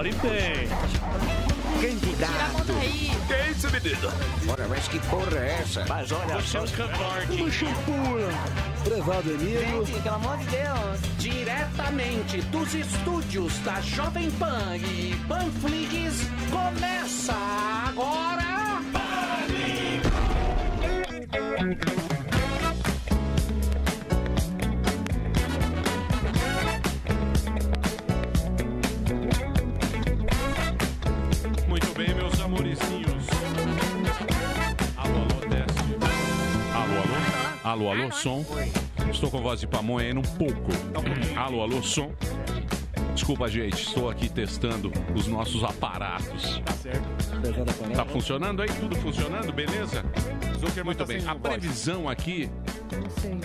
Agora tem. Candidato. Que é isso, menino? Ora, mas que porra é essa? Mas olha Você é um caborgue. Uma champura. Prezado Emílio. Gente, pelo amor de Deus. Diretamente dos estúdios da Jovem Pan e Panflix, começa agora. Alô. Alô, alô, som. Estou com voz de pamonha ainda um pouco. Alô, alô, som. Desculpa, gente, estou aqui testando os nossos aparatos. Tá certo. Tá funcionando aí? Tudo funcionando? Beleza? Muito tá bem. A previsão aqui,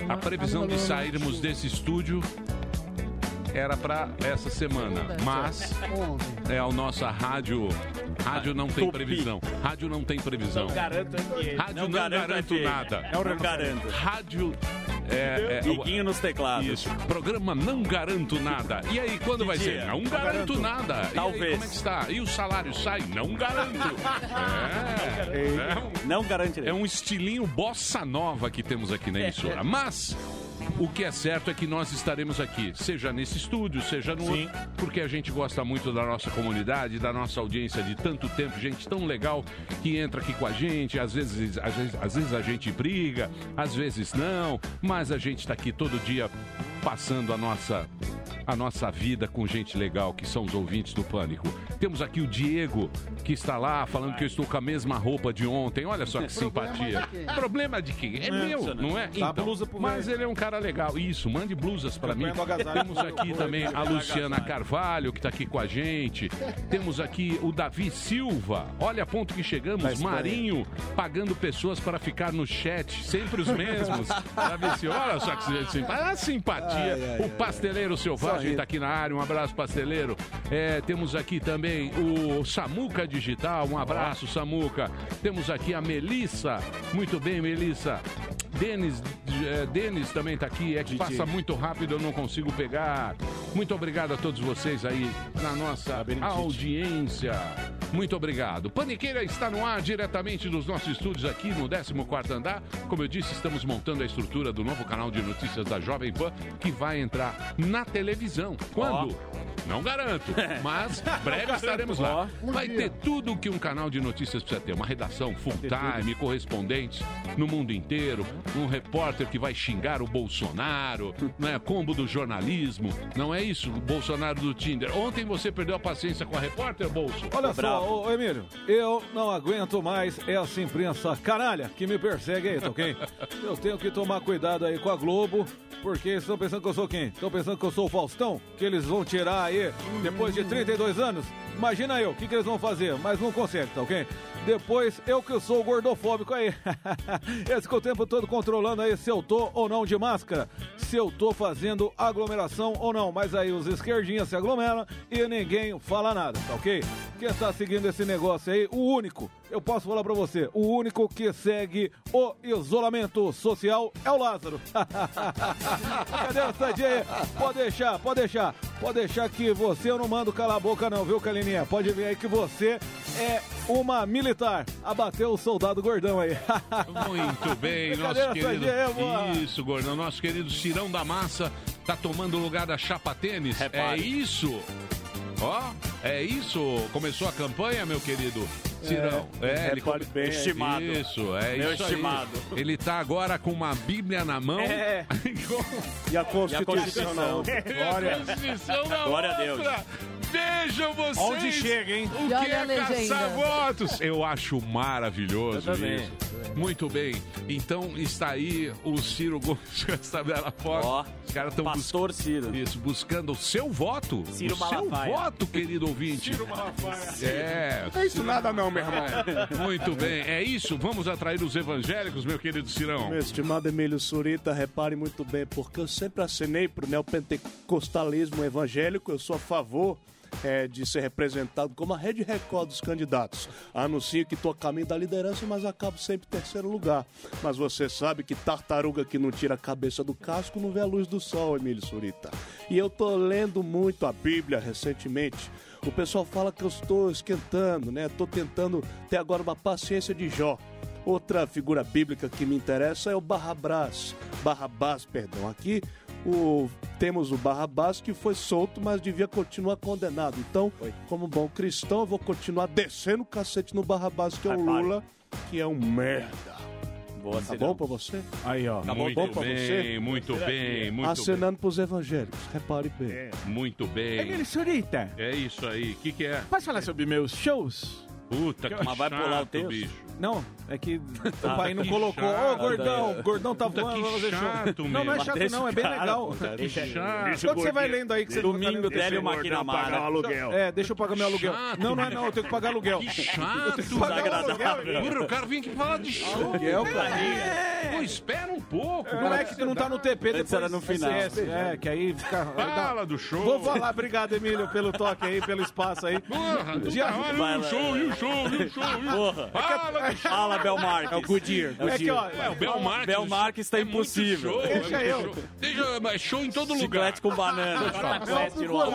a previsão de sairmos desse estúdio era para essa semana, mas é a nossa rádio. Rádio não tem previsão. Rádio não tem previsão. Não garanto aqui. Rádio não, garanto garanto nada. Não garanto. Rádio. É, é, nos teclados. Isso. Programa Não Garanto Nada. E aí, quando vai ser? dia? Não Não garanto garanto. nada. E aí, Talvez. como é que está? E o salário sai? Não garanto. É. É um, Não garantirei. é um estilinho bossa nova que temos aqui na emissora. Mas. O que é certo é que nós estaremos aqui, seja nesse estúdio, seja no outro, porque a gente gosta muito da nossa comunidade, da nossa audiência de tanto tempo, gente tão legal que entra aqui com a gente, às vezes, às vezes, às vezes a gente briga, às vezes não, mas a gente está aqui todo dia passando a nossa a nossa vida com gente legal, que são os ouvintes do Pânico. Temos aqui o Diego, que está lá falando que eu estou com a mesma roupa de ontem. Olha só que simpatia. Problema de quem? É É, meu, senhor. não é? Pro mas ele é um cara legal. Isso, mande blusas para mim. Agasalho. Temos aqui também a Luciana Carvalho, que está aqui com a gente. Temos aqui o Davi Silva. Olha a ponto que chegamos. Marinho pagando pessoas para ficar no chat. Sempre os mesmos. Davi Silva, olha só que simpatia. A simpatia. Ai, ai, o Pasteleiro Selvagem está aqui na área. Um abraço, Pasteleiro. É, temos aqui também o Samuca Digital. Um abraço, Samuca. Temos aqui a Melissa. Muito bem, Melissa. Denis, eh, Denis também está aqui. É que passa muito rápido, eu não consigo pegar. Muito obrigado a todos vocês aí na nossa audiência. Muito obrigado. Paniqueira está no ar diretamente dos nossos estúdios aqui no 14º andar. Como eu disse, estamos montando a estrutura do novo canal de notícias da Jovem Pan que vai entrar na televisão. Quando? Não garanto, mas breve estaremos lá. Vai ter tudo o que um canal de notícias precisa ter. Uma redação full time, correspondentes no mundo inteiro, um repórter que vai xingar o Bolsonaro, né? combo do jornalismo. Não é isso? Bolsonaro do Tinder. Ontem você perdeu a paciência com a repórter, Bolso? Olha só, ô, ô, Emílio, eu não aguento mais essa imprensa canalha que me persegue aí, tá ok? Eu tenho que tomar cuidado aí com a Globo, porque estão pensando que eu sou quem? Estão pensando que eu sou o Faustão? Que eles vão tirar aí depois de 32 anos? Imagina eu, o que, que eles vão fazer? Mas não consegue, tá ok? Depois, eu que sou gordofóbico aí. Esse que o tempo todo controlando aí se eu tô ou não de máscara, se eu tô fazendo aglomeração ou não. Mas aí os esquerdinhas se aglomeram e ninguém fala nada, tá ok? Quem tá seguindo esse negócio aí, o único, eu posso falar pra você, o único que segue o isolamento social é o Lázaro. Cadê o Sandinha aí? Pode deixar, pode deixar. Pode deixar que você eu não mando calar a boca não, viu, Calininha? Pode ver aí que você é uma militar. Abateu o soldado gordão aí. Muito bem, nosso querido. Boa. Isso, Gordão. Nosso querido Cirão da Massa tá tomando o lugar da Chapa Tênis. É Repare. isso. Ó, é isso. Começou a campanha, meu querido Cirão. É, ele repare bem, estimado. Isso, é Meu isso estimado. aí. Ele tá agora com uma Bíblia na mão. É. E a Constituição. Glória. Constituição na Glória a. Deus. Vejam vocês. Onde chega, hein? O que é a legenda. caçar votos? Eu acho maravilhoso Eu também. isso. Muito bem. Então está aí o Ciro Gomes com essa bela foto. Ó, Os caras estão Pastor Ciro. isso, buscando o seu voto. Ciro o seu Malafaia. voto, querido ouvinte. É. Não é isso nada não, meu irmão. É, Muito bem, é isso. Vamos atrair os evangélicos, meu querido Cirão. Meu estimado Emílio Surita, repare muito bem, porque eu sempre assinei pro neopentecostalismo evangélico, eu sou a favor é, de ser representado como a rede Record dos candidatos. Anuncio que estou a caminho da liderança, mas acabo sempre em terceiro lugar. Mas você sabe que tartaruga que não tira a cabeça do casco não vê a luz do sol, Emílio Surita. E eu tô lendo muito a Bíblia recentemente. O pessoal fala que eu estou esquentando, né? Estou tentando ter agora uma paciência de Jó. Outra figura bíblica que me interessa é o Barrabás. Barrabás, perdão. Aqui o, temos o Barrabás que foi solto, mas devia continuar condenado. Então, como bom cristão, eu vou continuar descendo o cacete no Barrabás, que é o. Lula, que é um merda. Boa, Tá bom pra você? Aí, ó. Tá bom, muito bom pra bem, você? muito bem, muito Acenando pros evangélicos, repare bem. bem. Muito bem. Emílio Surita, É isso aí. O que, que é? posso falar sobre meus shows? Puta que Mas vai pular o texto? bicho. Não, é que o Ah, pai não que colocou. Ô, gordão, gordão tá voando, que vai fazer show. Não, não é chato não, é bem cara, legal. Que chato. Quando você vai lendo aí que você Domingo, Deixa Délio eu- Maquinamara. aluguel. É, deixa eu pagar meu aluguel. chato, Não, não é não, eu tenho que pagar aluguel. Que chato. Pagar o aluguel. Porra, o cara vem aqui falar de show. Pô, espera um pouco. Não é que tu não tá no TP Antes depois. era no final. SS, é, que aí fica... Fala do show. Vou falar, obrigado, Emílio, pelo toque aí, pelo espaço aí. Porra, o lá. show, e o show, e o show, e o Porra. Fala do show. Fala, Belmarques. É o Goodyear. É que, ó, É, o Belmarques. Belmarques tá é impossível. Show, Deixa é eu. Deixa, show em todo lugar. Chiclete com banana.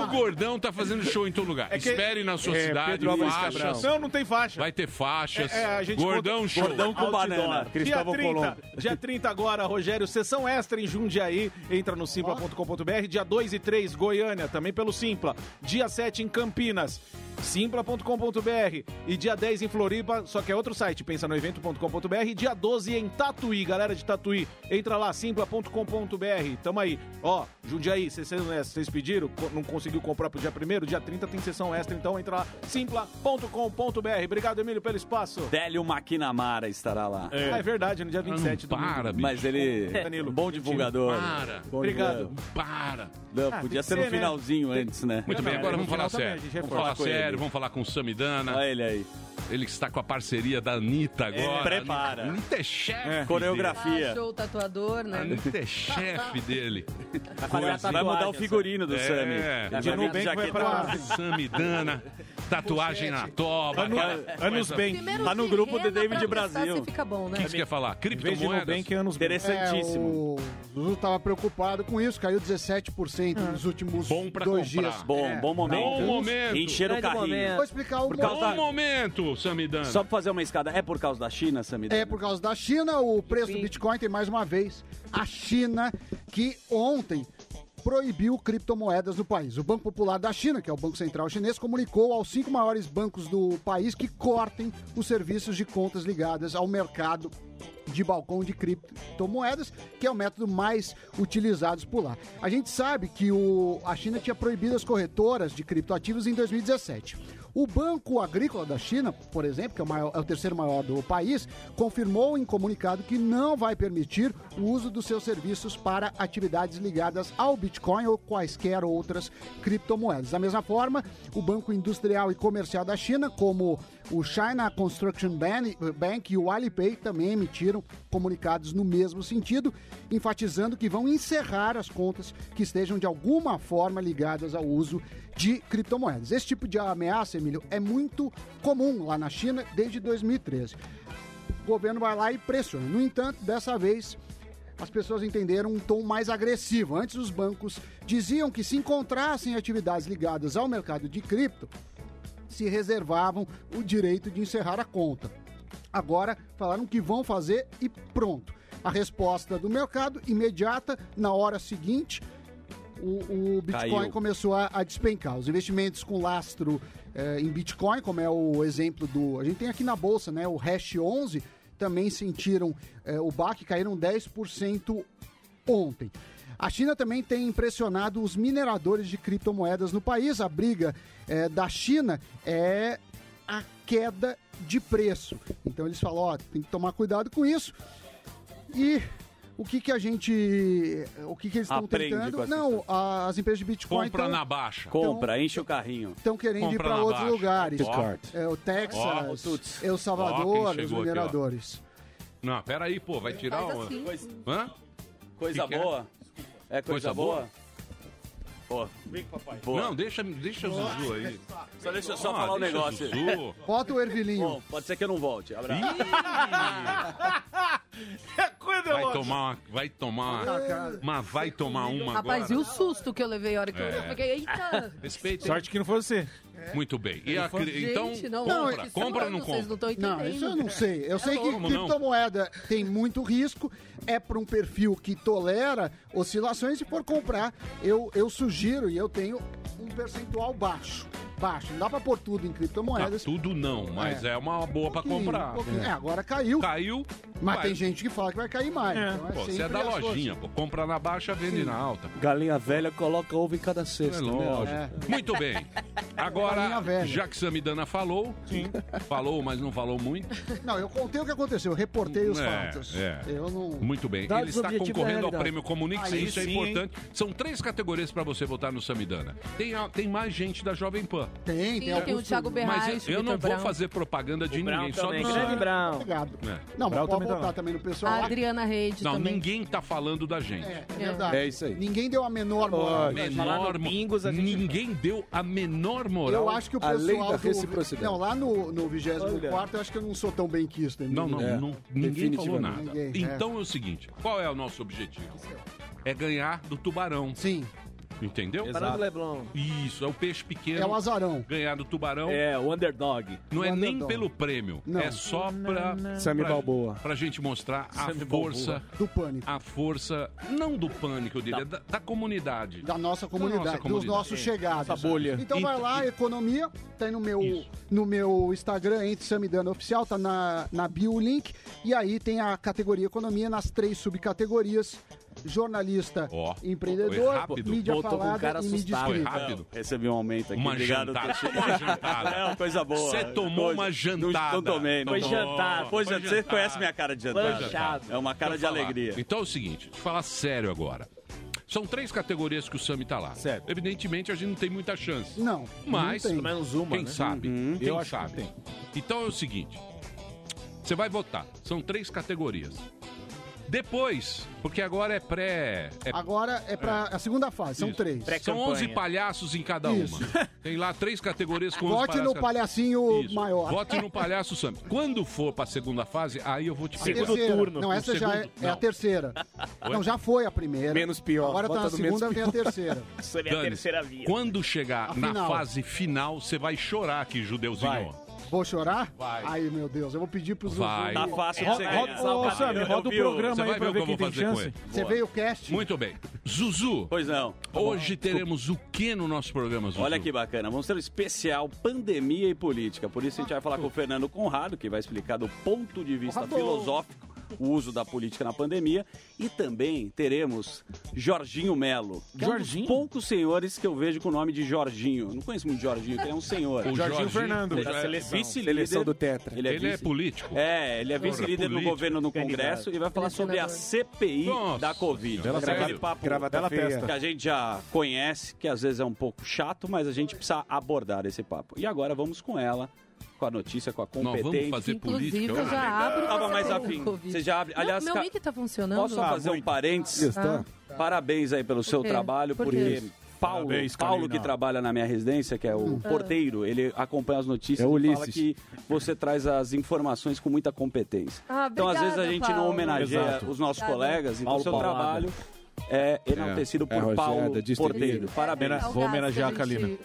O gordão tá fazendo show em todo lugar. É que- Espere na sua É, cidade, faixas. Não, não tem faixa. Vai ter faixas. É, é, a gente gordão show. Gordão com banana. Cristóvão 30, Colombo. dia 30 agora, Rogério, sessão extra em Jundiaí, entra no simpla.com.br, dia 2 e 3, Goiânia, também pelo Simpla, dia 7 em Campinas, simpla.com.br e dia 10 em Floripa, só que é outro site, pensa no evento.com.br, e dia 12 em Tatuí, galera de Tatuí, entra lá, simpla.com.br, tamo aí, ó, Jundiaí, vocês pediram, co- não conseguiu comprar pro dia 1 dia 30 tem sessão extra, então entra lá, simpla.com.br, obrigado Emílio pelo espaço. Délio Maquinamara estará lá. Ah, é verdade, no dia 27 Não domingo. para, bicho. Mas ele é Danilo. um bom divulgador. Para. Obrigado. Para. Não, Ah, podia ser no ser, né? finalzinho antes, né? Muito bem, Não, agora no vamos falar também, sério. Vamos falar sério, vamos falar com o Samidana. Olha ele aí. Ele que está com a parceria da Anitta agora. prepara. Anitta é chefe. Coreografia. Ah, show tatuador, A né? Anitta é chefe dele. Vai mudar o figurino do É. Sami. De Nubank vai pra- Samidana, tatuagem na toba. Anu- aquela anos coisa- bem. Primeiro Tá no se grupo de reza David pra Brasil. se fica bom, O né? que você quer falar? Criptomoedas? Nubank, anos bem. Interessantíssimo. É, o Zuzu estava preocupado com isso, caiu 17% nos últimos Bom pra dois comprar. dias. Bom, bom momento. Bom momento. Encher o carrinho. Vou explicar o Por causa Bom da- Samidana. Só pra fazer uma escada, é por causa da China, Samir? É por causa da China, o preço do Bitcoin tem mais uma vez a China que ontem proibiu criptomoedas no país. O Banco Popular da China, que é o Banco Central Chinês, comunicou aos cinco maiores bancos do país que cortem os serviços de contas ligadas ao mercado de balcão de criptomoedas, que é o método mais utilizado por lá. A gente sabe que o, a China tinha proibido as corretoras de criptoativos em 2017. O Banco Agrícola da China, por exemplo, que é o, maior- é o terceiro maior do país, confirmou em comunicado que não vai permitir o uso dos seus serviços para atividades ligadas ao Bitcoin ou quaisquer outras criptomoedas. Da mesma forma, o Banco Industrial e Comercial da China, como o China Construction Ban- Bank e o Alipay também emitiram comunicados no mesmo sentido, enfatizando que vão encerrar as contas que estejam de alguma forma ligadas ao uso de criptomoedas. Esse tipo de ameaça, Emílio, é muito comum lá na China desde 2013. O governo vai lá e pressiona. No entanto, dessa vez as pessoas entenderam um tom mais agressivo. Antes, os bancos diziam que se encontrassem atividades ligadas ao mercado de cripto, se reservavam o direito de encerrar a conta. Agora falaram que vão fazer e pronto. A resposta do mercado imediata, na hora seguinte, o, o Bitcoin Caiu. começou a, a despencar. Os investimentos com lastro eh, em Bitcoin, como é o exemplo do. A gente tem aqui na bolsa, né? O Hash 11 também sentiram eh, o baque, caíram 10% ontem. A China também tem impressionado os mineradores de criptomoedas no país. A briga eh, da China é a queda de preço. Então eles falam, ó, tem que tomar cuidado com isso. E o que que a gente, o que que eles estão tentando? Não, a- as empresas de Bitcoin Compra estão na baixa. Compra, enche o carrinho. estão querendo ir Compra para na outros baixa. lugares. Ó. É, o Texas, Ó, o. El Salvador, quem os chegou aqui, mineradores. Não, pera aí, pô. Vai tirar Faz o... assim. Hã? Coisa Que que é? Boa. É coisa, Coisa boa? Pô, boa. Não, deixa, deixa o Zuzu aí. Só deixa eu só Ah, falar um negócio. Zuzu. Bota o ervilhinho. Bom, pode ser que eu não volte. Abraço. É coisa Vai tomar uma. Vai tomar uma. Mas vai tomar uma Rapaz, agora. e o susto que eu levei a hora que eu, É. eu fiquei, eita. Respeita. Sorte que não foi você. Muito bem. E a cri- Gente, então, não, compra. isso compra ou não Vocês não compra? estão Não, entendendo. isso eu não sei. Eu sei que não? criptomoeda tem muito risco, é para um perfil que tolera oscilações. Se for comprar, eu, eu sugiro e eu tenho um percentual baixo. Baixo. Não dá para pôr tudo em Tá, criptomoedas. tudo não, mas é, uma boa pra pouquinho, comprar. um pouquinho. É, agora caiu. Caiu. Mas vai. tem gente que fala que vai cair mais. Então Pô, você é sempre da as lojinha, pô. Compra na baixa, vende na alta. Galinha velha coloca ovo em cada É cesta. né? lógico. Muito bem. Agora, velha. já que Samidana falou, falou, mas não falou muito. Não, eu contei o que aconteceu, eu reportei os É, fatos. é. Eu não. Muito bem. Dados Ele está objetivos da concorrendo ao realidade. prêmio Comunique, Aí isso é sim, importante. São três categorias para você votar no Samidana. Tem, a- tem mais gente da Jovem Pan. Tem, tem, Sim, tem o alguns Thiago. Berrais, Mas eu, eu não vou Brown. fazer propaganda de Brown ninguém, só também, do grande. Brown. Obrigado. É. Não, mas pode também voltar também no pessoal A. Adriana Reide Não, também. ninguém tá falando da gente. É, é verdade. É isso aí. Ninguém deu a menor moral. Menor, Bingos, a gente- ninguém deu a menor moral. Eu acho que o pessoal. lei da do- reciprocidade. Não, lá no, no 24 eu acho que eu não sou tão bem quisto. Não, não, É, não ninguém falou nada. Ninguém, é. então é. o seguinte, qual é o nosso objetivo? É ganhar do tubarão, Sim, entendeu? Exato. Leblon. Isso, é o peixe pequeno. é o azarão. Ganhar do tubarão É, o underdog. não é o nem underdog. pelo prêmio, Não. é só pra, Sammy pra, Balboa. pra gente mostrar a Sammy força, Do pânico. a força, não do pânico, eu diria, da, da comunidade. Da nossa comunidade, nossa comunidade. dos nossos chegados. Essa bolha. Então vai lá, economia, tá aí no meu, Isso. no meu Instagram, entre Samidana Oficial, tá na, na bio o link. E aí tem a categoria economia nas três subcategorias. Jornalista, foi empreendedor, rápido. mídia Voltou com falada cara e mídia escrita. rápido. Recebi um aumento aqui. Uma Obrigado, jantada. Uma jantada. É uma coisa boa. Você tomou Coisa- uma jantada. Não, não tomei. Não Foi jantar, Pois, foi você jantar. conhece minha cara de jantar. Lanchado. É uma cara de alegria. Então é o seguinte, deixa eu falar sério agora. São três categorias que o Sami tá lá. Certo. Evidentemente a gente não tem muita chance. Não, Mas, não tem. menos uma, quem né? sabe? Uhum. Quem Eu acho que sabe? tem. Então é o seguinte: você vai votar. São três categorias. Depois, porque agora é pré. é- Agora é pra a segunda fase, são Isso. três. São 11 palhaços em cada Isso. uma. Tem lá três categorias com 11 Vote no palhaços. palhacinho Isso. maior. Vote no palhaço Sami. Quando for pra segunda fase, aí eu vou te A pegar. terceira. turno. Não, essa já é, segundo- é a terceira. Não, já foi a primeira. Menos pior. Agora tá na menos segunda, vem a terceira. Seria a Dane-se. terceira via. Quando chegar A na final. fase final, você vai chorar aqui, judeuzinho. Vou chorar? Vai. Ai, meu Deus, eu vou pedir pros Vai. Tá fácil de Roda, você roda, ganhar. ô, Sammy, roda o programa aí pra ver quem tem chance. ele. Você veio o cast? Muito bem. Zuzu, Pois não. hoje teremos o que no nosso programa, Zuzu? Olha que bacana, vamos ter um especial pandemia e política. Por isso a gente vai falar com o Fernando Conrado, que vai explicar do ponto de vista filosófico o uso da política na pandemia. E também teremos Jorginho Melo, que Jorginho? é um dos poucos senhores que eu vejo com o nome de Jorginho. Não conheço muito Jorginho, que ele é um senhor. O Jorginho Fernando. Ele É, Seleção vice-líder. do Tetra. Ele é, Ele é político? É, ele é vice-líder no político. governo no Congresso e vai falar sobre a CPI Nossa. da Covid. Bela Aquele papo Gravata testa. que a gente já conhece, que às vezes é um pouco chato, mas a gente precisa abordar esse papo. E agora vamos com ela, com a notícia, com a competência. vamos fazer Inclusive, política. eu já abro. Tava mais tem afim. Você já abre. Não, Aliás, meu ca- mic tá funcionando. posso fazer um parênteses? Ah, Parabéns aí pelo seu trabalho, Por porque? Paulo, Parabéns, Paulo que trabalha na minha residência, que é o Ah. porteiro, ele acompanha as notícias É e fala que você traz as informações com muita competência. Ah, então, às vezes, a obrigada, gente não Paulo. homenageia Exato. os nossos Obrigada. colegas, então Paulo o seu trabalho é enaltecido É, por Rogério, Paulo Distribuidora. Porteiro. Parabéns. É Vou homenagear que a Kalina.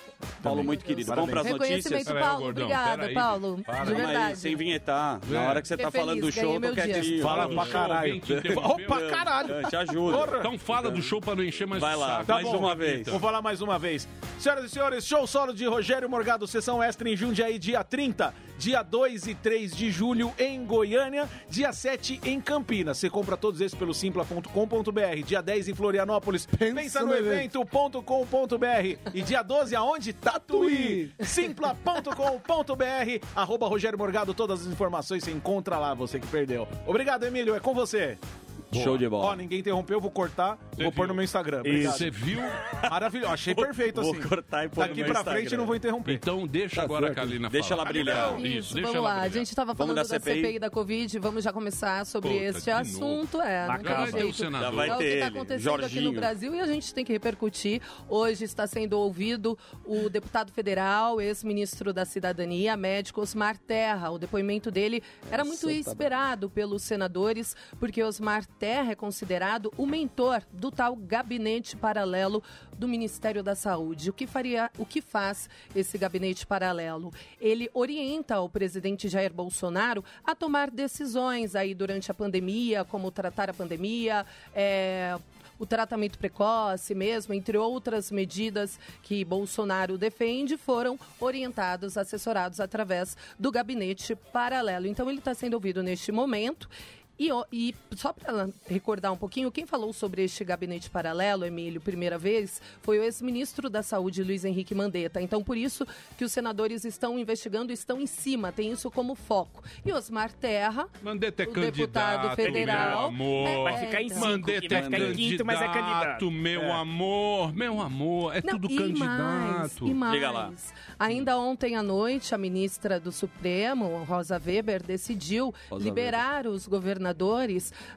Paulo, muito querido. Vamos para as notícias. Paulo. gordão, Obrigada. Paulo. Para. De Calma aí, verdade. sem vinhetar. Na É. hora que você tá falando do show, meu dia. quietinho. Fala pra caralho. Opa, caralho. Te ajudo. Então fala do show pra não encher mais Vai o lá. Tá mais bom. uma vez. Vou falar mais uma vez. Senhoras e senhores, show solo de Rogério Morgado, sessão extra em Jundiaí, dia 30, dia 2 e 3 de julho em Goiânia, dia 7 em Campinas. Você compra todos esses pelo simpla.com.br. Dia 10 em Florianópolis, pensa, no no evento. evento.com.br. E dia 12 aonde? Tatuí. simpla.com.br. Arroba Rogério Morgado, todas as informações você encontra lá, você que perdeu. Obrigado, Emílio, é com você. Show de bola. Ó, ninguém interrompeu, vou cortar, vou pôr no meu Instagram. Obrigado. Você viu? Maravilhoso, achei perfeito Vou assim. cortar e pôr no Daqui meu pra Instagram. frente não vou interromper. Então deixa Tá agora a. Kalina Deixa ela brilhar. Isso, Isso, deixa vamos ela lá. A brilhar. gente estava Vamos falando da da CPI? CPI da Covid, vamos já começar sobre Puta, este de novo. assunto. É, não vai tem ter o jeito. senador. Já vai é o que ter ele, acontecendo aqui Jorginho. no Brasil e a gente tem que repercutir. Hoje está sendo ouvido o deputado federal, ex-ministro da Cidadania, médico Osmar Terra. O depoimento dele era muito esperado pelos senadores, porque Osmar Terra é considerado o mentor do tal gabinete paralelo do Ministério da Saúde. O que faria, o que faz esse gabinete paralelo? Ele orienta o presidente Jair Bolsonaro a tomar decisões aí durante a pandemia, como tratar a pandemia, é, o tratamento precoce mesmo, entre outras medidas que Bolsonaro defende, foram orientados, assessorados através do gabinete paralelo. Então ele está sendo ouvido neste momento. E, e só para recordar um pouquinho, quem falou sobre este gabinete paralelo, Emílio, primeira vez, foi o ex-ministro da Saúde, Luiz Henrique Mandetta. Então, por isso que os senadores estão investigando, estão em cima, tem isso como foco. E Osmar Terra, Mandetta é o candidato, deputado federal. meu amor. Vai ficar em cinco, Mandetta vai é ficar em quinto, mas é candidato. Meu amor, meu amor, é Não, tudo e candidato. Mais, e mais. Diga lá. Ainda ontem à noite, a ministra do Supremo, Rosa Weber, decidiu Rosa liberar os governadores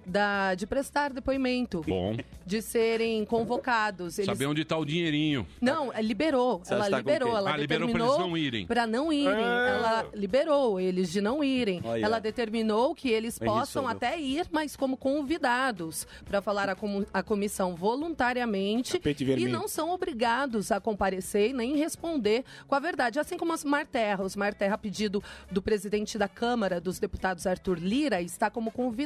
da, de prestar depoimento, Bom, de serem convocados. Eles- saber onde está o dinheirinho. Não, é, liberou. Você ela com liberou. Ela Ah, liberou determinou eles não irem. Pra não irem. Ela liberou eles de não irem. Olha. Ela determinou que eles possam até ir, mas como convidados para falar a, comu- a comissão voluntariamente e não são obrigados a comparecer e nem responder com a verdade. Assim como Osmar Terra. Osmar Terra, a pedido do presidente da Câmara dos Deputados, Arthur Lira, está como convidado,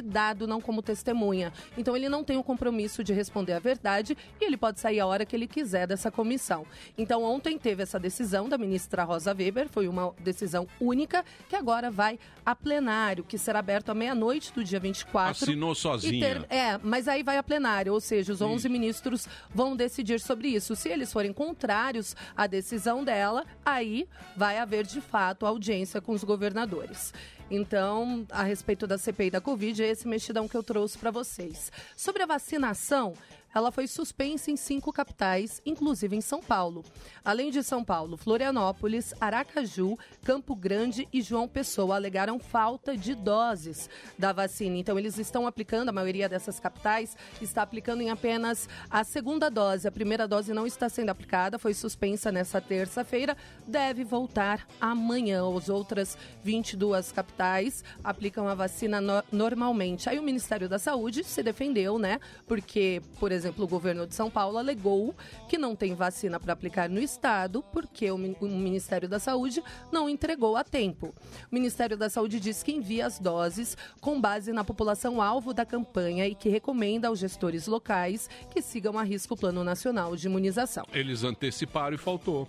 não como testemunha. Então ele não tem o compromisso de responder a verdade e ele pode sair a hora que ele quiser dessa comissão. Então ontem teve essa decisão da ministra Rosa Weber, foi uma decisão única que agora vai a plenário, que será aberto à meia-noite do dia 24. Assinou sozinha. ter- é, mas aí vai a plenário, ou seja, os 11 ministros vão decidir sobre isso. Se eles forem contrários à decisão dela, aí vai haver de fato audiência com os governadores. Então, a respeito da CPI da Covid, é esse mexidão que eu trouxe para vocês. Sobre a vacinação, ela foi suspensa em cinco capitais, inclusive em São Paulo. Além de São Paulo, Florianópolis, Aracaju, Campo Grande e João Pessoa alegaram falta de doses da vacina. Então, eles estão aplicando, a maioria dessas capitais está aplicando em apenas a segunda dose. A primeira dose não está sendo aplicada, foi suspensa nessa terça-feira, deve voltar amanhã. As outras 22 capitais aplicam a vacina no- normalmente. Aí o Ministério da Saúde se defendeu, né? Porque, por exemplo, o governo de São Paulo alegou que não tem vacina para aplicar no estado porque o, o Ministério da Saúde não entregou a tempo. O Ministério da Saúde diz que envia as doses com base na população alvo da campanha e que recomenda aos gestores locais que sigam a risco o Plano Nacional de Imunização. Eles anteciparam e faltou.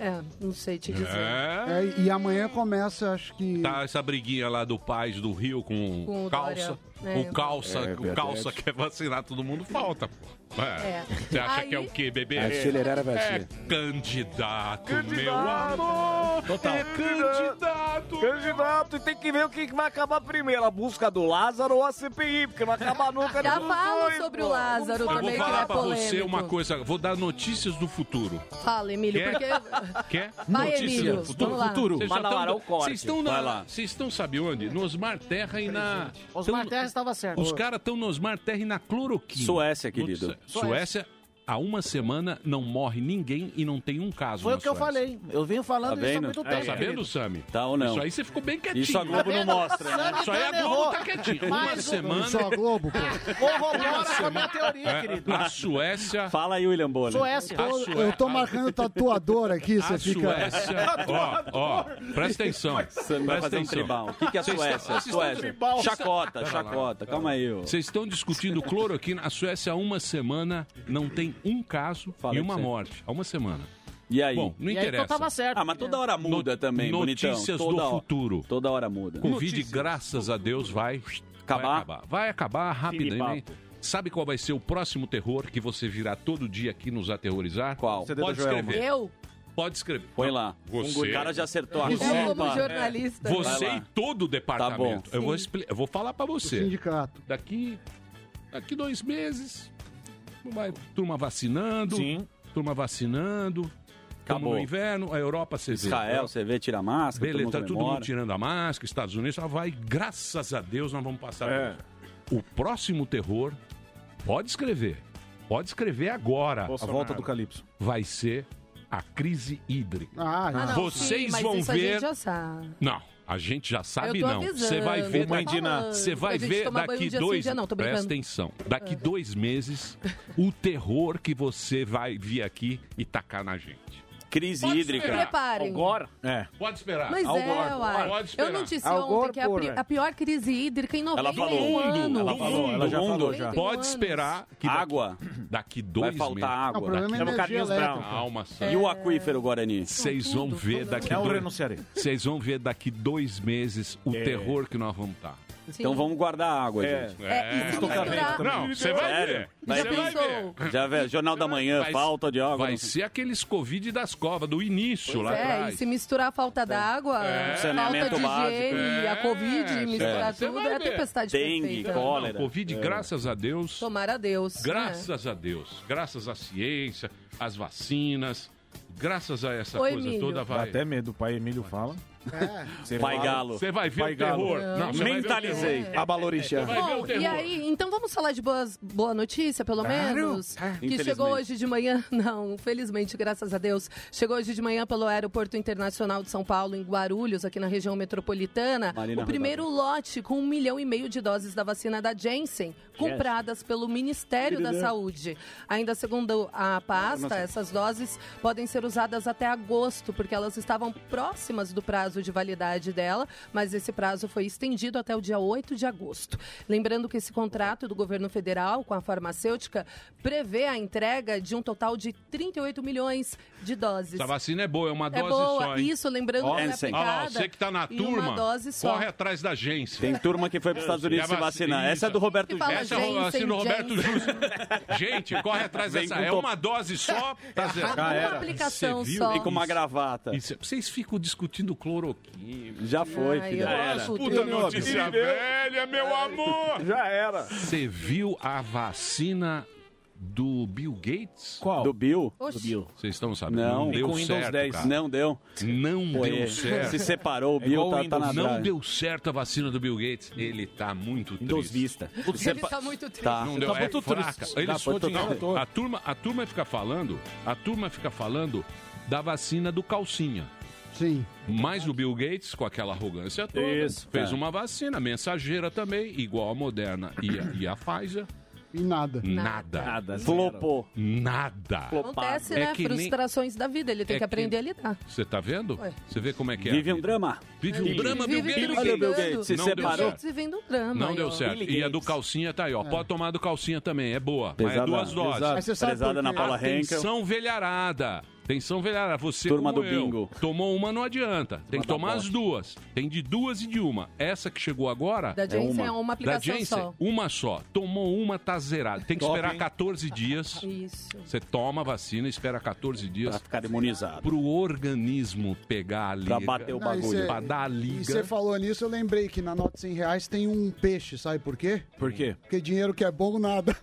É, não sei te dizer. É. É, e amanhã começa, acho que. Tá essa briguinha lá do Paz do Rio com, Com o calça. Dória. É. O calça, É o calça quer vacinar todo mundo, falta. pô. É. É. Você acha Aí- que é o quê, bebê? Acelerar a É vacina. candidato, meu amor. É candidato. Candidato, e tem que ver o que vai acabar primeiro, a busca do Lázaro ou a CPI, porque não acaba nunca. Já falo dois, sobre pô. o Lázaro Eu vou também, que falar é pra você uma coisa, vou dar notícias do futuro. Fala, Emílio, Quer? porque... Quer? Vai, Notícias Emílio, do futuro. vamos lá. Vocês já Mas na hora, tão- o corte. Vocês estão Vai na, lá. vocês estão sabe onde? No Osmar Terra e na Osmar Terra estava certo. Os caras estão no Osmar Terra e na cloroquina. Suécia, querido. Suécia. Suécia, há uma semana não morre ninguém e não tem um caso Foi na o que eu Suécia. falei. Eu venho falando Tá isso há vendo? muito Tá tempo. sabendo. Sami? Tá ou não? Isso aí você ficou bem quietinho. Isso a Globo não mostra, né? Isso aí a Sammy Globo tá quietinho. Uma semana... Só a Globo, pô. Corrobora com a minha teoria, É, querido. a Suécia... Fala aí, William Bonner. Suécia. A Sué- Eu tô a- marcando tatuador aqui, você A fica. Suécia... ó, ó, presta atenção. Você vai fazer um tribal. O que, que é a Suécia? Suécia. Chacota, chacota. Calma aí, ô. Vocês estão discutindo cloroquina. A Suécia, há uma semana, não tem um caso Falei e uma você. morte. Há uma semana. E aí? Bom, não E aí interessa. então tava certo. Ah, mas toda hora muda No- também, bonitão. Notícias Toda do hora- futuro. Toda hora muda. Covid, graças a Deus, vai Acabar? Vai acabar, vai acabar rapidamente. Sabe qual vai ser o próximo terror que você virá todo dia aqui nos aterrorizar? Qual? Da Pode Joelma. escrever. Eu? Pode escrever. Põe lá. Você- O cara já acertou a Eu como Copa. jornalista. Você e todo o departamento. Tá bom. eu, vou expli- eu vou falar pra O você. sindicato. Daqui daqui dois meses, vai turma vacinando. Sim. Turma vacinando. Acabou. no inverno, a Europa, você vê. Israel, você vê, tira a máscara, Beleza, todo tá mundo todo mundo tirando a máscara, Estados Unidos já vai, graças a Deus, nós vamos passar. É. O próximo terror, pode escrever, pode escrever agora. A volta do Calypso. Vai ser a crise hídrica. Ah, Ah, não, Vocês sim, mas vão isso a ver. gente já sabe. Não, a gente já sabe não. Você vai ver daqui, falando. você vai ver daqui um dia sim, dois. dia não, presta atenção. Daqui dois meses, o terror que você vai vir aqui e tacar na gente. Crise Pode hídrica. esperar. Preparem. É. Pode esperar. Mas Al é, uai. Pode Eu esperar. noticiei Al Gore, ontem que é a, pri- a pior crise hídrica em 91 Ela falou. anos. Ela falou, ela já falou já. Pode esperar que daqui, Água. daqui dois Vai faltar meses. Não, o água. é Chama Carlinhos. Brown. Calma. E o aquífero Guarani? Vocês vão ver daqui É dois... renunciarei. Vocês vão ver daqui dois meses o terror que nós vamos estar. Sim. Então vamos guardar água, É. gente. É, se misturar... Não, você vai Sério? ver. Vai ver. Já vê, Jornal da Manhã, Vai- falta de água. Vai não- ser aqueles Covid das covas, do início lá É, atrás. e se misturar a falta d'água, É. falta de básico. higiene, a É, Covid, misturar você tudo, vai é a tempestade Dengue, perfeita. cólera. Não, Covid, graças a Deus, Tomara a Deus. graças a Deus, graças à ciência, às vacinas, graças a essa Oi, coisa Emílio. toda Dá vai. até medo, o pai Emílio fala. Você Pai fala- Galo. Você vai ver Pai o Galo. terror. Não, você vai ver o Mentalizei. terror. Abalorixá. Vai ver o Bom, e aí, então vamos falar de boas, boa notícia, pelo menos? Que Infelizmente. chegou hoje de manhã, não, felizmente, graças a Deus, chegou hoje de manhã pelo Aeroporto Internacional de São Paulo, em Guarulhos, aqui na região metropolitana, Marina o primeiro lote com um milhão e meio de doses da vacina da Janssen, compradas pelo Ministério da Saúde. Ainda segundo a pasta, essas doses podem ser usadas até agosto, porque elas estavam próximas do prazo de validade dela, mas esse prazo foi estendido até o dia 8 de agosto. Lembrando que esse contrato do governo federal com a farmacêutica prevê a entrega de um total de 38 milhões de doses. Essa vacina é boa, é uma É dose boa, só, hein? isso, lembrando que ela é Janssen. Olha lá, aplicada você que tá na turma, uma dose só. corre atrás da agência. Tem turma que foi para os Estados Unidos a se vac- vacinar. Essa é do Roberto Que Júnior. Essa é a vacina do Roberto. Justo. Gente, corre atrás Vem dessa. É top- uma dose só, tá zero. Uma aplicação só. E com uma gravata. Isso, vocês ficam discutindo Já foi, Já era. Puta notícia velha, meu amor! Já era. Você viu a vacina do Bill Gates? Qual? Do Bill? Oxi. Vocês estão sabendo? Não. Não deu com Windows certo, 10. cara. Não deu. Não Foi. deu certo. Se separou, o É Bill igual tá, o tá na. Não deu certo a vacina do Bill Gates. Ele tá muito Windows triste. Vista. Ele tá muito triste. Tá. Não deu, Tá é muito fraca. triste. Eles dinheiro todo. a turma, a turma fica falando, a turma fica falando da vacina do calcinha. Sim. Mas o Bill Gates, com aquela arrogância toda, Isso, fez tá. uma vacina mensageira também, igual a Moderna e a, e a Pfizer. E nada. Nada. Nada. Flopou. Nada. Acontece, É né? que nem- Frustrações da vida. Ele tem É que aprender que- a lidar. Você tá vendo? Ué. Você vê como é que é. Vive um drama. Vive um drama, Bill Vive Gates. Olha o Bill brigando. Gates, se Não deu separou. certo. Vivendo drama. Não aí, deu ó. certo. E a do calcinha tá aí, ó. Pode tomar do calcinha também, é boa. Mas é Pesada. duas doses. Pesada. Mas você sabe Prezada por na? Paula Henkel. Atenção, velharada. Atenção, velharada. Você Turma do eu. bingo. Tomou uma, não adianta. Tem que tomar as duas. Tem de duas e de uma. Essa que chegou agora... Da Janssen uma. é uma Da aplicação Janssen, só. uma só. Tomou uma, tá zerado. Tem que Top, esperar hein? 14 dias. Isso. Você toma a vacina, espera 14 Pra dias ficar imunizado. pro organismo pegar a liga. Pra bater o Não, e bagulho. cê- Pra dar a E liga. você falou nisso, eu lembrei que na nota de 100 reais tem um peixe, sabe por quê? Por quê? Porque dinheiro que é bom, nada.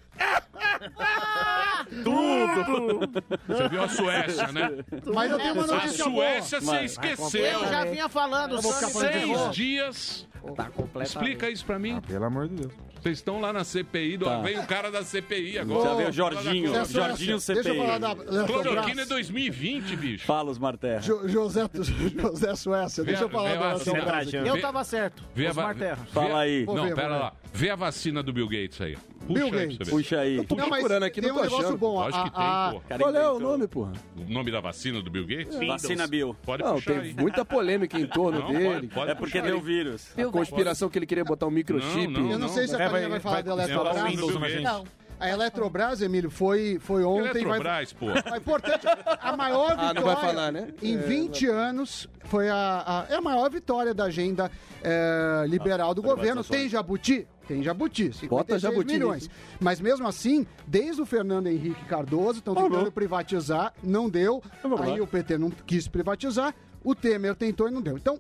Você viu a Suécia, né? Mas eu tenho uma A notícia boa. Suécia você esqueceu. Eu já vinha falando, vou ficar falando de Seis novo. dias. Tá completamente. Explica isso pra mim. Pelo amor de Deus. Vocês estão lá na CPI, do... Tá. vem o cara da CPI agora. Já veio o Jorginho. Suécia, Jorginho Deixa eu CPI. falar da Cloroquina é Eletrobras. 2020, bicho. Fala os Marterra. Jo- José, José Suécia, deixa eu falar da a vacina. Eu tava certo. Vê a Osmar va- Terra. vê- Fala aí. Não, ver, pera lá. Vê a vacina do Bill Gates aí. Puxa Bill aí Gates. ver. Puxa aí. tô Não, procurando aqui, tem não um tô negócio achando. bom. Lógico a- que tem, a- pô. Cara, Qual é o nome, porra? O nome da vacina do Bill Gates? Vacina Bill. Pode Não, puxar tem aí. muita polêmica em torno Não, dele. pode, pode É porque deu aí. vírus. Viu, Conspiração que ele queria botar um microchip. Não, não, Eu não sei se a É, vai- vai falar vai- da vai Eletrobras. Windows na gente. Não. A Eletrobras, Emílio, foi, foi ontem. vai- Eletrobras, pô. É importante, a maior vitória Ah, não vai falar, né? em 20 anos foi a, a- é a maior vitória da agenda é, liberal do governo. Tem jabuti? Tem jabuti, 56 Bota jabuti milhões. Mas mesmo assim, desde o Fernando Henrique Cardoso, estão tentando privatizar, não deu. Aí o PT não quis privatizar, o Temer tentou e não deu. Então,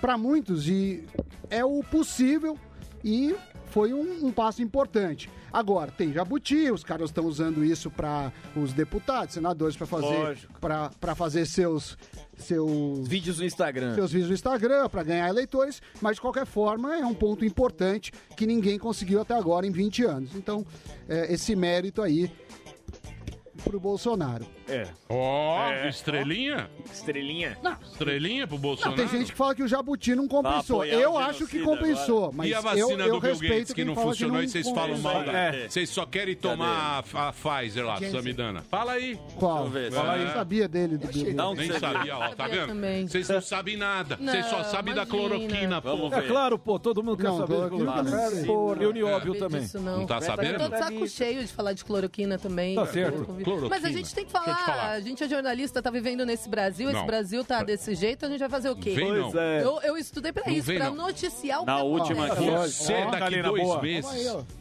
para muitos, e é o possível e foi um, um passo importante. Agora, tem jabuti, os caras estão usando isso para os deputados, senadores, para fazer, pra- pra fazer seus, seus Vídeos no Instagram. seus vídeos no Instagram para ganhar eleitores, mas de qualquer forma é um ponto importante que ninguém conseguiu até agora em 20 anos. Então, é, esse mérito aí pro Bolsonaro. É. Ó, É. estrelinha? Estrelinha? Estrelinha pro Não, Bolsonaro? tem gente que fala que o Jabuti não compensou. Apoiar eu o acho que genocida compensou, agora. mas e a eu, vacina eu do Bill respeito Gates que quem não fala funcionou não e vocês falam compensou. mal da... É. Vocês só querem tomar a, a Pfizer lá, Samidana. Fala aí. Qual? Deixa eu ver. Fala aí. É. Eu sabia dele do Bill Não, Gates. nem sabia, ó, tá vendo? Vocês não sabem nada. Vocês só Não, sabem da imagina. cloroquina, pô. É claro, pô, todo mundo quer Não, saber de cloroquina sei. Porra. E o nióbio Não também. disso, não. Não tá Eu sabendo? tô de saco cheio de falar de cloroquina também. Tá certo. Cloroquina. Mas a gente tem que falar, falar. a gente é jornalista, tá vivendo nesse Brasil, esse Não. Brasil tá desse jeito, a gente vai fazer o quê? Vem não. Pois é. Eu, eu estudei pra Não isso, vem pra não. noticiar o Na que última aqui, Você daqui dois boa. meses.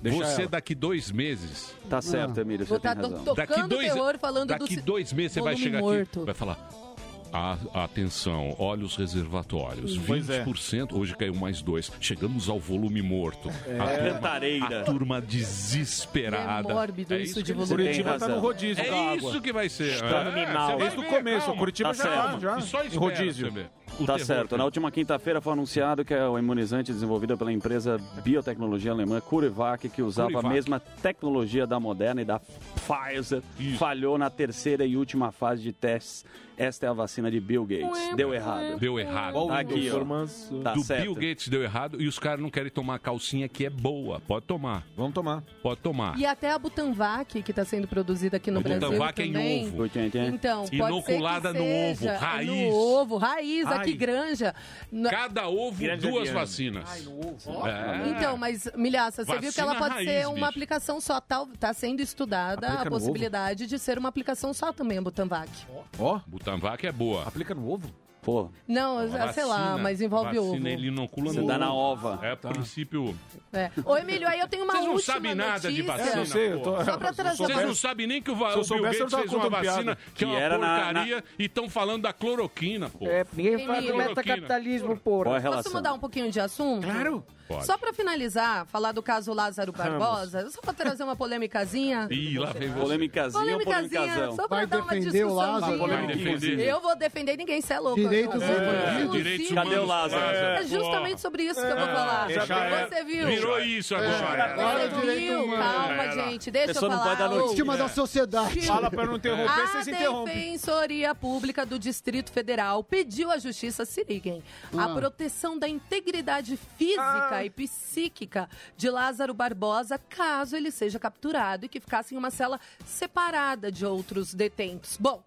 Você ela. daqui dois meses. Tá certo, Emílio, Vou você tem tá to- razão. tocando Daqui dois, terror, falando daqui do dois meses você vai chegar morto. aqui vai falar. "A- atenção, olha os reservatórios. Pois é. 20%, hoje caiu mais dois. Chegamos ao volume morto. É. A, turma, Cantareira. a turma desesperada. É mórbido isso que de volume. Curitiba tá no rodízio É da água. isso que vai ser. Tá É, Desde o começo, calma. Curitiba Tá já certo. tá, já. E só espera rodízio. ver. O Tá terror certo. Na última quinta-feira foi anunciado que é o imunizante desenvolvido pela empresa biotecnologia alemã CureVac, que usava CureVac. a mesma tecnologia da Moderna e da Pfizer, falhou na terceira e última fase de testes. Esta é a vacina de Bill Gates. Deu errado. Deu errado. Tá aqui, ó. Tá do certo. Bill Gates deu errado e os caras não querem tomar a calcinha que é boa. Pode tomar. Vamos tomar. Pode tomar. E até a Butanvac, que está sendo produzida aqui no A Brasil Butanvac é em também. ovo. Então, pode Inoculada ser que no ovo, raiz. No ovo, raiz, Ai. aqui granja. Cada ovo, Grande duas vacinas. É. Então, mas, Milhaça, você viu que ela Vacina pode raiz, ser uma bicho. aplicação só. Tá, tá sendo estudada Aplica a no possibilidade de ser uma aplicação só também, a Butanvac. Ó. Butanvac é boa. Aplica no ovo? Pô. Não, sei lá, vacina- mas envolve ovo. vacina, ele inocula Você no dá na ovo. ova. É, a princípio... É. Ô, Emílio, aí eu tenho uma Vocês não última sabem nada de notícia. vacina, pô. tô- Só pra trazer Vocês não sabem nem que o, Va- Se eu o Bill soubesse, eu Gates tava fez uma contando piada. vacina que, Que é uma era na- porcaria e estão falando da cloroquina, pô. É, ninguém fala do Emílio. metacapitalismo, porra. Qual é a Posso relação? mudar um pouquinho de assunto? Claro. Pode. Só pra finalizar, falar do caso Lázaro Barbosa, só pra trazer uma polêmicazinha. Ih, lá vem você. Polêmicazinha ou Polêmicazinha, só pra Vai dar uma defender o Lázaro? discussãozinha. Vai defender. Eu vou defender ninguém, você é louco. Direitos eu- Direitos Cadê o. Lázaro? É justamente sobre isso que eu vou falar. já é. Você viu? Virou isso agora. Agora Você viu? Calma, É, gente, deixa eu pessoa não falar. pode dar da sociedade. Fala pra não interromper, A vocês interrompem. Defensoria Pública do Distrito Federal pediu à Justiça, se liguem, a Ah. proteção da integridade física e psíquica de Lázaro Barbosa caso ele seja capturado e que ficasse em uma cela separada de outros detentos. Bom,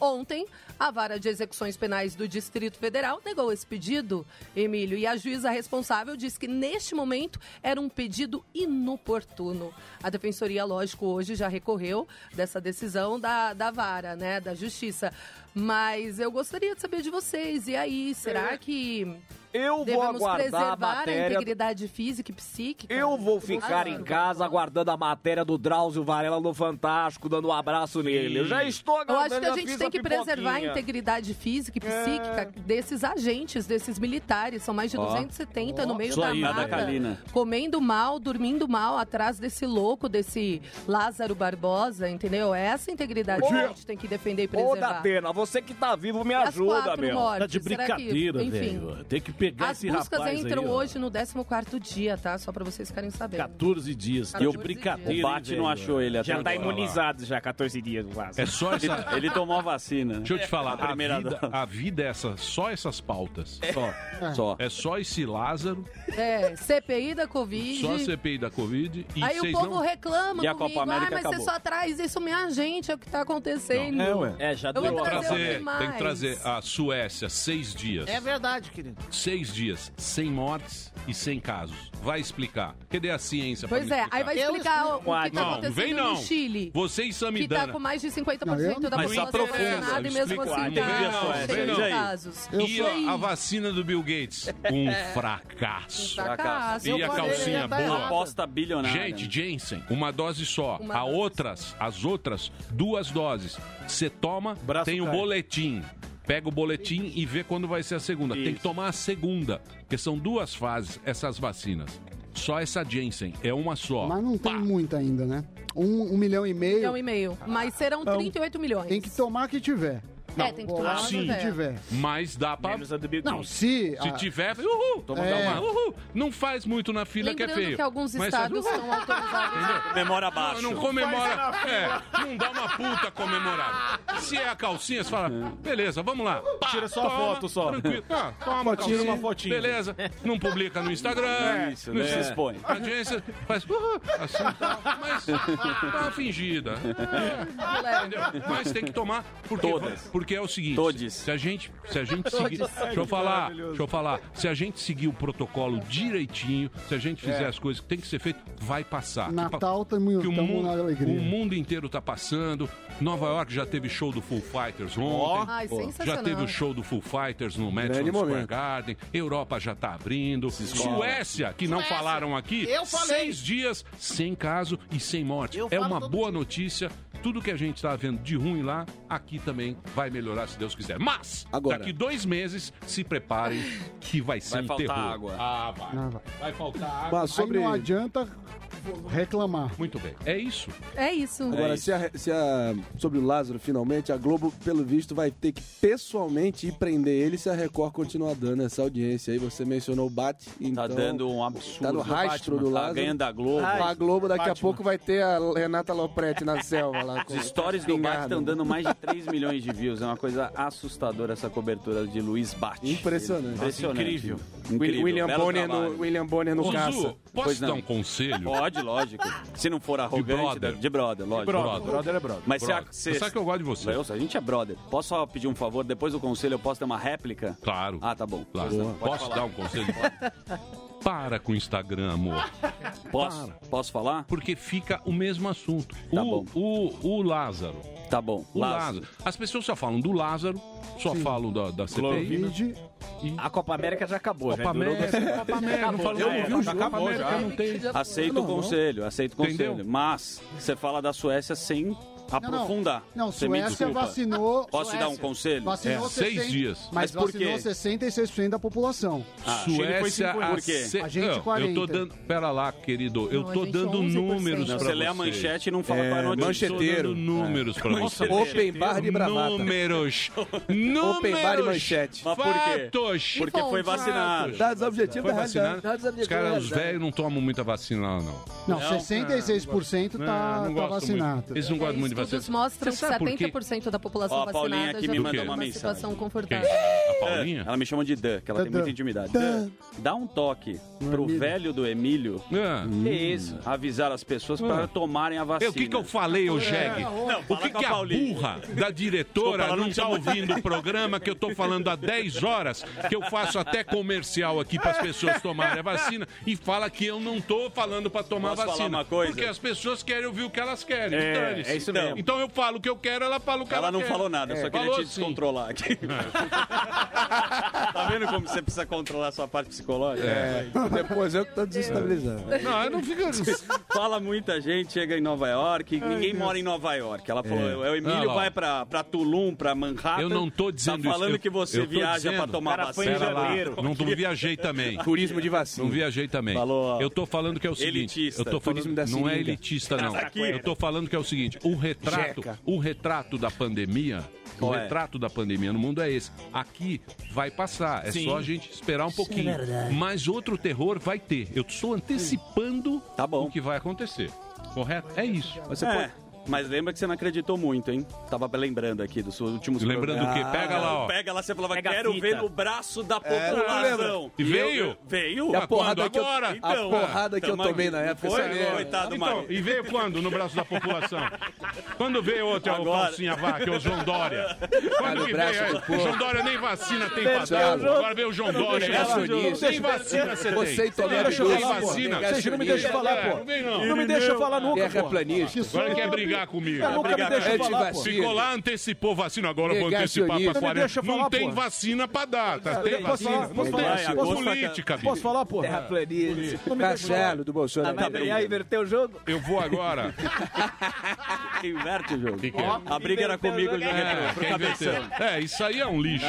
Ontem, a Vara de Execuções Penais do Distrito Federal negou esse pedido, Emílio, e a juíza responsável disse que neste momento era um pedido inoportuno. A Defensoria, lógico, hoje já recorreu dessa decisão da, da Vara, né, da Justiça. Mas eu gostaria de saber de vocês, e aí, será que Eu vou aguardar a preservar a matéria. integridade física e psíquica? Eu vou ficar Lázaro? em casa aguardando a matéria do Drauzio Varela no Fantástico, dando um abraço nele. Eu já estou Eu aguardando. acho que a gente tem que preservar a integridade física e É. psíquica desses agentes, desses militares. São mais de Ó. 270 no meio Isso da aí, mata. da Calina. Comendo mal, dormindo mal, atrás desse louco, desse Lázaro Barbosa, entendeu? É Essa integridade que a gente tem que defender e Ô, preservar. Datena, você que tá vivo, me As ajuda, quatro meu. mortes, Tá de será que- brincadeira, enfim, velho. Tem que pegar As esse buscas rapaz entram aí, ó. hoje no 14º dia, tá? Só pra vocês ficarem sabendo. 14 dias. Tá de 14 brincadeira. O Bate não achou ele até Já tá agora. imunizado já, 14 dias, Lázaro. É só Ele, essa... ele tomou a vacina. né? Deixa eu te falar, A vida, a vida é essa, só essas pautas. Só. Só. É só esse Lázaro, É, CPI da Covid. só a CPI da Covid e Aí o vocês povo não... reclama E a comigo, Copa América ah, mas acabou. você só traz isso, minha gente, é o que tá acontecendo. É, ué. É, já Eu vou deu. trazer Trazer, tem que trazer a Suécia, seis dias. É verdade, querido. Seis dias, sem mortes e sem casos. Vai explicar. Cadê a ciência Pois é, explicar? aí vai Eu explicar o, o explico. que tá Não, acontecendo vem não. no Chile. Você e Que tá Samidana. com mais de 50% Não, eu não- da Mas população aprofunda, vacinada e mesmo explica assim tá Não, não, cheio vem de casos. E a, a vacina do Bill Gates? Um fracasso. Fracasso. E a calcinha tá boa? Aposta bilionária. Gente, Jensen, uma dose só. Uma a dose. outras, as outras, duas doses. Você toma, Braço tem o boletim. Pega o boletim e vê quando vai ser a segunda. Tem que Isso. tomar a segunda, porque são duas fases essas vacinas. Só essa Jensen, é uma só. Mas não tem muito ainda, né? Um, um milhão e meio. milhão e meio. Mas serão Então, 38 milhões. Tem que tomar que tiver. É, tem que tomar Tomar que que tiver. tiver. Mas dá pra. Não, se... Se a- tiver, uhul, toma É. uma, uhul. Não faz muito na fila que é Lembrando feio. que alguns Mas estados faz, estão autorizados. Comemora Não, não comemora. É, não dá uma puta comemorada. Se é a calcinha, você fala, beleza, vamos lá. Pá, Tira só a toma, foto só. Tranquilo. Ah, toma calcinha, uma fotinha. Beleza. Não publica no Instagram. Isso, não né? Se expõe. A agência faz uhul, assim tal, mas dá uma fingida. É, entendeu? Mas tem que tomar porque, Todas. porque é o seguinte. Todes. Se a gente, se a gente seguir, deixa eu falar, deixa eu falar. Se a gente seguir o protocolo direitinho, se a gente fizer É. as coisas que tem que ser feito, vai passar. Natal tamo, Que o tamo mundo, na alegria. o mundo inteiro tá passando. Nova York já teve show do Full Fighters ontem. Ai, já teve o show do Full Fighters no Madison Square momento. Garden. Europa já tá abrindo. Suécia, que não falaram aqui, Eu falei. seis dias sem caso e sem morte. Eu É uma boa notícia. Tudo que a gente tá vendo de ruim lá, aqui também vai melhorar, se Deus quiser. Mas, Agora. daqui dois meses, se preparem que vai ser Vai um faltar terror. água. Ah, vai. Ah, vai. Vai faltar água. Mas sobre... Aí não adianta reclamar. Muito bem. É isso. É isso. Agora, se a, se a- sobre o Lázaro, finalmente, a Globo, pelo visto, vai ter que pessoalmente ir prender ele se a Record continuar dando essa audiência aí. Você mencionou o Bate, então... Tá dando um absurdo. Tá no rastro Batman. do Tá Lázaro. ganhando a Globo. a Globo daqui a Batman. pouco vai ter a Renata Lopretti na selva lá. Os stories do Bate espingarda. estão dando mais de 3 milhões de views. É uma coisa assustadora essa cobertura de Luiz Bate. Impressionante. Impressionante. incrível. Incrível. William Bonner, no, William Bonner no Ô, caça. Zu, posso Pois dar não. um conselho? Pode, lógico. Se não for arrogante, brother. de brother, lógico. Brother, brother é brother. Mas se a, Brother. se, Você sabe que eu gosto de você. Eu, a gente é brother. Posso só pedir um favor? Depois do conselho eu posso ter uma réplica? Claro. Ah, tá bom. Claro. Não. Posso falar. dar um conselho? Para com o Instagram, amor. Posso? Posso falar? Porque fica o mesmo assunto. Tá o, bom. O, o Lázaro. Tá bom. O Lázaro. As pessoas só falam do Lázaro, só falam da, da CPI. Covid, A Copa América já acabou, Copa já durou América, Copa América, não falo já eu não o já jogo, acabou América já. não tem. Aceito o conselho, aceito o Entendeu? conselho. Mas você fala da Suécia sem aprofundar. Não, Você me Suécia vacinou. Posso te dar um conselho? Vacinou É, seis 60 dias. Mas, Mas por vacinou quê? 66% da população. Ah, Suécia, Por quê? A gente, Não, Eu 40. tô dando. Pera lá, querido. Eu Não, tô gente, dando 11%. números Não, pra você lê a manchete e não fala É, qual é a notícia. Mancheteiro. dando números pra vocês. Open bar de bravata. Números. Números. Open bar e manchete. Mas por quê? Fatos. Porque foi vacinado. Dados objetivos da realidade. Os caras, os velhos não tomam muita vacina lá, não. Não, 66% tá, Não, não tá gosto vacinado. Eles não gostam muito de Estudos vacina. mostram que Você sabe por quê? 70% da população Ó, a Paulinha vacinada aqui já me vive mandou uma mensagem. situação Quem? confortável. A Paulinha? Ela me chama de Dan, que ela tem muita intimidade. Dan, dá um toque pro velho do Emílio. Ah. Que isso? Avisar as pessoas para tomarem a vacina. Eu, o que, que eu falei, ô Jeg? Não, O que, que a a Paulinha. burra da diretora Desculpa, não não tá ouvindo o programa que eu tô falando há 10 horas, que eu faço até comercial aqui para as pessoas tomarem a vacina e fala que eu não tô falando para tomar Posso vacina. uma coisa? Porque as pessoas querem ouvir o que elas querem. É, é isso mesmo. Então eu falo o que eu quero, ela fala o que ela, Ela não quer. falou nada, eu só É. queria Falou te sim. descontrolar aqui. tá vendo como você precisa controlar a sua parte psicológica? É. Depois eu que tô desestabilizando. Não, eu não fico... Fala muita gente, chega em Nova York, ninguém mora em Nova York. Ela falou, o Emílio ó. vai pra, pra Tulum, pra Manhattan. Eu não tô dizendo Tá falando isso. Que você viaja dizendo. pra tomar Cara, vacina. Lá, janeiro. não, não viajei também. Turismo de vacina. Não viajei também. Falou, eu tô falando que é o seguinte. Elitista. Eu tô falando, não é elitista, não. Aqui. Eu tô falando que é o seguinte: o retrato, o retrato da pandemia. O é? retrato da pandemia no mundo é esse. Aqui vai passar. É só a gente esperar um pouquinho. Mas outro terror vai ter. Eu estou antecipando Tá o que vai acontecer. Correto? É isso. Você é, mas lembra que você não acreditou muito, hein? Tava lembrando aqui dos seus últimos Lembrando o quê? Pega lá, ó. Pega lá, você falava, Pega a quero fita. ver no braço da É, população. E veio? veio. E a Quando? porrada que eu, Agora? a Então, porrada que eu tamo tomei aqui. na época. Foi, você lembra? coitado, Então, Mário. e veio quando no braço da população? Quando veio outro Agora. calcinha vaca, o João Dória? Quando no que braço veio? do povo. João Dória nem vacina tem dar. Agora veio o João Dória. Nem vacina você tem. Você e tem vacina. Negacionista. Você não me deixa falar, É, pô. Não vem não. Não me deixa falar nunca, pô. Agora Terraplanista. quer brigar brigar comigo. Eu nunca me deixou falar, pô. Ficou lá, antecipou vacina, agora eu vou antecipar pra 40. Não tem vacina pra dar, tá? Tem vacina. Posso falar? política, Posso falar, porra? pô? Terraplanista. Marcelo do Bolsonaro. Tá bem, aí, inverteu o jogo? Eu vou agora. Inverte o jogo. É? A briga era comigo já. Né? É, é, isso aí é um lixo.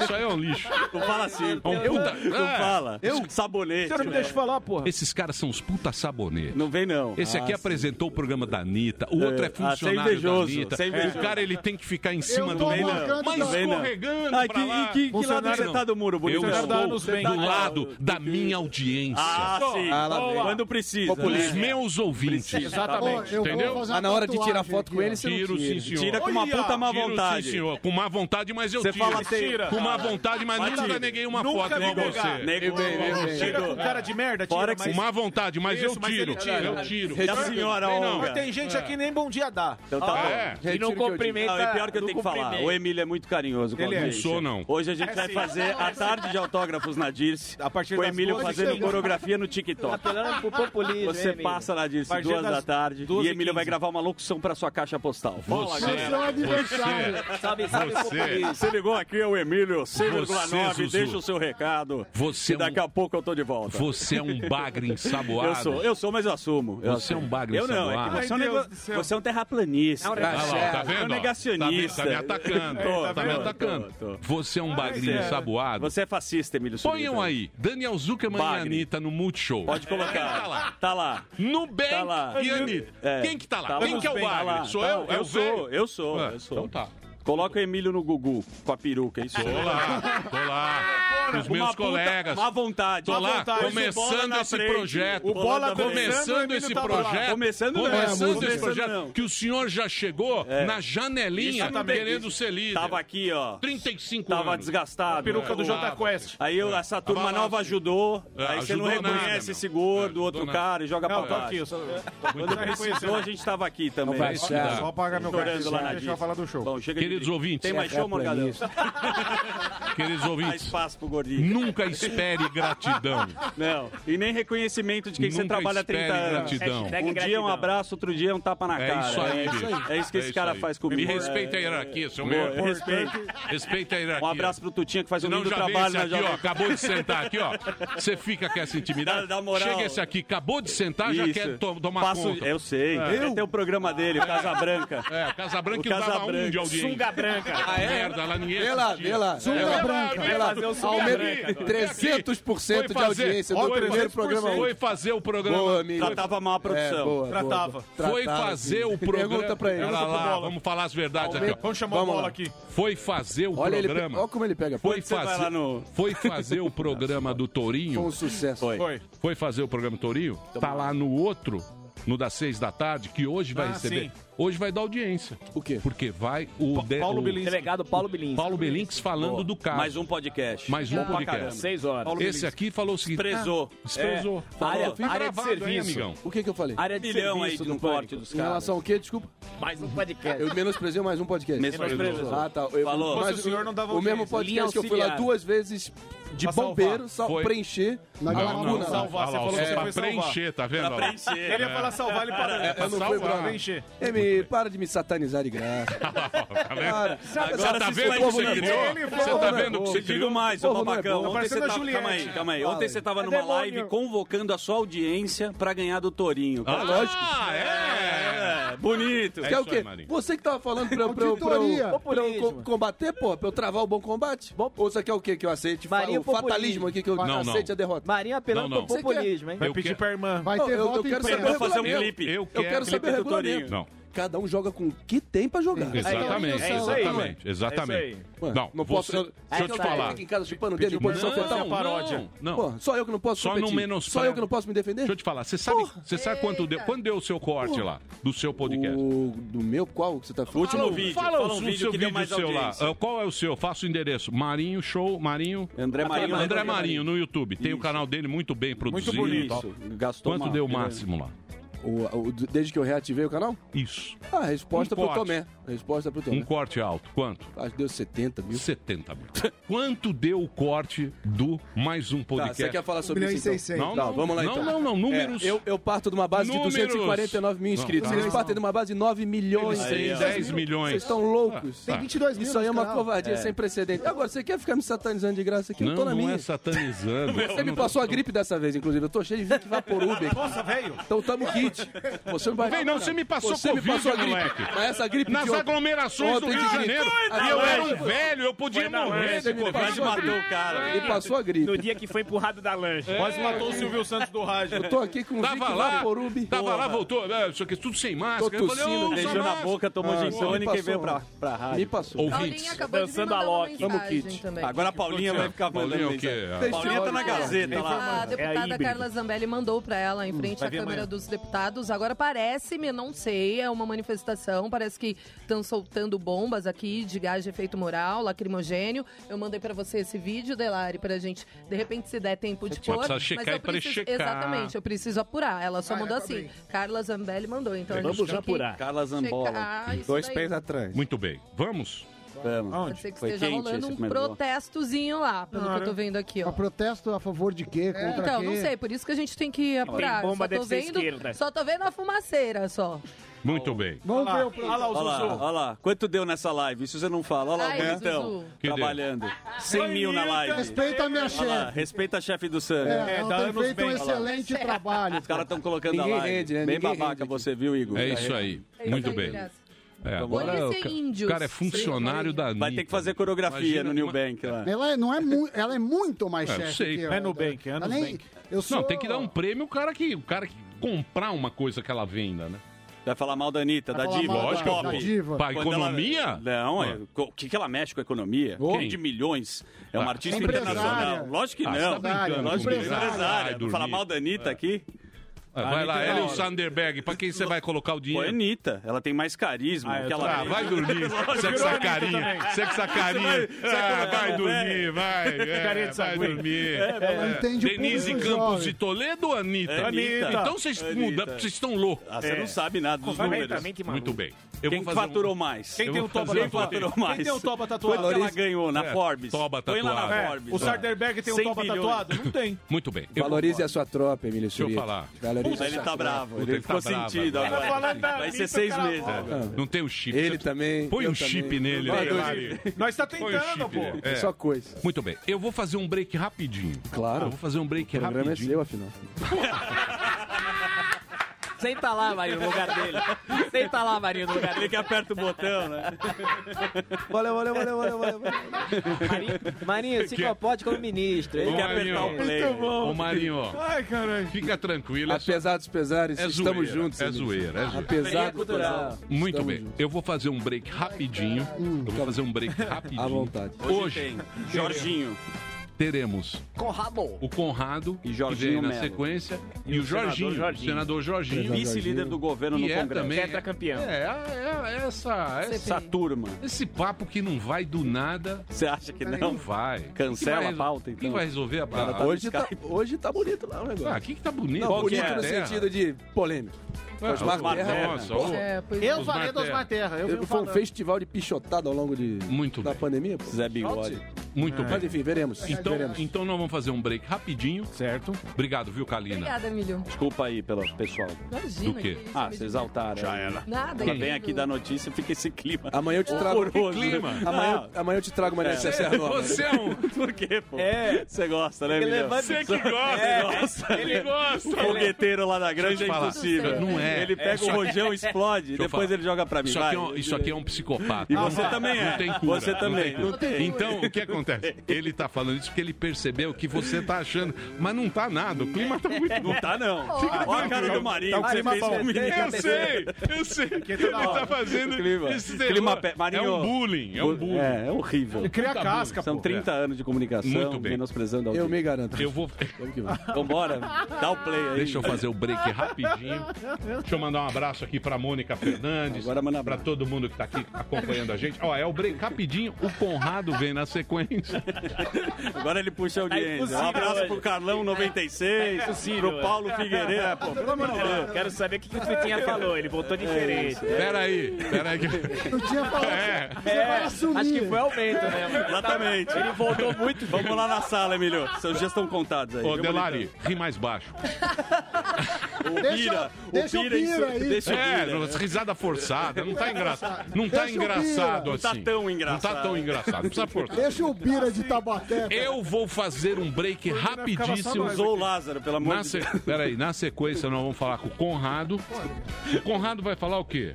Isso aí é um lixo. Não fala assim. É eu, não fala. Eu? Sabonete. Você não me deixa falar, porra. Esses caras são os puta sabonete. Não vem, não. Esse aqui ah, apresentou o programa da Anitta, o outro é, é. Ah, funcionário ah, da Anitta. É. O cara ele tem que ficar em cima do meio, mas escorregando ah, pra lá. Que, que, que lado você tá do muro, Bonito? Eu estou do tá lado da minha audiência. Ah, sim. Tá Quando precisa. Os né? meus ouvintes. Exatamente. Entendeu? Ah, na hora de tirar foto com ele, você tiro, sim, senhor. Tira com uma puta má vontade. Sim, senhor. Com má vontade, mas eu tiro. Assim, tira. Com má vontade, mas nunca neguei uma foto de você. Tira com cara de merda, tira. Com má vontade, mas eu tiro. Eu tiro. Senhora, tem gente aqui nem bom dia dá. Então tá ah, bom. É. E não cumprimenta. Não, é pior que eu tenho que falar. O Emílio é muito carinhoso. Ele é. Não sou, não. Hoje a gente é vai fazer a é tarde de autógrafos na Dirce. A partir o Emílio fazendo coreografia no TikTok. Apelando pro populismo. Você passa na Dirce duas da tarde e o Emílio vai gravar uma locução pra sua caixa postal. Você, é você, sabe, sabe você. Se ligou aqui, é o Emílio 6,9. Deixa o seu recado. Você e daqui a pouco eu tô de volta. Você é um bagre ensaboado. Eu sou, eu sou, mas eu assumo. Eu você assumo. é um bagre eu ensaboado. Eu não, é que você Ai, é um negócio aconteceu? Você é um terraplanista. Não, é tá, lá, tá vendo? É um negacionista. Tá, me, tá me atacando. tô, tá, tá me atacando. Tô, tô. Você é um bagrinho é. saboado. Você é fascista, Emílio Ponham aí. Daniel Zuckerman Bagre. e Anitta no Multishow. Pode colocar. Tá lá. Tá lá. Nubank tá lá. e Anitta. É. Quem que tá lá? Tá Quem que é o tá Bagre? Sou eu? Eu sou, eu sou, eu sou. Então tá. Coloca o Emílio no Gugu, com a peruca, isso. Tô lá, tô lá com Os meus colegas. Má vontade. Tô lá começando esse projeto. O Bola começando esse projeto. Começando Começando esse projeto. Que o senhor já chegou é. na janelinha querendo ser líder. Tava aqui, ó. 35 Tava anos. Tava desgastado. A peruca é. do Jota Quest. Aí eu, é. essa turma nova ajudou. É, aí você não reconhece esse gordo, é, outro cara, e joga não, pra baixo. Aqui. Quando a gente tava aqui também. Não, só pagar meu cartão, deixa eu falar do show. Queridos ouvintes. Tem mais show, Morgadão? Queridos ouvintes, espaço pro gordinho. nunca espere gratidão. Não, e nem reconhecimento de quem você trabalha há 30 espere anos. gratidão. Um dia é um abraço, outro dia é um tapa na é cara. É isso aí. É isso é que é esse cara aí. faz comigo. Me respeita a hierarquia, seu meu. Boa, Respeita. Respeita a hierarquia. Um abraço pro Tutinha que faz um lindo trabalho esse né, aqui, ó, acabou de sentar aqui, ó. Você fica com essa intimidade. Dá- dá moral. Chega esse aqui, acabou de sentar, já quer to- tomar Passo- conta. Eu sei. Eu? Tem o programa dele, o Casa Branca. É, Casa Branca o Casa Branca de. Sunga Branca. Ah, é? Merda, lá ninguém Vê lá, vê lá. Sunga branca. Fazer o 300% de audiência do primeiro programa. Foi fazer o programa. Boa. Tratava mal a é, produção. É, boa, Tratava. Boa, boa. Foi fazer o programa. Pergunta pra ele. Lá, vamos falar as verdades aqui. Vamos chamar a o bola aqui. Foi fazer o olha programa. Ele, olha como ele pega. Foi fazer, no... foi fazer o programa do Torinho. Foi um sucesso. Foi. Foi fazer o programa do Torinho. Então tá lá no outro no das seis da tarde, que hoje vai ah, receber. Sim. Hoje vai dar audiência. O quê? Porque vai o de- Paulo o delegado Paulo Bilinski. Paulo Bilinski falando do caso. Mais um podcast. Mais um podcast. Seis horas. Paulo Esse aqui falou o seguinte: Desprezou. ah, desprezou. É. Falou, Área- de hein, serviço. amigão? O que que eu falei? Área de Milhão serviço aí do porte dos corte dos Em relação ao quê? Desculpa. Mais um podcast. Eu menosprezei mais um podcast. Menosprezou. Ah, tá. Eu- Falou. Mas o senhor não dava O mesmo podcast que eu fui lá duas vezes de Pra bombeiro, só. Foi. preencher. Não, a não, não, salvar, você falou que você foi é, salvar. preencher, tá vendo? Pra preencher. Ele ia falar salvar, ele é, parou. É, É, não fui pra lá. É, menino, para de me satanizar de graça. Cara, tá vendo tá o que você tá vendo o que você digo mais, ô Babacão. Ontem você. Calma aí, calma aí. Ontem você tava é numa live convocando a sua audiência pra ganhar do Torinho. Ah, lógico. Ah, é! é bonito. É o quê? Você que tava falando pra eu... Pra pra eu combater, pô? Pra eu travar o bom combate? Bom, ou você quer é o quê que eu aceite? Marinho o fatalismo aqui que eu não, aceite a derrota. Marinha apelando não, não. pro populismo, hein? Vai pedir pra irmã. Vai ter eu, eu quero saber fazer um clipe. Eu quero saber o regulamento. Não cada um joga com o que tem pra jogar. Exatamente, é exatamente, exatamente. É, é não, não posso. Você, deixa eu te é falar. Em casa chupando dedo em posição. Paródia. Não, Pô, só eu que não posso só competir. Não menos só eu que não posso me defender. Deixa eu te falar. Você sabe, você sabe quanto deu, quando deu o seu corte Porra. lá do seu podcast? O, do meu qual que você tá falando? O último vídeo. Fala, fala um vídeo seu vídeo seu lá. Qual é o seu? Faça o endereço. Marinho Show, Marinho. André Marinho. André Marinho no YouTube. Tem o canal dele muito bem produzido. Muito bonito. Gastou Quanto deu o máximo lá? O, o- desde que eu reativei o canal? Isso. Ah, a resposta Um pro corte. Tomé. A resposta pro Tomé. Um corte alto. Quanto? Acho que deu 70 mil. 70 mil. Quanto deu o corte do mais um Tá, podcast? você quer falar sobre isso então? Não, não, vamos lá não, então. Não, não, números. É, eu, eu parto de uma base Números. de 249 mil inscritos. Não, Eles tá. partem de uma base de 9 milhões. Eles Aí, ó. 10 milhões. Vocês estão loucos. Tem Tá. 22 mil Isso aí é uma canal. covardia É. sem precedente. Agora, você quer ficar me satanizando de graça aqui? eu Não, tô na não minha. é satanizando. Você me passou a gripe dessa vez, inclusive. Eu tô cheio de aqui. Nossa, velho. Então tamo kit. Você não vai Vem, não, você me passou Você me Covid, passou a gripe. moleque. Mas essa gripe Nas aglomerações do Rio de. Janeiro. Ah, E eu era é. um velho, eu podia morrer de me Covid. a gripe. cara. Ele passou a gripe. No dia que foi empurrado da lancha. Quase matou o Silvio Santos do rádio. Eu tô aqui com o Tava Vic lá, tava lá, voltou. É, Isso aqui tudo sem máscara. Tô tossindo, Beijou na boca, tomou Ah, gin me tônica e veio pra, rádio. Me passou. Ouvintes. Dançando a Loki. Vamos, Kit. também. Agora a Paulinha vai ficar mandando é o quê? mensagem. Paulinha tá na Gazeta lá. A É deputada. Carla Zambelli mandou pra ela em frente vai à Câmara dos Deputados. Agora parece-me, não sei, é uma manifestação. Parece que estão soltando bombas aqui de gás de efeito moral, lacrimogênio. Eu mandei pra você esse vídeo, Delari, pra gente, de repente, se der tempo de Mas pôr. checar eu preciso, prechecar. Exatamente, eu preciso apurar. Ela só Vai, mandou é assim. Carla Zambelli mandou, então a Vamos apurar. Carla Zambola. checar Dois daí. pés atrás. Muito bem. Vamos? Vamos. Pode ser que Foi esteja quente rolando esse um primeiro bloco. protestozinho lá, pelo que eu tô vendo aqui, ó. A protesto a favor de quê? Contra Então, quê? não sei, por isso que a gente tem que apurar. Tem bomba, só tô deve ser vendo, esquerda. Só tô vendo a fumaceira, só. Muito bem. Vamos ver o Olha lá o Olha lá, olha lá. Quanto deu nessa live? Isso você não fala. Olha lá Ai, o bonitão. Zuzu. Que deu? Trabalhando. 100 mil na live. Respeita a minha Olha lá, chefe. respeita a chefe do Sam. É, ela dá tem feito um excelente trabalho. Os caras estão colocando Ninguém a live. rende, né? Bem Ninguém babaca rende você, viu, Igor? É isso aí. É Muito bem. É, agora Polícia o ca- índios. o cara é funcionário da Anitta. Vai ter que fazer coreografia Imagina no New uma- Bank lá. Ela é, não é mu ela é muito mais É, eu chefe sei. que eu. É Nubank, é Ela nem- Nubank. Eu sou... Não, tem que dar um prêmio o cara que, o cara que comprar uma coisa que ela venda, né? Vai falar mal da Anitta, Vai da diva, Lógico, da diva. Pra Quando economia? Ela... Não, é. O que, que ela mexe com a economia? Quem? Um de milhões. É uma Ah, artista empresária. internacional. Lógico que Ah, você não. tá brincando Lógico que comigo. Vai Empresária. Dormir. falar mal da Anitta aqui. Ah, Vai lá, é e o hora. Sanderberg. Pra quem você vai colocar o Pô, é dinheiro? Anitta. Ela tem mais carisma. Ah, que ela Ah, vai dormir. Você com essa carinha. Você com essa carinha. Ah, vai dormir, vai. é, Carinha de vai dormir. Ela entende o Denise público Campos de Toledo ou Anitta? É Anitta. Então vocês mudam, vocês estão loucos. Ah, você não sabe nada dos números. Muito bem. Eu Quem um- faturou mais? Quem tem o toba tatuado? faturou mais? Quem tem o toba tatuado? que ela ganhou na É, Forbes? toba Põe lá na tatuado. É, Forbes. o Sarderberg tem 100 toba tatuado? Não tem. Muito bem. Valorize a sua tropa, Emílio Deixa eu falar. Valorize Puta, a ele tá bravo. Puta, Ele ele ficou tá sentido agora. Vai ser seis meses. Não tem o chip. Ele também. Põe um chip também. nele. Nós tá o tentando, pô. É. Só coisa. Muito bem. Eu vou fazer um break rapidinho. Claro. Eu vou fazer um break O programa é rapidinho. seu, afinal. Senta lá, Marinho, no lugar dele. Senta lá, Marinho, no lugar Ele dele. que aperta o botão, né? Valeu, valeu, valeu, valeu, valeu. Marinho, Marinho se comporte como ministro. Ele Ô, quer apertar o Marinho. play. Ô, Marinho, Ai, caralho. fica tranquilo. É, Apesar dos pesares, é estamos zoeira, juntos. É zoeira, é zoeira. Apesar dos cultural. pesares. Muito estamos bem. juntos. Eu vou fazer um break rapidinho. Eu vou fazer um break rapidinho. À vontade. Hoje tem Jorginho. Teremos Conrado. o Conrado, E que Jorginho vem na Melo. sequência, e, o o senador Jorginho, Jorginho. o senador Jorginho. Vice-líder do governo no E é Congresso. também. Tetracampeão. É, é, é essa, essa- Essa turma. esse papo que não vai do nada. Você acha que Não não? vai. Cancela Quem vai a pauta, Quem então. vai resolver a, Cara, a, tá- Hoje tá, hoje tá bonito lá o negócio. Ah, aqui que tá bonito. Não, que bonito é? no sentido de polêmico. Ah, Osmar Osmar Terra. Nossa, ô, É, pois Eu Osmar falei do Osmar Terra. Eu Foi um festival de pichotada ao longo de, Muito da bem. pandemia. Pô. Zé Bigode. Muito Mas bem. enfim, veremos. Então, veremos. então nós vamos fazer um break rapidinho. Certo. Obrigado, viu, Kalina? Obrigada, Milho. Desculpa aí pelo pessoal. Imagina. Do quê? Ah, se exaltaram. Já era. Nada, Ela vem aqui dar notícia, fica esse clima. Amanhã eu te trago. Horroroso. clima? Amanhã, amanhã eu te trago uma necessaire nova. Você é um. Por quê, pô? É. Você gosta, né, Ele levanta- Você que gosta. Ele gosta. O fogueteiro lá da granja é impossível. Não é. Ele pega Isso o rojão, explode, Deixa eu depois falar. ele joga pra mim. Isso aqui, é um, isso aqui é um psicopata. E você também é. Não tem cura. Você também. cura. Não tem. Então, o que acontece? Ele tá falando isso porque ele percebeu que você tá achando. Mas não tá nada. O clima tá muito. Não tá, não. Olha a cara do Marinho Tá que você clima fez bom. Eu sei, eu sei. Ele tá fazendo Clima. esse Clima Marinho- É um bullying, é um bullying. É, é horrível. Ele cria Puta casca, São pô. 30 anos de comunicação, Muito bem. menosprezando alguém. Eu me garanto. Eu vou. Que. Vambora, dá o play aí. Deixa eu fazer o break rapidinho. Deixa eu mandar um abraço aqui pra Mônica Fernandes, Agora manda pra abraço. todo mundo que tá aqui acompanhando a gente. Ó, é o break rapidinho. O Conrado vem na sequência. Agora ele puxa a Tá audiência. impossível um abraço hoje. pro Carlão 96, Tá impossível, pro Paulo é. Figueiredo. É, pô, pelo amor de Deus. Quero saber o que, que o Tutinha falou. Ele voltou diferente. Pera aí, pera aí. Eu tinha falado. É. É, acho que foi aumento, né? Exatamente. Ele voltou muito. Vamos lá na sala, Emílio. Seus dias estão contados aí. Ô, Delari, ri mais baixo. O Deixa- Bira, deixa o o Bira, Bira isso- aí. deixa É, não- risada forçada, não tá engraçado. Não tá Deixa engraçado Bira. Não tá assim. tão engraçado. Não tá tão engraçado, não precisa forçar. Deixa o Bira de Tabaté. Eu vou fazer um break rapidíssimo. Usou o Lázaro, pelo amor Na de se... Deus. Peraí, na sequência nós vamos falar com o Conrado. O Conrado vai falar o quê?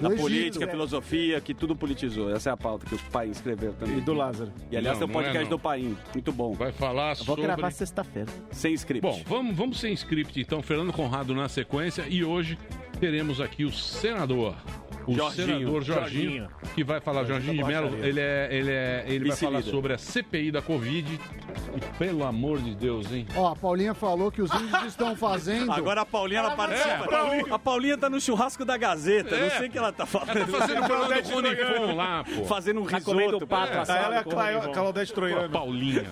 Da política, filosofia, que tudo politizou. Essa é a pauta que o pai escreveu também. E do Lázaro. E aliás, Não, tem o é, podcast não. do Paim. Muito bom. Vai falar Vou sobre... gravar sexta-feira. Sem script. Bom, vamos, vamos sem script então. Fernando Conrado na sequência. E hoje teremos aqui o senador. O Jorginho. senador Jorginho, Jorginho. que vai falar, Jorginho de Mello, ele, é, ele, é, ele vai falar sobre a CPI da Covid. E pelo amor de Deus, hein? Ó, a Paulinha falou que os índios estão fazendo. Agora a Paulinha, ela participa. É, Paulinha. A Paulinha tá no churrasco da Gazeta. É. Não sei o que ela tá falando. Ela tá fazendo o Fernando Ronicon lá, pô. Fazendo um Tá risoto. pato É. assado. Ela é a. Claudete Troiano. Paulinha.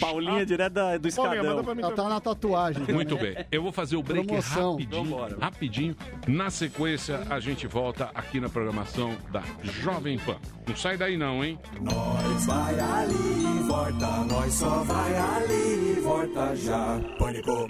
Paulinha direto da- do Paulinha, manda escadão. mim Ela tá na tatuagem. Muito bem. Eu vou fazer o break Promoção. rapidinho. Rapidinho. Na sequência, a gente volta aqui na programação da Jovem Pan. Não sai daí não, hein? Nós vai ali, volta, nós só vai ali, volta já. Pânico.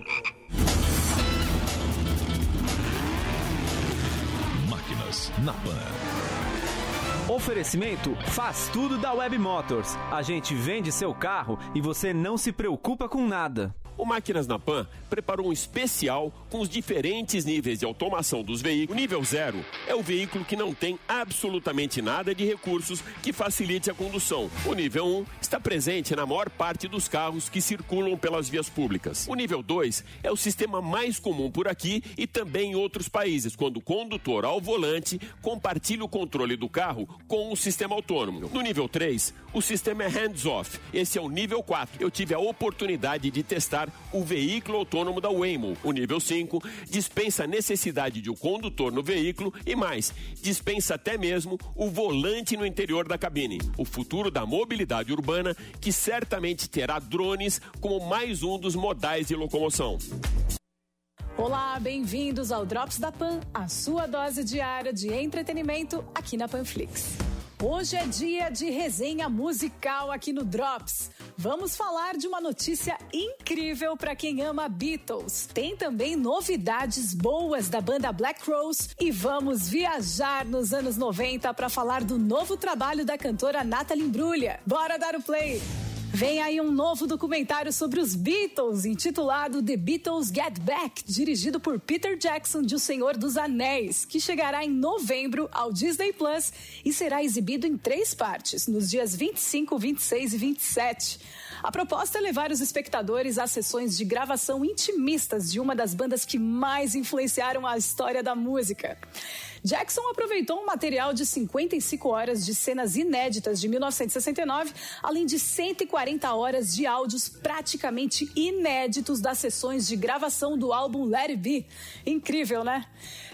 Máquinas na Pan. Oferecimento faz tudo da Web Motors. A gente vende seu carro e você não se preocupa com nada. O Máquinas na Pan preparou um especial com os diferentes níveis de automação dos veículos. O nível zero é o veículo que não tem absolutamente nada de recursos que facilite a condução. O nível 1 está presente na maior parte dos carros que circulam pelas vias públicas. O nível 2 é o sistema mais comum por aqui e também em outros países, quando o condutor ao volante compartilha o controle do carro com o sistema autônomo. No nível 3, o sistema é hands-off. Esse é o nível 4. Eu tive a oportunidade de testar o veículo autônomo da Waymo. O nível 5 dispensa a necessidade de o condutor no veículo e mais, dispensa até mesmo o volante no interior da cabine. O futuro da mobilidade urbana que certamente terá drones como mais um dos modais de locomoção. Olá, bem-vindos ao Drops da Pan, a sua dose diária de entretenimento aqui na Panflix. Hoje é dia de resenha musical aqui no Drops. Vamos falar de uma notícia incrível para quem ama Beatles. Tem também novidades boas da banda Black Rose e vamos viajar nos anos 90 para falar do novo trabalho da cantora Natalie Imbruglia. Bora dar o play! Vem aí um novo documentário sobre os Beatles, intitulado The Beatles Get Back, dirigido por Peter Jackson de O Senhor dos Anéis, que chegará em novembro ao Disney Plus e será exibido em três partes, nos dias 25, 26 e 27. A proposta é levar os espectadores a sessões de gravação intimistas de uma das bandas que mais influenciaram a história da música. Jackson aproveitou um material de 55 horas de cenas inéditas de 1969, além de 140 horas de áudios praticamente inéditos das sessões de gravação do álbum Let It Be. Incrível, né?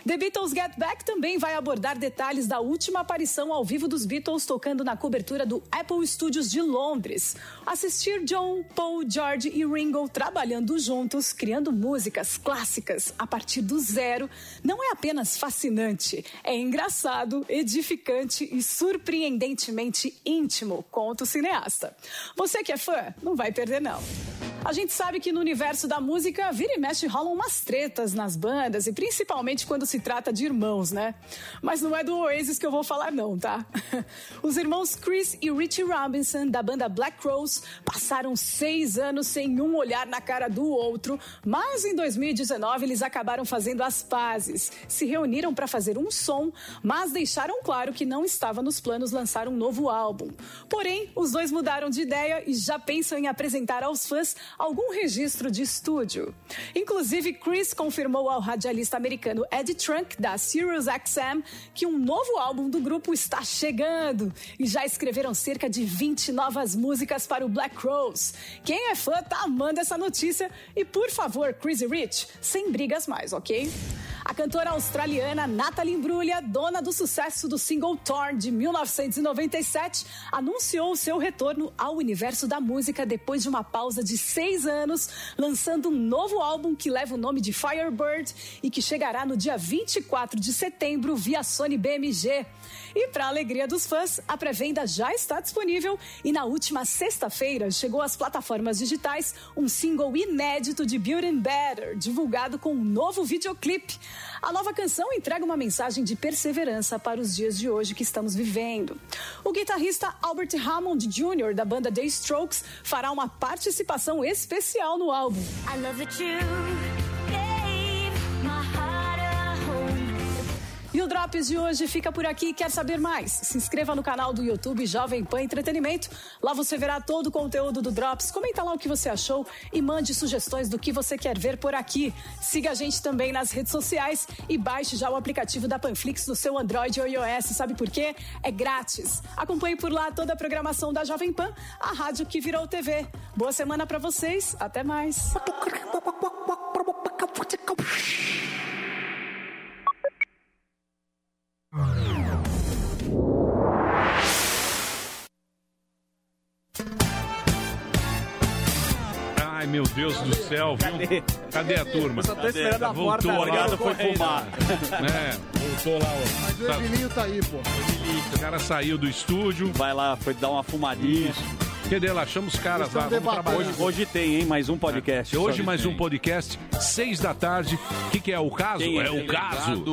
The Beatles Get Back também vai abordar detalhes da última aparição ao vivo dos Beatles tocando na cobertura do Apple Studios de Londres. Assistir John, Paul, George e Ringo trabalhando juntos, criando músicas clássicas a partir do zero, não é apenas fascinante, é engraçado, edificante e surpreendentemente íntimo, conta o cineasta. Você que é fã, não vai perder não. A gente sabe que no universo da música, vira e mexe rolam umas tretas nas bandas e principalmente quando se trata de irmãos, né? Mas não é do Oasis que eu vou falar não, tá? Os irmãos Chris e Richie Robinson, da banda Black Rose, passaram seis anos sem um olhar na cara do outro, mas em 2019 eles acabaram fazendo as pazes. Se reuniram para fazer um som, mas deixaram claro que não estava nos planos lançar um novo álbum. Porém, os dois mudaram de ideia e já pensam em apresentar aos fãs algum registro de estúdio. Inclusive, Chris confirmou ao radialista americano Ed Trunk, da Sirius XM, que um novo álbum do grupo está chegando. E já escreveram cerca de 20 novas músicas para o Black Rose. Quem é fã tá amando essa notícia. E por favor, Crazy Rich, sem brigas mais, ok? A cantora australiana Natalie Imbruglia, dona do sucesso do single Torn de 1997, anunciou seu retorno ao universo da música depois de uma pausa de seis anos, lançando um novo álbum que leva o nome de Firebird e que chegará no dia 24 de setembro via Sony BMG. E para alegria dos fãs, a pré-venda já está disponível e na última sexta-feira chegou às plataformas digitais um single inédito de Building Better, divulgado com um novo videoclipe. A nova canção entrega uma mensagem de perseverança para os dias de hoje que estamos vivendo. O guitarrista Albert Hammond Jr., da banda The Strokes, fará uma participação especial no álbum. I love E o Drops de hoje fica por aqui. Quer saber mais? Se inscreva no canal do YouTube Jovem Pan Entretenimento. Lá você verá todo o conteúdo do Drops. Comenta lá o que você achou e mande sugestões do que você quer ver por aqui. Siga a gente também nas redes sociais e baixe já o aplicativo da Panflix no seu Android ou iOS. Sabe por quê? É grátis. Acompanhe por lá toda a programação da Jovem Pan, a rádio que virou TV. Boa semana para vocês. Até mais. Ai, meu Deus do céu, viu? Cadê, a turma? Eu só tô esperando a Voltou, porta Obrigado, agora. foi fumar. É, voltou lá. ó. Mas o Tá- Evilinho tá aí, pô. O cara saiu do estúdio. Vai lá, foi dar uma fumadinha. Cadê lá? Chama os caras lá. Hoje- hoje tem, hein? Mais um podcast. Hoje Hoje mais tem. um podcast, seis da tarde. O que, que é o caso? Quem é? é o caso.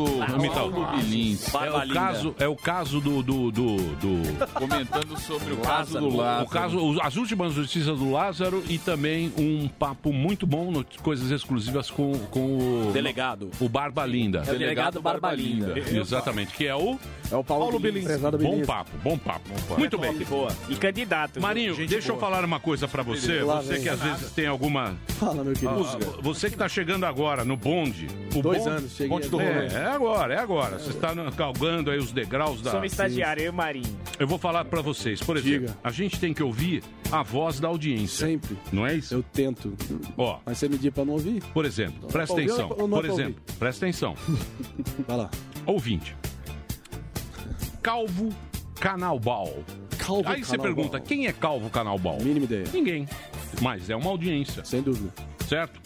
Paulo Bilins. É o caso, é o caso do, do, do, do- Comentando sobre o caso do Lázaro. O caso, as últimas notícias do Lázaro e também um papo muito bom, coisas exclusivas com, com o Delegado. O Barba Linda. É o delegado Barba Linda. Exatamente, que é o É o Paulo, Bilins. Prezado Bom Bilins. papo, bom papo. Muito bem. Boa. E candidato. Marinho, Gente deixa eu boa. falar uma coisa pra você. Lá Você vem. que às vezes tem alguma. Fala, meu querido. Ah, você que tá chegando agora no bonde. O Dois bonde- anos, cheguei Bonde do. É, é agora, é agora. Você está galgando aí os degraus da. Sou um estagiário, eu o Marinho. Eu vou falar pra vocês. Por exemplo, a gente tem que ouvir a voz da audiência. Sempre. Não é isso? Eu tento. Ó, Mas você me diz pra não ouvir? por exemplo, presta pra ouvir atenção. ou não é Por exemplo, presta atenção. Vai lá. Ouvinte. Calvo Canalbal. Calvo Aí você pergunta, quem é Calvo Canalbal? Mínima ideia. Ninguém. Mas é uma audiência. Sem dúvida. Certo?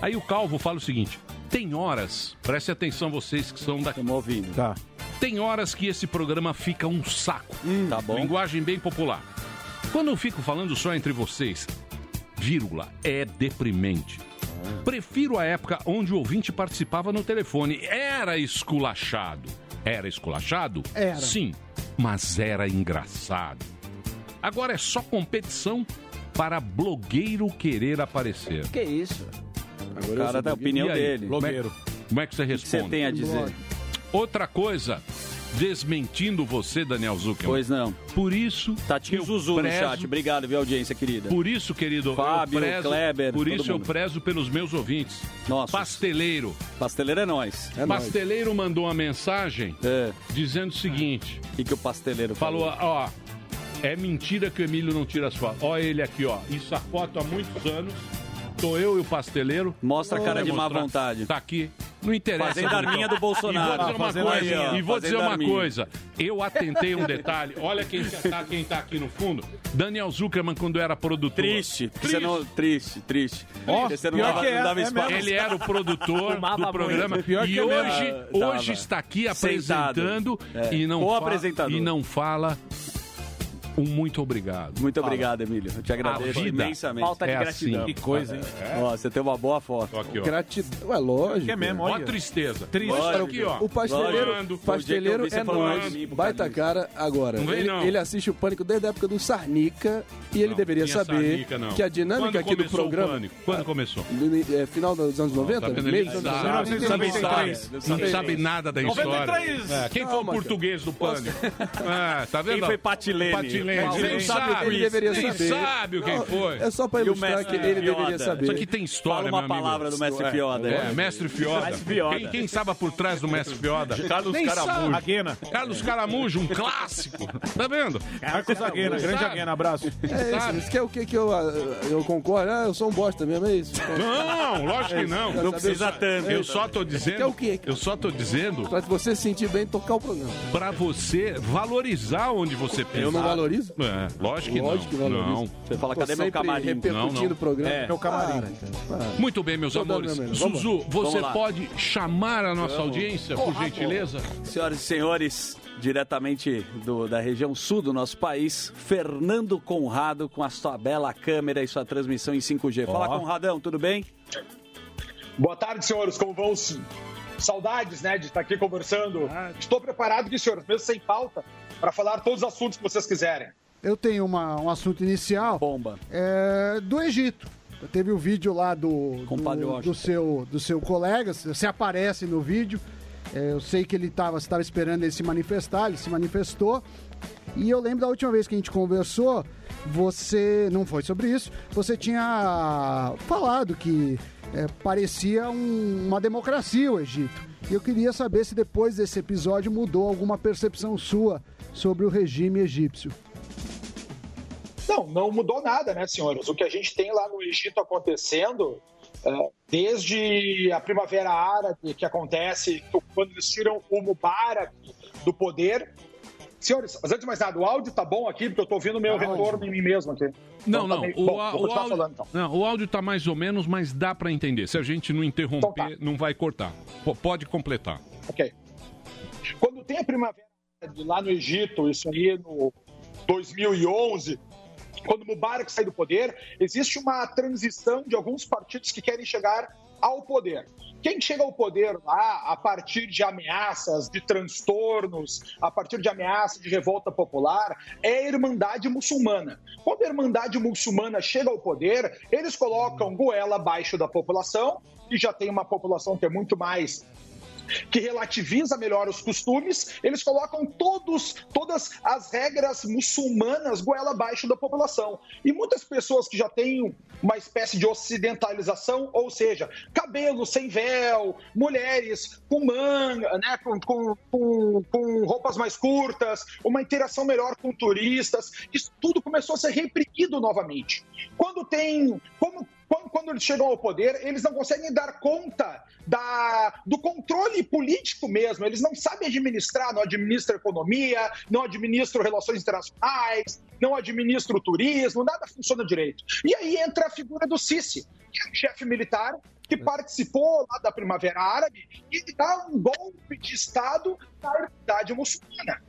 Aí o Calvo fala o seguinte: tem horas, preste atenção vocês que são daqui. ouvindo. Tá. Tem horas que esse programa fica um saco. Tá bom. Linguagem bem popular. Quando eu fico falando só entre vocês, vírgula, é deprimente. Prefiro a época onde o ouvinte participava no telefone. Era esculachado. Era esculachado? Era. Sim, mas era engraçado. Agora é só competição para blogueiro querer aparecer. Que isso? O cara dá a opinião dele. Blogueiro. Como é que você O que responde? você tem a dizer? Outra coisa, desmentindo você, Daniel Zuckerman. Pois não. Por isso. Tatinho eu Zuzu no prezo- chat. Obrigado, viu, audiência querida. Por isso, querido, Fábio, eu prezo, Kleber, por isso eu mundo. prezo pelos meus ouvintes. Nossa. Pasteleiro. Pasteleiro é nós. Pasteleiro mandou uma mensagem É. dizendo o seguinte: O que, que o pasteleiro falou, ó, é mentira que o Emílio não tira as fotos. Ó, ele aqui, ó. Isso a foto há muitos anos. Tô eu e o pasteleiro. Mostra a cara de má mostrar. vontade. Tá aqui. Não interessa. Fazendo arminha do Bolsonaro. E vou dizer uma coisa. e vou dizer uma coisa. Eu atentei um detalhe. Olha quem tá, quem tá aqui no fundo. Daniel Zuckerman, quando era produtor. Triste. Você não, triste, triste. Porque você não pior dava, é, não dava é. Ele era o produtor do programa. Pior e é hoje, hoje está aqui apresentando É. e, não fa- Co-apresentador. e não fala um muito obrigado. Muito Fala. obrigado, Emílio. Eu te agradeço imensamente. Falta de É gratidão. assim. Que coisa, hein? Ó, você tem uma boa foto. Aqui, ó. Gratidão. É lógico. É mesmo, olha. Ó tristeza. Triste. Lógico. Aqui, ó. O pasteleiro, pasteleiro é pro Baita cara agora. Não vem, ele, não. ele assiste o Pânico desde a época do Sarnica e ele Não, deveria saber Sarnica, não. que a dinâmica Quando aqui do programa... Quando começou? É, final dos anos 90? Tá vendo? meio dos não anos sabe, 90. não sabe, não nada da história. 93. É, quem foi o português do pânico? É, tá vendo? Quem foi Patilene? Quem Quem sabe sabe? ele deveria Quem saber. sabe quem foi? É só pra o ilustrar mestre que ele deveria saber. Isso aqui tem história, Fala uma meu amigo. palavra do mestre Fioda. É, mestre Fioda. Mestre Fioda. Quem, quem estava por trás do mestre Fioda? Carlos Nem Caramujo. sabe. Aguena. Carlos Caramujo, um clássico. Tá vendo? Marcos Aguena, grande Sabe? Aguena, abraço. É isso, isso que é o que, que eu, eu concordo. Ah, eu sou um bosta mesmo, é isso. Não, lógico que não. Não precisa tanto. Eu só tô dizendo. Que é o quê? Eu só tô dizendo Pra você se sentir bem, tocar o programa. pra você valorizar onde você pensa. Eu não valorizo? É, lógico que Lógico não. que valorizo. Não. Você fala, Tô cadê meu camarim? repercutindo Não, não. o programa. É. Meu camarim. Para, cara, para. Muito bem, meus Tô amores. Vamos lá. você Vamos pode chamar a nossa audiência, por gentileza? Senhoras e senhores, diretamente do- da região sul do nosso país, Fernando Conrado com a sua bela câmera e sua transmissão em 5G. Fala, Ó. Conradão, tudo bem? Boa tarde, senhores. Como vão? Saudades, né, de estar aqui conversando. Estou preparado aqui, senhores, mesmo sem pauta, para falar todos os assuntos que vocês quiserem. Eu tenho uma- um assunto inicial. Bomba. É, do Egito. Teve o vídeo lá do, do, do seu, do seu colega. Você aparece no vídeo. É, eu sei que ele estava estava esperando ele se manifestar, ele se manifestou. E eu lembro da última vez que a gente conversou, você. Não foi sobre isso, você tinha falado que é, parecia um- uma democracia o Egito. E eu queria saber se depois desse episódio mudou alguma percepção sua sobre o regime egípcio. Não, não mudou nada, né, senhores? O que a gente tem lá no Egito acontecendo, é, desde a Primavera Árabe, que acontece quando eles tiram o Mubarak do poder. Senhores, mas antes de mais nada, o áudio tá bom aqui, porque eu tô ouvindo o meu retorno em mim mesmo aqui. Não, Então tá não. meio- O, Bom, áudio, falando então. não, o áudio tá mais ou menos, mas dá pra entender. Se a gente não interromper, Então não vai cortar. P- pode completar. Ok. Quando tem a primavera lá no Egito, isso aí no 2011, quando Mubarak sai do poder, existe uma transição de alguns partidos que querem chegar ao poder. Quem chega ao poder lá a partir de ameaças, de transtornos, a partir de ameaças de revolta popular, é a Irmandade Muçulmana. Quando a Irmandade Muçulmana chega ao poder, eles colocam goela abaixo da população, que já tem uma população que é muito mais que relativiza melhor os costumes, eles colocam todos, todas as regras muçulmanas goela abaixo da população. E muitas pessoas que já têm uma espécie de ocidentalização, ou seja, cabelo sem véu, mulheres com manga, né, com, com, com, com roupas mais curtas, uma interação melhor com turistas, isso tudo começou a ser reprimido novamente. Quando tem. Como, quando, eles chegam ao poder, eles não conseguem dar conta da, do controle político mesmo. Eles não sabem administrar, não administram economia, não administram relações internacionais, não administram turismo, nada funciona direito. E aí entra a figura do Sisi, que é um chefe militar que participou lá da Primavera Árabe e dá um golpe de Estado na Irmandade muçulmana.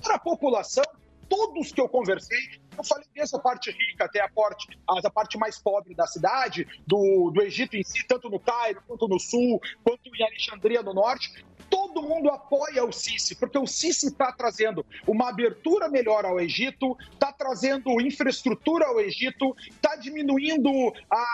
Para a população, todos que eu conversei, eu falei desde a parte rica até a parte, a parte mais pobre da cidade, do, do Egito em si, tanto no Cairo, quanto no sul, quanto em Alexandria no norte, todo mundo apoia o Sisi, porque o Sisi está trazendo uma abertura melhor ao Egito, está trazendo infraestrutura ao Egito, está diminuindo a,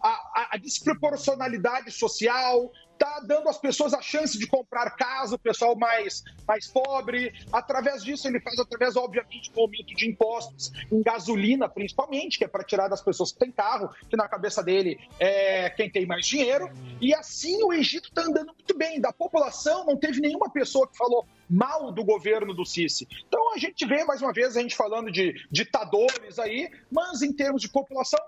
a, a desproporcionalidade social, está dando às pessoas a chance de comprar casa, o pessoal mais, mais pobre. Através disso, ele faz através, obviamente, do aumento de impostos em gasolina, principalmente, que é para tirar das pessoas que têm carro, que na cabeça dele é quem tem mais dinheiro. E assim o Egito está andando muito bem. Da população, não teve nenhuma pessoa que falou mal do governo do Sisi. Então a gente vê, mais uma vez, a gente falando de ditadores aí, mas em termos de população,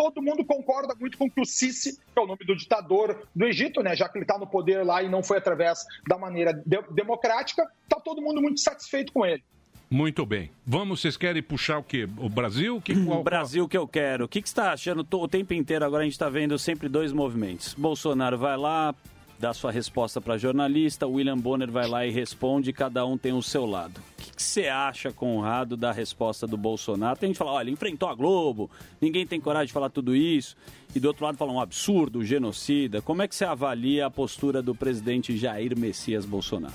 todo mundo concorda muito com que o Sisi, que é o nome do ditador do Egito, né, já que ele está no poder lá e não foi através da maneira de- democrática, está todo mundo muito satisfeito com ele. Muito bem. Vamos, vocês querem puxar o quê? O Brasil? Que, O Brasil que eu quero. O que, que você está achando? O tempo inteiro agora a gente está vendo sempre dois movimentos. Bolsonaro vai lá, dá sua resposta para jornalista, William Bonner vai lá e responde, cada um tem o seu lado. O que, você acha, Conrado, da resposta do Bolsonaro? Tem gente que fala, olha, enfrentou a Globo, ninguém tem coragem de falar tudo isso. E do outro lado fala um absurdo, genocida. Como é que você avalia a postura do presidente Jair Messias Bolsonaro?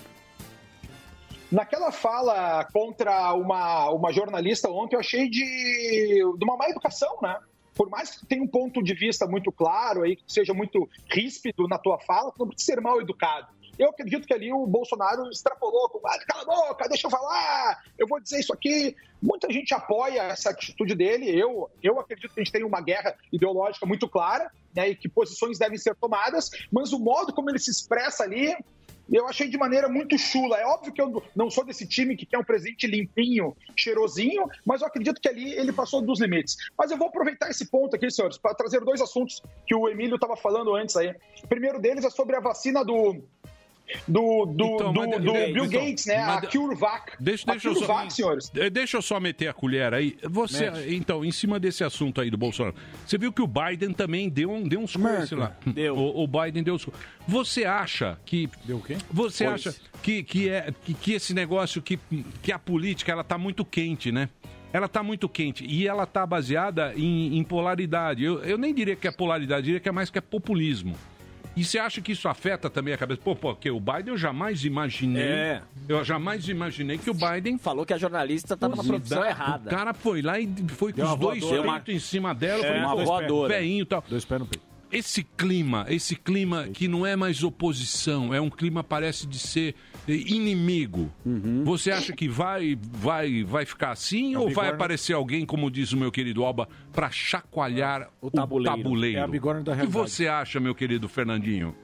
Naquela fala contra uma, uma jornalista ontem, eu achei de, de uma má educação, né? Por mais que tenha um ponto de vista muito claro aí, que seja muito ríspido na tua fala, não precisa ser mal educado. Eu acredito que ali o Bolsonaro extrapolou, com, ah, cala a boca, deixa eu falar, eu vou dizer isso aqui. Muita gente apoia essa atitude dele. Eu, eu acredito que a gente tem uma guerra ideológica muito clara, né, e que posições devem ser tomadas, mas o modo como ele se expressa ali, eu achei de maneira muito chula. É óbvio que eu não sou desse time que quer um presidente limpinho, cheirosinho, mas eu acredito que ali ele passou dos limites. Mas eu vou aproveitar esse ponto aqui, senhores, para trazer dois assuntos que o Emílio estava falando antes aí. O primeiro deles é sobre a vacina do. Do, do, Então, do, mas- do então, Bill Gates, né? mas- a CureVac. Deixa, a deixa, eu só, CureVac, senhores. Eh, deixa eu só meter a colher aí. Você, Mete. então, em cima desse assunto aí do Bolsonaro, você viu que o Biden também deu, um, deu uns coices lá. Deu. O, o Biden deu uns. Você acha que. Deu o quê? Você Coice. acha que, que, é, que, que esse negócio, que, que a política, ela tá muito quente, né? Ela tá muito quente e ela tá baseada em, em polaridade. Eu, eu nem diria que é polaridade, eu diria que é mais que é populismo. E você acha que isso afeta também a cabeça? Pô, porque o Biden eu jamais imaginei. É. Eu jamais imaginei que o Biden. Falou que a jornalista tá numa produção errada. O cara foi lá e foi com os dois peitos em cima dela. É, falei, uma voadora. Veinho e tal. Dois pés no peito. Esse clima, esse clima que não é mais oposição, é um clima parece de ser eh, inimigo. Você acha que vai vai vai ficar assim É a ou vai aparecer alguém, como diz o meu querido Alba, para chacoalhar o tabuleiro? É a bigorna da O que realidade. você acha, meu querido Fernandinho?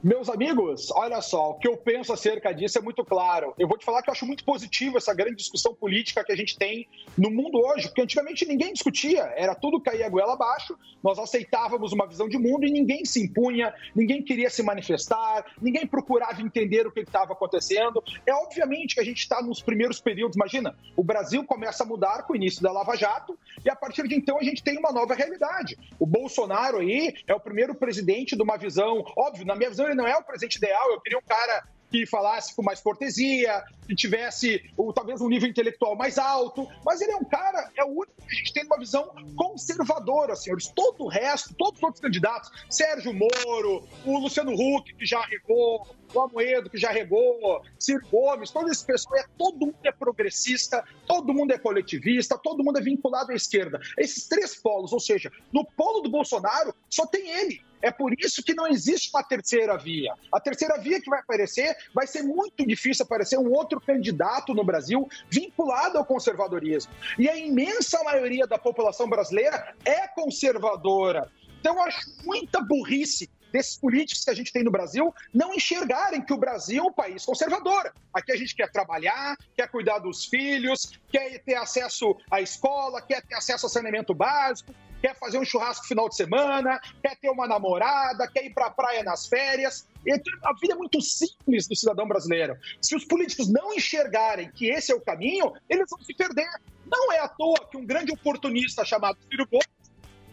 Meus amigos, olha só, o que eu penso acerca disso é muito claro. Eu vou te falar que eu acho muito positivo essa grande discussão política que a gente tem no mundo hoje, porque antigamente ninguém discutia, era tudo cair a goela abaixo, nós aceitávamos uma visão de mundo e ninguém se impunha, ninguém queria se manifestar, ninguém procurava entender o que estava acontecendo. É obviamente que a gente está nos primeiros períodos, imagina, o Brasil começa a mudar com o início da Lava Jato e a partir de então a gente tem uma nova realidade. O Bolsonaro aí é o primeiro presidente de uma visão, óbvio, na minha visão ele não é o presidente ideal, eu queria um cara que falasse com mais cortesia, que tivesse ou, talvez um nível intelectual mais alto, mas ele é um cara, é o único que a gente tem uma visão conservadora, senhores. Todo o resto, todos os outros candidatos, Sérgio Moro, o Luciano Huck, que já regou, o Amoedo, que já regou, Ciro Gomes, todo esse pessoal, é, todo mundo é progressista, todo mundo é coletivista, todo mundo é vinculado à esquerda. Esses três polos, ou seja, no polo do Bolsonaro, só tem ele. É por isso que não existe uma terceira via. A terceira via que vai aparecer vai ser muito difícil aparecer um outro candidato no Brasil vinculado ao conservadorismo. E a imensa maioria da população brasileira é conservadora. Então eu acho muita burrice desses políticos que a gente tem no Brasil não enxergarem que o Brasil é um país conservador. Aqui a gente quer trabalhar, quer cuidar dos filhos, quer ter acesso à escola, quer ter acesso ao saneamento básico, quer fazer um churrasco no final de semana, quer ter uma namorada, quer ir para a praia nas férias. Então, a vida é muito simples do cidadão brasileiro. Se os políticos não enxergarem que esse é o caminho, eles vão se perder. Não é à toa que um grande oportunista chamado Ciro Gomes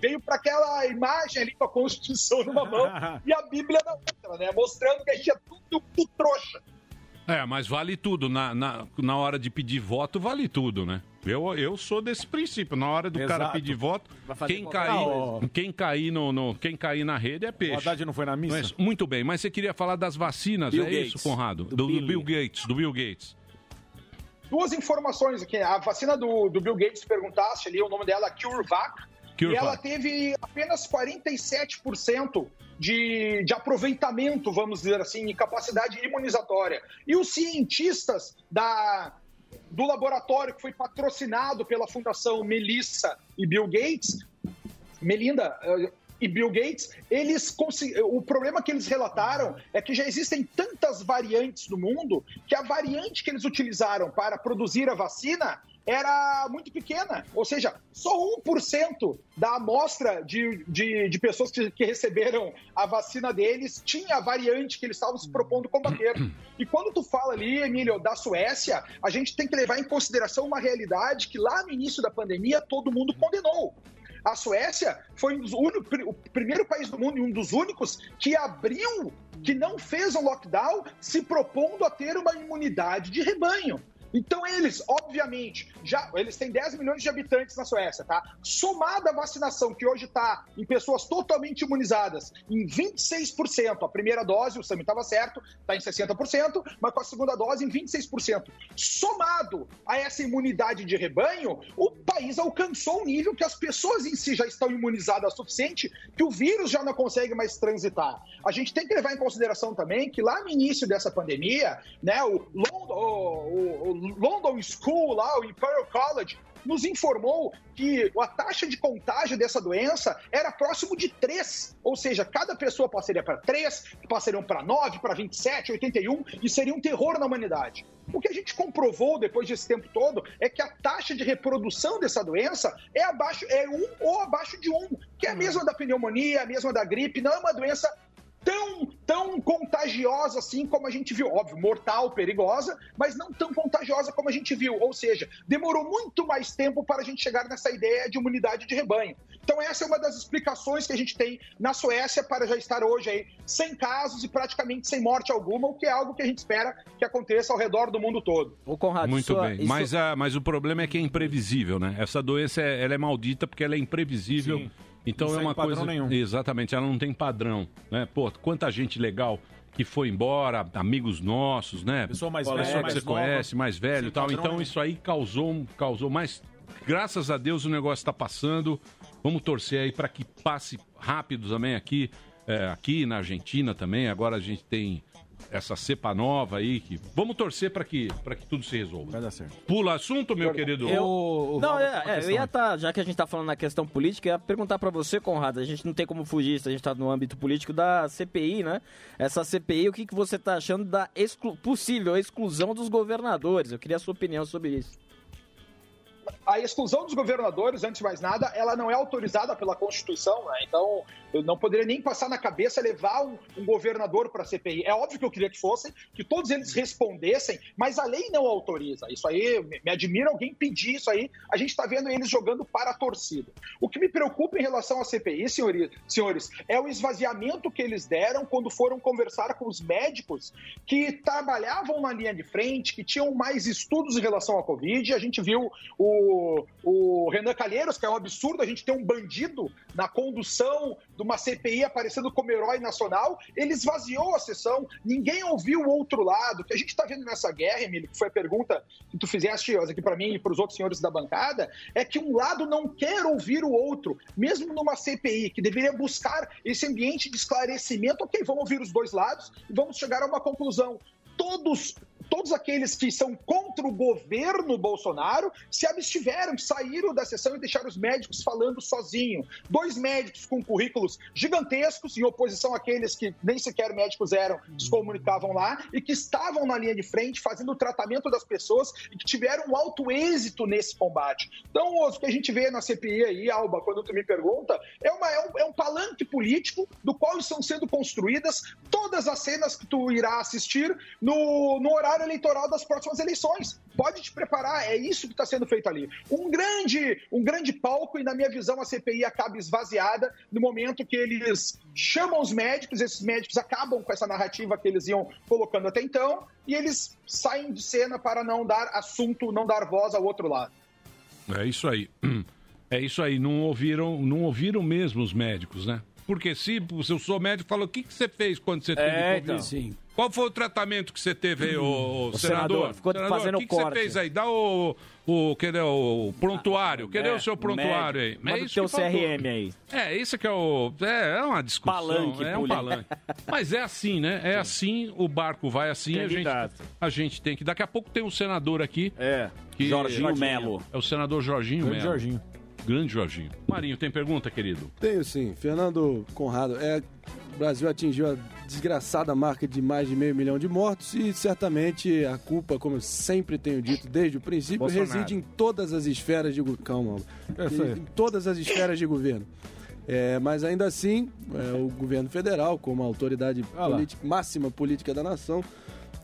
veio para aquela imagem ali com a Constituição numa mão e a Bíblia na outra, né? Mostrando que a gente é tudo, tudo trouxa. É, mas vale tudo. Na, na, na hora de pedir voto, vale tudo, né? Eu, eu sou desse princípio. Na hora do cara Exato. pedir voto, quem cair, coisa. quem, cair no, no- quem cair na rede é peixe. O Haddad não foi na missa? Mas, muito bem, mas você queria falar das vacinas, Bill é Gates. isso, Conrado? Do Do, do. Bill Gates, do Bill Gates. Duas informações aqui. A vacina do, do Bill Gates, perguntaste ali, o nome dela é CureVac. E ela teve apenas 47% de, de aproveitamento, vamos dizer assim, em capacidade imunizatória. E os cientistas da, do laboratório que foi patrocinado pela Fundação Melissa e Bill Gates, Melinda eh, e Bill Gates, eles o problema que eles relataram é que já existem tantas variantes no mundo que a variante que eles utilizaram para produzir a vacina era muito pequena, ou seja, só 1% da amostra de, de, de pessoas que, que receberam a vacina deles tinha a variante que eles estavam se propondo combater. E quando tu fala ali, Emílio, da Suécia, a gente tem que levar em consideração uma realidade que lá no início da pandemia todo mundo condenou. A Suécia foi um dos únicos- o primeiro país do mundo e um dos únicos que abriu, que não fez um lockdown, se propondo a ter uma imunidade de rebanho. Então eles, obviamente, já eles têm 10 milhões de habitantes na Suécia, tá? Somada a vacinação que hoje está em pessoas totalmente imunizadas em 26%, a primeira dose, o Sami estava certo, está em 60%, mas com a segunda dose em 26%. Somado a essa imunidade de rebanho, o país alcançou um nível que as pessoas em si já estão imunizadas o suficiente que o vírus já não consegue mais transitar. A gente tem que levar em consideração também que lá no início dessa pandemia, né, o London, o, o London School, lá, o Imperial College, nos informou que a taxa de contágio dessa doença era próximo de 3. Ou seja, cada pessoa passaria para 3, passariam para 9, para 27, 81, e seria um terror na humanidade. O que a gente comprovou depois desse tempo todo é que a taxa de reprodução dessa doença é abaixo, é 1 ou abaixo de 1, que é a mesma da pneumonia, a mesma da gripe, não é uma doença tão, tão contagiosa assim como a gente viu. Óbvio, mortal, perigosa, mas não tão contagiosa como a gente viu. Ou seja, demorou muito mais tempo para a gente chegar nessa ideia de imunidade de rebanho. Então, essa é uma das explicações que a gente tem na Suécia para já estar hoje aí sem casos e praticamente sem morte alguma, o que é algo que a gente espera que aconteça ao redor do mundo todo. O Conrado, Muito sua- bem. isso- Mas, a, mas o problema é que é imprevisível, né? Essa doença é, ela é maldita porque ela é imprevisível. Sim. Então Não é uma padrão coisa. nenhum. Exatamente, ela não tem padrão. Né? Pô, quanta gente legal que foi embora, amigos nossos, né? Pessoa mais Pessoa velha, que mais você nova. conhece, mais velho Sem e tal. Então nenhum. isso aí causou, causou mais. Graças a Deus o negócio está passando. Vamos torcer aí para que passe rápido também aqui, é, aqui na Argentina também. Agora a gente tem essa cepa nova aí que vamos torcer para que para que tudo se resolva. Vai dar certo. Pula assunto, meu querido. Eu... Não, é, é, eu ia estar, já que a gente tá falando na questão política, eu ia perguntar pra você, Conrado, a gente não tem como fugir, se a gente tá no âmbito político da CPI, né? Essa CPI, o que, que você tá achando da exclu- possível exclusão dos governadores? Eu queria a sua opinião sobre isso. a exclusão dos governadores, antes de mais nada, ela não é autorizada pela Constituição, né? Então, eu não poderia nem passar na cabeça levar um, um governador para a CPI. É óbvio que eu queria que fossem, que todos eles respondessem, mas a lei não autoriza. Isso aí, me, me admira alguém pedir isso aí. A gente está vendo eles jogando para a torcida. O que me preocupa em relação à CPI, senhores, senhores, é o esvaziamento que eles deram quando foram conversar com os médicos que trabalhavam na linha de frente, que tinham mais estudos em relação à Covid. A gente viu o, o Renan Calheiros, que é um absurdo a gente ter um bandido na condução de uma CPI aparecendo como herói nacional. Ele esvaziou a sessão, ninguém ouviu o outro lado. O que a gente está vendo nessa guerra, Emílio, que foi a pergunta que tu fizeste aqui para mim e para os outros senhores da bancada, é que um lado não quer ouvir o outro, mesmo numa CPI, que deveria buscar esse ambiente de esclarecimento. Ok, vamos ouvir os dois lados e vamos chegar a uma conclusão. Todos todos aqueles que são contra o governo Bolsonaro se abstiveram, saíram da sessão e deixaram os médicos falando sozinho. Dois médicos com currículos gigantescos, em oposição àqueles que nem sequer médicos eram, se comunicavam lá, e que estavam na linha de frente fazendo o tratamento das pessoas e que tiveram um alto êxito nesse combate. Então, o que a gente vê na CPI aí, Alba, quando tu me pergunta, é, uma, é, um, é um palanque político do qual estão sendo construídas todas as cenas que tu irá assistir no, no horário eleitoral das próximas eleições. Pode te preparar, é isso que está sendo feito ali. Um grande, um grande palco, e na minha visão a CPI acaba esvaziada no momento que eles chamam os médicos, esses médicos acabam com essa narrativa que eles iam colocando até então, e eles saem de cena para não dar assunto, não dar voz ao outro lado. É isso aí. É isso aí. Não ouviram, não ouviram mesmo os médicos, né? Porque se, eu sou médico, fala o que, que você fez quando você teve É, Covid? então. Sim. Qual foi o tratamento que você teve aí, ô, O senador? senador, ficou fazendo o que, que você fez aí? Dá o, o, cadê o prontuário? Cadê É, o seu prontuário aí? Manda o isso teu que faltou. CRM aí. É, isso que é o. É, é uma discussão. Palanque é um palanque. Mas é assim, né? É assim, o barco vai assim, a gente, a gente tem que. Daqui a pouco tem um senador aqui. É. que- Jorginho Melo. É o senador Jorginho Melo. Jorginho. Grande Jorginho. Marinho, tem pergunta, querido? Tenho sim. Fernando Conrado, é, o Brasil atingiu a desgraçada marca de mais de meio milhão de mortos e certamente a culpa, como eu sempre tenho dito desde o princípio, Bolsonaro. reside em todas as esferas de governo. Calma, É isso aí. em, em todas as esferas de governo. É, mas ainda assim, é, o governo federal, como a autoridade Ah política- máxima política da nação,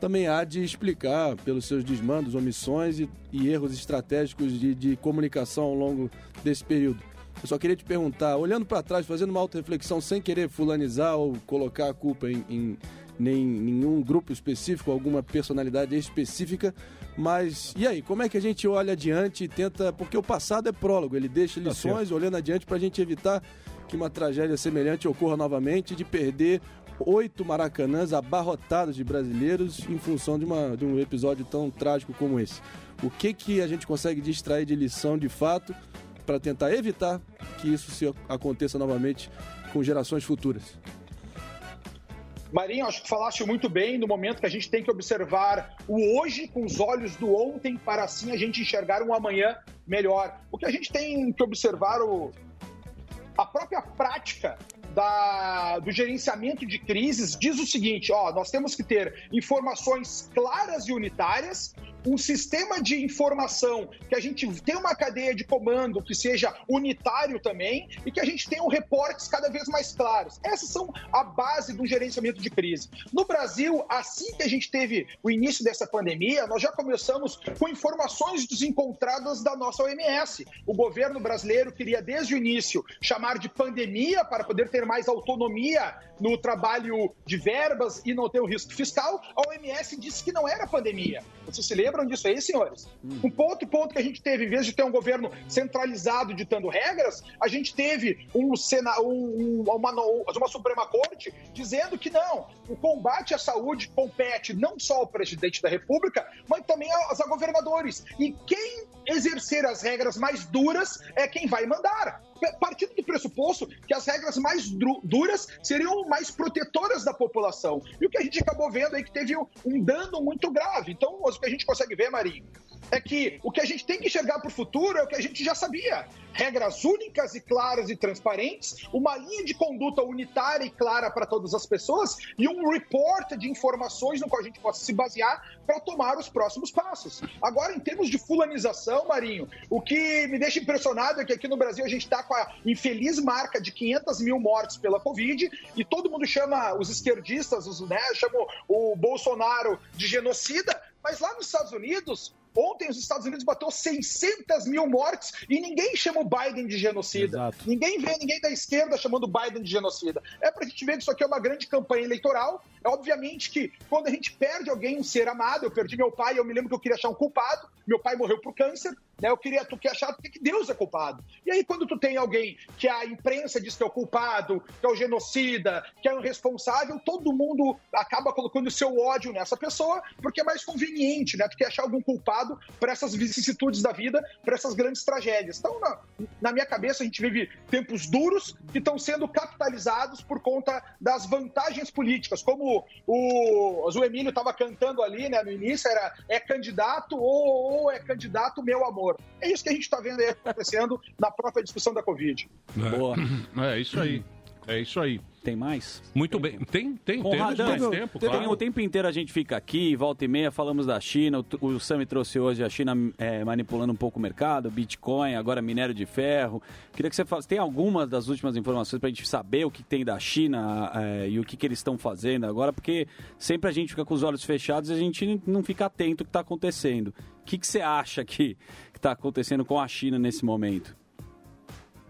também há de explicar pelos seus desmandos, omissões e, e erros estratégicos de, de comunicação ao longo desse período. Eu só queria te perguntar, olhando para trás, fazendo uma auto-reflexão sem querer fulanizar ou colocar a culpa em, em- nem nenhum grupo específico, alguma personalidade específica. Mas e aí, como é que a gente olha adiante e tenta. Porque o passado é prólogo, ele deixa lições olhando adiante para a gente evitar que uma tragédia semelhante ocorra novamente, de perder oito maracanãs abarrotados de brasileiros em função de, uma, de um episódio tão trágico como esse. O que, que a gente consegue distrair de lição de fato para tentar evitar que isso se aconteça novamente com gerações futuras? Marinho, acho que falaste muito bem no momento que a gente tem que observar o hoje com os olhos do ontem para assim a gente enxergar um amanhã melhor. O que a gente tem que observar o, a própria prática da- do gerenciamento de crises diz o seguinte: ó, nós temos que ter informações claras e unitárias, um sistema de informação que a gente tenha uma cadeia de comando que seja unitário também e que a gente tenha um reportes cada vez mais claros. Essas são a base do gerenciamento de crise. No Brasil, assim que a gente teve o início dessa pandemia, nós já começamos com informações desencontradas da nossa OMS. O governo brasileiro queria desde o início chamar de pandemia para poder ter mais autonomia no trabalho de verbas e não ter o risco fiscal. A OMS disse que não era pandemia. Vocês se lembram disso aí, senhores? Um outro ponto que a gente teve, em vez de ter um governo centralizado ditando regras, a gente teve um Sena, um- uma, uma Suprema Corte dizendo que não, o combate à saúde compete não só ao presidente da República, mas também aos governadores. E quem exercer as regras mais duras é quem vai mandar. Partindo do pressuposto que as regras mais duras seriam mais protetoras da população. E o que a gente acabou vendo aí que teve um- um dano muito grave. Então, o que a gente consegue ver, Marinho, é que o que a gente tem que enxergar para o futuro é o que a gente já sabia. Regras únicas e claras e transparentes, uma linha de conduta unitária e clara para todas as pessoas e um report de informações no qual a gente possa se basear para tomar os próximos passos. Agora, em termos de fulanização, Marinho, o que me deixa impressionado é que aqui no Brasil a gente está com a infeliz marca de 500 mil mortes pela Covid e todo mundo chama os esquerdistas, os, né, chamam o Bolsonaro de genocida, mas lá nos Estados Unidos, ontem os Estados Unidos bateu 600 mil mortes e ninguém chama o Biden de genocida. Ninguém vê ninguém da esquerda chamando o Biden de genocida. É pra gente ver que isso aqui é uma grande campanha eleitoral. É obviamente que quando a gente perde alguém, um ser amado, eu perdi meu pai, eu me lembro que eu queria achar um culpado, meu pai morreu por câncer, né? Eu queria, tu quer achar que Deus é culpado. E aí, quando tu tem alguém que a imprensa diz que é o culpado, que é o genocida, que é o responsável, todo mundo acaba colocando o seu ódio nessa pessoa, porque é mais conveniente, né? Tu quer achar algum culpado para essas vicissitudes da vida, para essas grandes tragédias. Então, na, na minha cabeça, a gente vive tempos duros que estão sendo capitalizados por conta das vantagens políticas, como o, o Emílio estava cantando ali, né, no início, era é candidato ou, ou é candidato meu amor. É isso que a gente está vendo aí acontecendo na própria discussão da Covid. Boa. É isso aí. É isso aí. Tem mais? Muito bem. Tem, tem. Conradão, temos mais tempo, tem- claro. o tempo inteiro a gente fica aqui, volta e meia, falamos da China. O, o Sami trouxe hoje a China é, manipulando um pouco o mercado, Bitcoin, agora minério de ferro. Queria que você falasse, tem algumas das últimas informações para a gente saber o que tem da China é, e o que, que eles estão fazendo agora, porque sempre a gente fica com os olhos fechados e a gente não fica atento ao que está acontecendo. O que, que você acha que está acontecendo com a China nesse momento?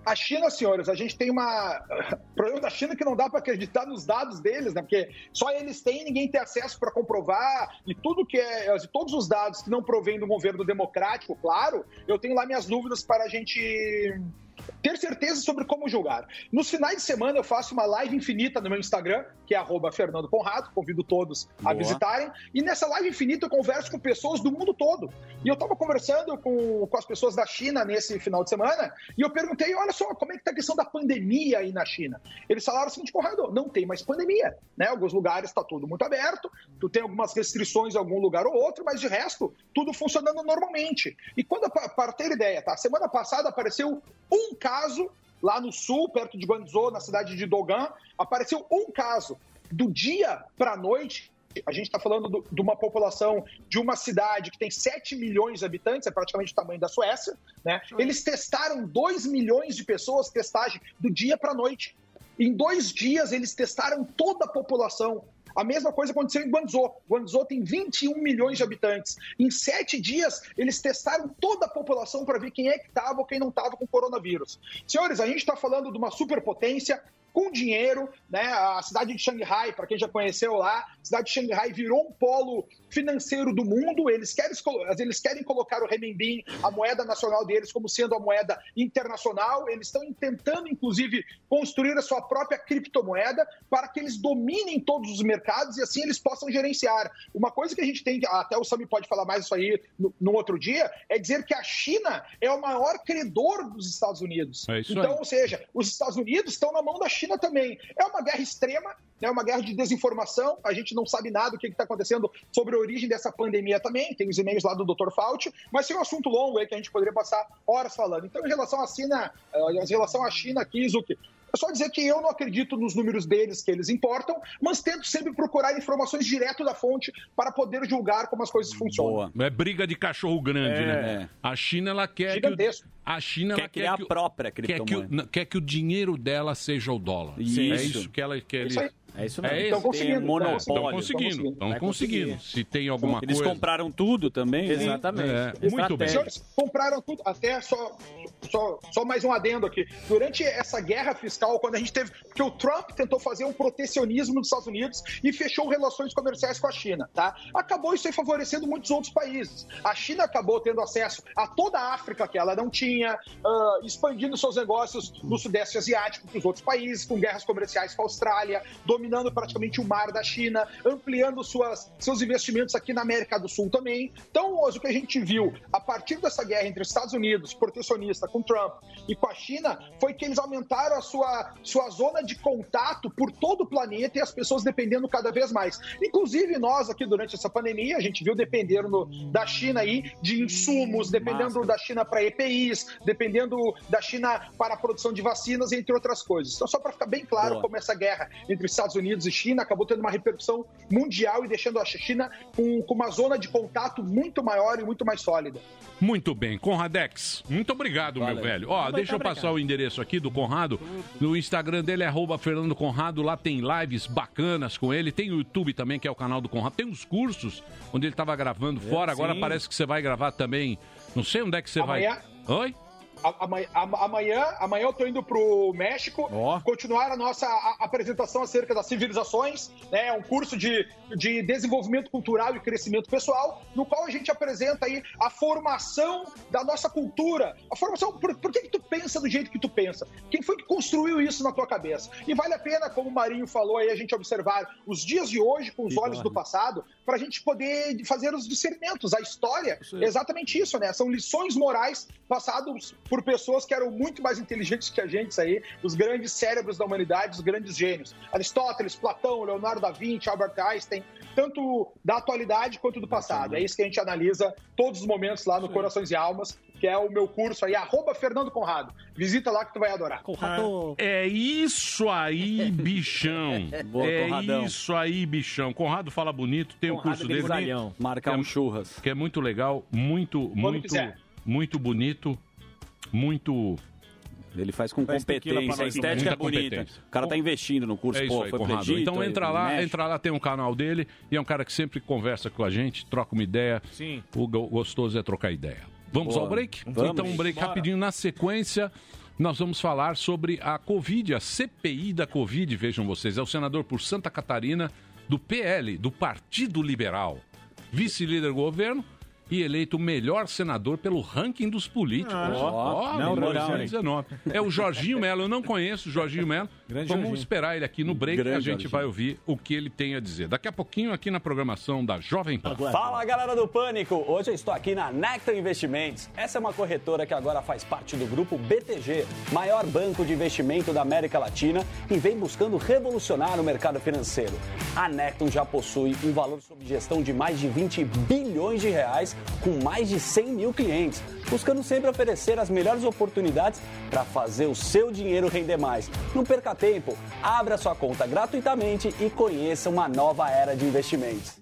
A China, senhores, a gente tem uma. O problema da China é que não dá para acreditar nos dados deles, né? Porque só eles têm, ninguém tem acesso para comprovar. E tudo que é. Todos os dados que não provêm do governo democrático, claro, eu tenho lá minhas dúvidas para a gente ter certeza sobre como julgar. Nos finais de semana eu faço uma live infinita no meu Instagram, que é Fernando Conrado, convido todos a Boa. visitarem. E nessa live infinita eu converso com pessoas do mundo todo. E eu estava conversando com, com as pessoas da China nesse final de semana, e eu perguntei, olha só, como é que tá a questão da pandemia aí na China? Eles falaram o seguinte, Conrado, não tem mais pandemia, né? Alguns lugares está tudo muito aberto, tu tem algumas restrições em algum lugar ou outro, mas de resto, tudo funcionando normalmente. E quando, para ter ideia, tá? Semana passada apareceu um caso lá no sul, perto de Guangzhou, na cidade de Dogan, apareceu um caso. Do dia para a noite, a gente está falando do- de uma população de uma cidade que tem 7 milhões de habitantes, é praticamente o tamanho da Suécia, né? Eles testaram 2 milhões de pessoas, testagem do dia para a noite. Em dois dias, eles testaram toda a população. A mesma coisa aconteceu em Guangzhou. Guangzhou tem 21 milhões de habitantes. Em sete dias, eles testaram toda a população para ver quem é que estava ou quem não estava com coronavírus. Senhores, a gente está falando de uma superpotência com dinheiro, né? A cidade de Xangai, para quem já conheceu lá, a cidade de Xangai virou um polo financeiro do mundo. Eles querem, eles querem colocar o renminbi, a moeda nacional deles, como sendo a moeda internacional. Eles estão tentando, inclusive, construir a sua própria criptomoeda para que eles dominem todos os mercados e assim eles possam gerenciar. Uma coisa que a gente tem, até o Sami pode falar mais isso aí no, no outro dia, é dizer que a China é o maior credor dos Estados Unidos. É isso então, aí. ou seja, os Estados Unidos estão na mão da China também. É uma guerra extrema, é uma guerra de desinformação. A gente não sabe nada do que está acontecendo sobre a origem dessa pandemia também. Tem os e-mails lá do Dr. Fauci, mas tem um assunto longo aí que a gente poderia passar horas falando. Então, em relação à China, eh, em relação à China aqui, Zuki, é só dizer que eu não acredito nos números deles que eles importam, mas tento sempre procurar informações direto da fonte para poder julgar como as coisas funcionam. É briga de cachorro grande, É. né? A China, ela quer Gigantesco. que o, a China Quer ela criar que a própria quer que, o, criptomoeda. quer que o dinheiro dela seja o dólar. Isso. É isso que ela quer. Isso aí. É isso mesmo. É Estão conseguindo, monopólio. Estão conseguindo. Estão conseguindo. Se tem alguma Eles coisa. compraram tudo também. né? É, muito bem. Senhores, compraram tudo, até só, só, só mais um adendo aqui. Durante essa guerra fiscal, quando a gente teve. Porque o Trump tentou fazer um protecionismo nos Estados Unidos e fechou relações comerciais com a China, tá? Acabou isso aí favorecendo muitos outros países. A China acabou tendo acesso a toda a África que ela não tinha, ah, expandindo seus negócios no Sudeste Asiático para os outros países, com guerras comerciais com a Austrália, dominando praticamente o mar da China, ampliando suas, seus investimentos aqui na América do Sul também. Então, o que a gente viu a partir dessa guerra entre os Estados Unidos, protecionista, com Trump, e com a China, foi que eles aumentaram a sua, sua zona de contato por todo o planeta e as pessoas dependendo cada vez mais. Inclusive, nós aqui durante essa pandemia, a gente viu dependendo da China aí de insumos, dependendo da China para EPIs, dependendo da China para a produção de vacinas, entre outras coisas. Então, só para ficar bem claro Boa. como essa guerra entre Estados Unidos e China acabou tendo uma repercussão mundial e deixando a China com, com uma zona de contato muito maior e muito mais sólida. Muito bem, Conradex, muito obrigado, meu velho. Ó, Muito deixa eu passar o endereço aqui do Conrado. No Instagram dele é arroba Fernando Conrado, lá tem lives bacanas com ele. Tem o YouTube também, que é o canal do Conrado. Tem os cursos onde ele estava gravando É, fora. Agora parece que você vai gravar também. Não sei onde é que você vai. Oi? Amanhã, amanhã, amanhã eu tô indo pro México continuar a nossa apresentação acerca das civilizações, né? É um curso de, de desenvolvimento cultural e crescimento pessoal, no qual a gente apresenta aí a formação da nossa cultura. A formação, por, por que, que tu pensa do jeito que tu pensa? Quem foi que construiu isso na tua cabeça? E vale a pena, como o Marinho falou aí, a gente observar os dias de hoje com os olhos do passado, para a gente poder fazer os discernimentos. A história é exatamente isso, né? São lições morais passadas por pessoas que eram muito mais inteligentes que a gente, isso aí, os grandes cérebros da humanidade, os grandes gênios. Aristóteles, Platão, Leonardo da Vinci, Albert Einstein, tanto da atualidade quanto do passado. É isso que a gente analisa todos os momentos lá no Corações e Almas, que é o meu curso aí, arroba Fernando Conrado. Visita lá que tu vai adorar. É isso aí, bichão. Boa, é Conradão. isso aí, bichão. Conrado fala bonito, tem o Conrado curso dele. Marcar Que é- um churras. Que é muito legal, muito, muito, quiser. muito bonito, muito. Ele faz com Faz competência, a estética é bonita. O cara tá investindo no curso, É pô, aí, foi pro Conrado. Egito, Então entra lá, México. entra lá, tem um canal dele e é um cara que sempre conversa com a gente, troca uma ideia. Sim. O go- gostoso é trocar ideia. Vamos Boa. ao break? Vamos. Então um break Bora. rapidinho. Na sequência, nós vamos falar sobre a Covid, a CPI da Covid, vejam vocês. É o senador por Santa Catarina do PL, do Partido Liberal. Vice-líder do governo e eleito o melhor senador pelo ranking dos políticos. Ah, não, não, 2019. É o Jorginho Melo. Eu não conheço o Jorginho Melo. Grande Vamos Jorginho. esperar ele aqui no break Grande e a gente Jorginho. vai ouvir o que ele tem a dizer. Daqui a pouquinho aqui na programação da Jovem Pan. Fala galera do Pânico! Hoje eu estou aqui na Nectar Investimentos. Essa é uma corretora que agora faz parte do grupo BTG, maior banco de investimento da América Latina e vem buscando revolucionar o mercado financeiro. A Nectar já possui um valor sob gestão de mais de 20 bilhões de reais, com mais de 100 mil clientes, buscando sempre oferecer as melhores oportunidades para fazer o seu dinheiro render mais. Não perca tempo, abra sua conta gratuitamente e conheça uma nova era de investimentos.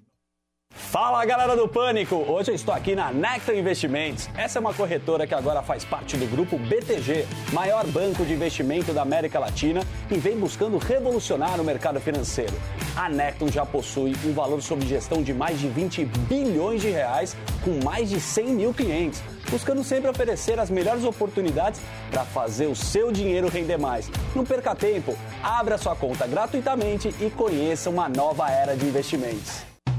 Fala galera do Pânico! Hoje eu estou aqui na Nectar Investimentos. Essa é uma corretora que agora faz parte do grupo BTG, maior banco de investimento da América Latina e vem buscando revolucionar o mercado financeiro. A Nectar já possui um valor sob gestão de mais de 20 bilhões de reais, com mais de 100 mil clientes, buscando sempre oferecer as melhores oportunidades para fazer o seu dinheiro render mais. Não perca tempo, abra sua conta gratuitamente e conheça uma nova era de investimentos.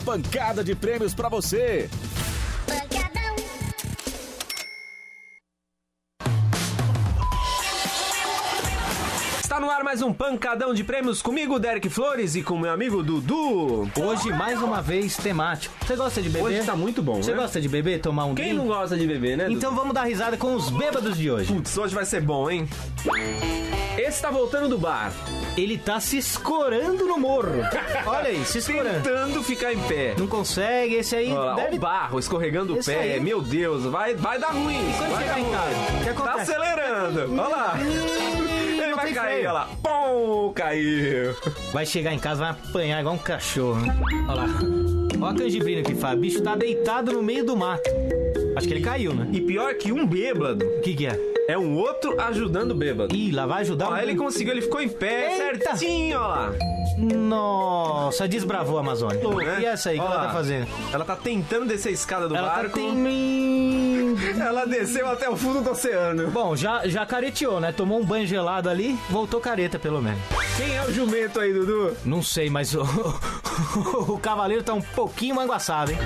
pancada de prêmios pra você. Está no ar mais um pancadão de prêmios comigo, Derek Flores, e com meu amigo Dudu. Hoje, mais uma vez, temático. Você gosta de beber? Hoje tá muito bom, Você né? gosta de beber, tomar um Quem drink? não gosta de beber, né? Dudu? Então vamos dar risada com os bêbados de hoje. Putz, hoje vai ser bom, hein? Esse tá voltando do bar. Ele tá se escorando no morro. Olha aí, se escorando. Tentando ficar em pé. Não consegue, esse aí Olha lá, deve... ó o barro escorregando o Esse pé. aí- Meu Deus, vai, vai dar ruim. quando vai chegar dar em ruim. casa, o que Tá acontece? acelerando. Olha lá. Ele vai cair, olha lá. Pum, caiu. Vai chegar em casa, vai apanhar igual um cachorro. né? Olha lá. Olha a canjibrina que faz. O bicho tá deitado no meio do mato. Acho que ele caiu, né? E pior que um bêbado. O que que é? É um outro ajudando o bêbado. Ih, lá vai ajudar Ó, o- ele conseguiu, ele ficou em pé Eita. certinho, ó lá. Nossa, desbravou a Amazônia. Né? E essa aí, o que ela lá. tá fazendo? Ela tá tentando descer a escada do Ela tá barco. tem... Ela desceu até o fundo do oceano. Bom, já, já careteou, né? Tomou um banho gelado ali, voltou careta, pelo menos. Quem é o jumento aí, Dudu? Não sei, mas o, o cavaleiro tá um pouquinho manguaçado, hein?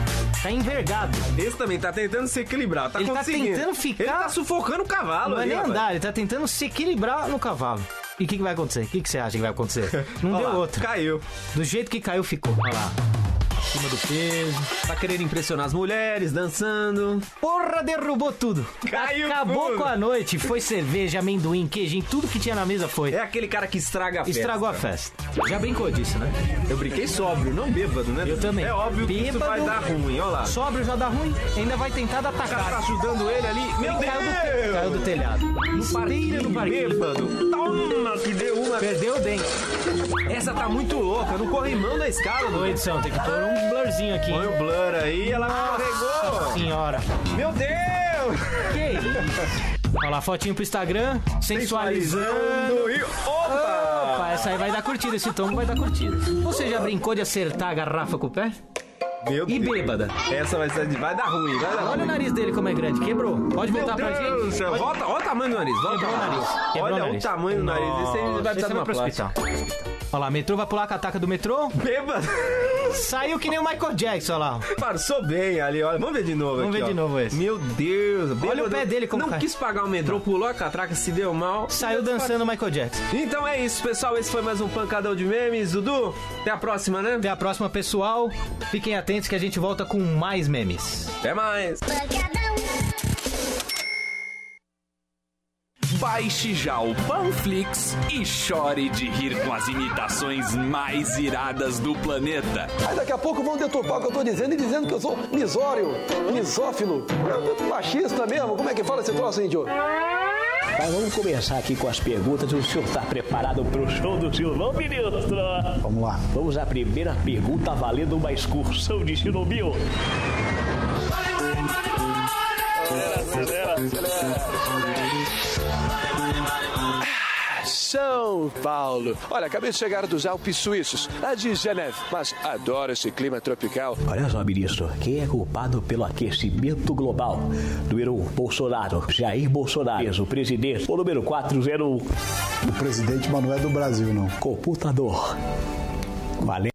Tá envergado. Esse também tá tentando se equilibrar, tá ele tá conseguindo. tentando ficar... Ele tá sufocando o cavalo Não é ali, nem andar, ele tá tentando se equilibrar no cavalo. E o que, que vai acontecer? O que, que você acha que vai acontecer? Não deu lá, outro. Caiu. Do jeito que caiu, ficou. Olha lá. Acima do peso. Tá querendo impressionar as mulheres, dançando. Porra, derrubou tudo. Caiu Acabou tudo. com a noite. Foi cerveja, amendoim, queijinho, tudo que tinha na mesa foi. É aquele cara que estraga a festa. Estragou a festa. Já brincou disso, né? Eu brinquei sóbrio, não bêbado, né? Eu também. É óbvio que isso vai dar ruim, olha lá. Sóbrio já dá ruim. Ainda vai tentar dar O cara tá ajudando ele ali. Meu Ele Deus! caiu do, caiu do telhado. No parquinho, no parquinho. bêbado. Toma, que deu uma. Perdeu o dente. Essa tá muito louca, no corrimão da escada. Ô, edição, tem que pôr um blurzinho aqui. Põe o blur aí, ela escorregou. Senhora. Meu Deus! Que isso? Olha lá, fotinho pro Instagram, sensualizando. Sensualizando e... Opa! Opa, essa aí vai dar curtida, esse tombo vai dar curtida. Você já brincou de acertar a garrafa com o pé? Meu E Deus. bêbada. Essa vai, ser, vai dar ruim, vai dar ruim. Olha o nariz dele como é grande, quebrou. Pode Meu voltar pra gente? céu, Pode- Volta, olha o tamanho do nariz. Volta Quebrou o nariz. Quebrou Olha o o nariz. tamanho do nariz. Esse aí vai Nossa, precisar de uma pro plástica. hospital. Olha lá, metrô vai pular a taca do metrô. Bêbado. Saiu que nem o Michael Jackson, olha lá. Passou bem ali, olha. Vamos ver de novo Vamos aqui, ver ó. de novo esse. Meu Deus. Olha bêbado. o pé dele como Não cai. quis pagar o metrô, pulou a catraca, se deu mal. Saiu dançando o Michael Jackson. Então é isso, pessoal. Esse foi mais um Pancadão de Memes. Dudu, até a próxima, né? Até a próxima, pessoal. Fiquem atentos que a gente volta com mais memes. Até mais. Baixe já o Panflix e chore de rir com as imitações mais iradas do planeta. Aí daqui a pouco vão deturpar o que eu tô dizendo e dizendo que eu sou misório, misófilo, machista mesmo. Como é que fala esse troço, índio? Mas vamos começar aqui com as perguntas. O senhor está preparado para o show do Silvão, ministro? Vamos lá. Vamos à primeira pergunta valendo uma excursão de Chernobyl. São Paulo. Olha, acabei de chegar dos Alpes Suíços, lá de Geneve, mas adoro esse clima tropical. Olha só, ministro, quem é culpado pelo aquecimento global? Número 1, Bolsonaro. Jair Bolsonaro, o presidente. O número 401. O presidente, mas não é do Brasil, não. Computador. Valeu.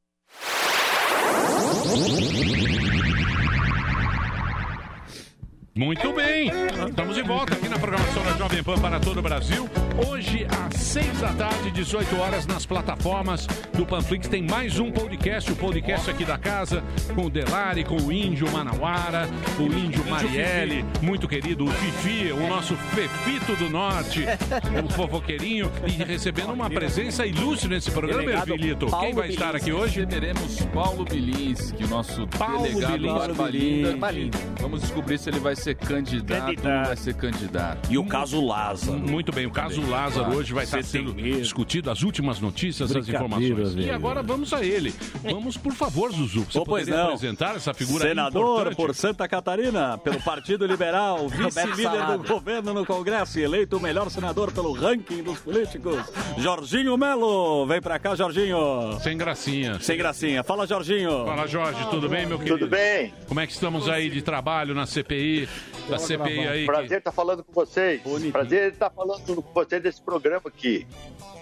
Muito bem, estamos de volta aqui na programação da Jovem Pan para todo o Brasil. Hoje, às 6 da tarde, 18 horas, nas plataformas do Panflix, tem mais um podcast, o podcast aqui da casa, com o Delari, com o Índio Manauara, o Índio Marielle, muito querido, o Fifi, o nosso Fefito do Norte, o fofoqueirinho, e recebendo uma presença ilustre nesse programa, Ervilito. Quem vai estar aqui hoje? Teremos Paulo Bilinski, o nosso Paulo delegado Bilinski. Barbalinda. Vamos descobrir se ele vai ser candidato, ou não vai ser candidato. E o caso Lázaro. Muito bem, o caso Lázaro hoje vai estar sendo discutido, as últimas notícias, as informações. E agora vamos a ele. Vamos, por favor, Zuzu, você pois poderia não. apresentar essa figura Senador importante? por Santa Catarina, pelo Partido Liberal, vice-líder do governo no Congresso e eleito o melhor senador pelo ranking dos políticos, Jorginho Melo. Vem pra cá, Jorginho. Sem gracinha. Sem gracinha. Fala, Jorginho. Fala, Jorge, tudo bem, meu querido? Tudo bem? Como é que estamos aí de trabalho na CPI? Da CPI aí. Prazer estar falando com vocês. Prazer estar falando com vocês desse programa aqui.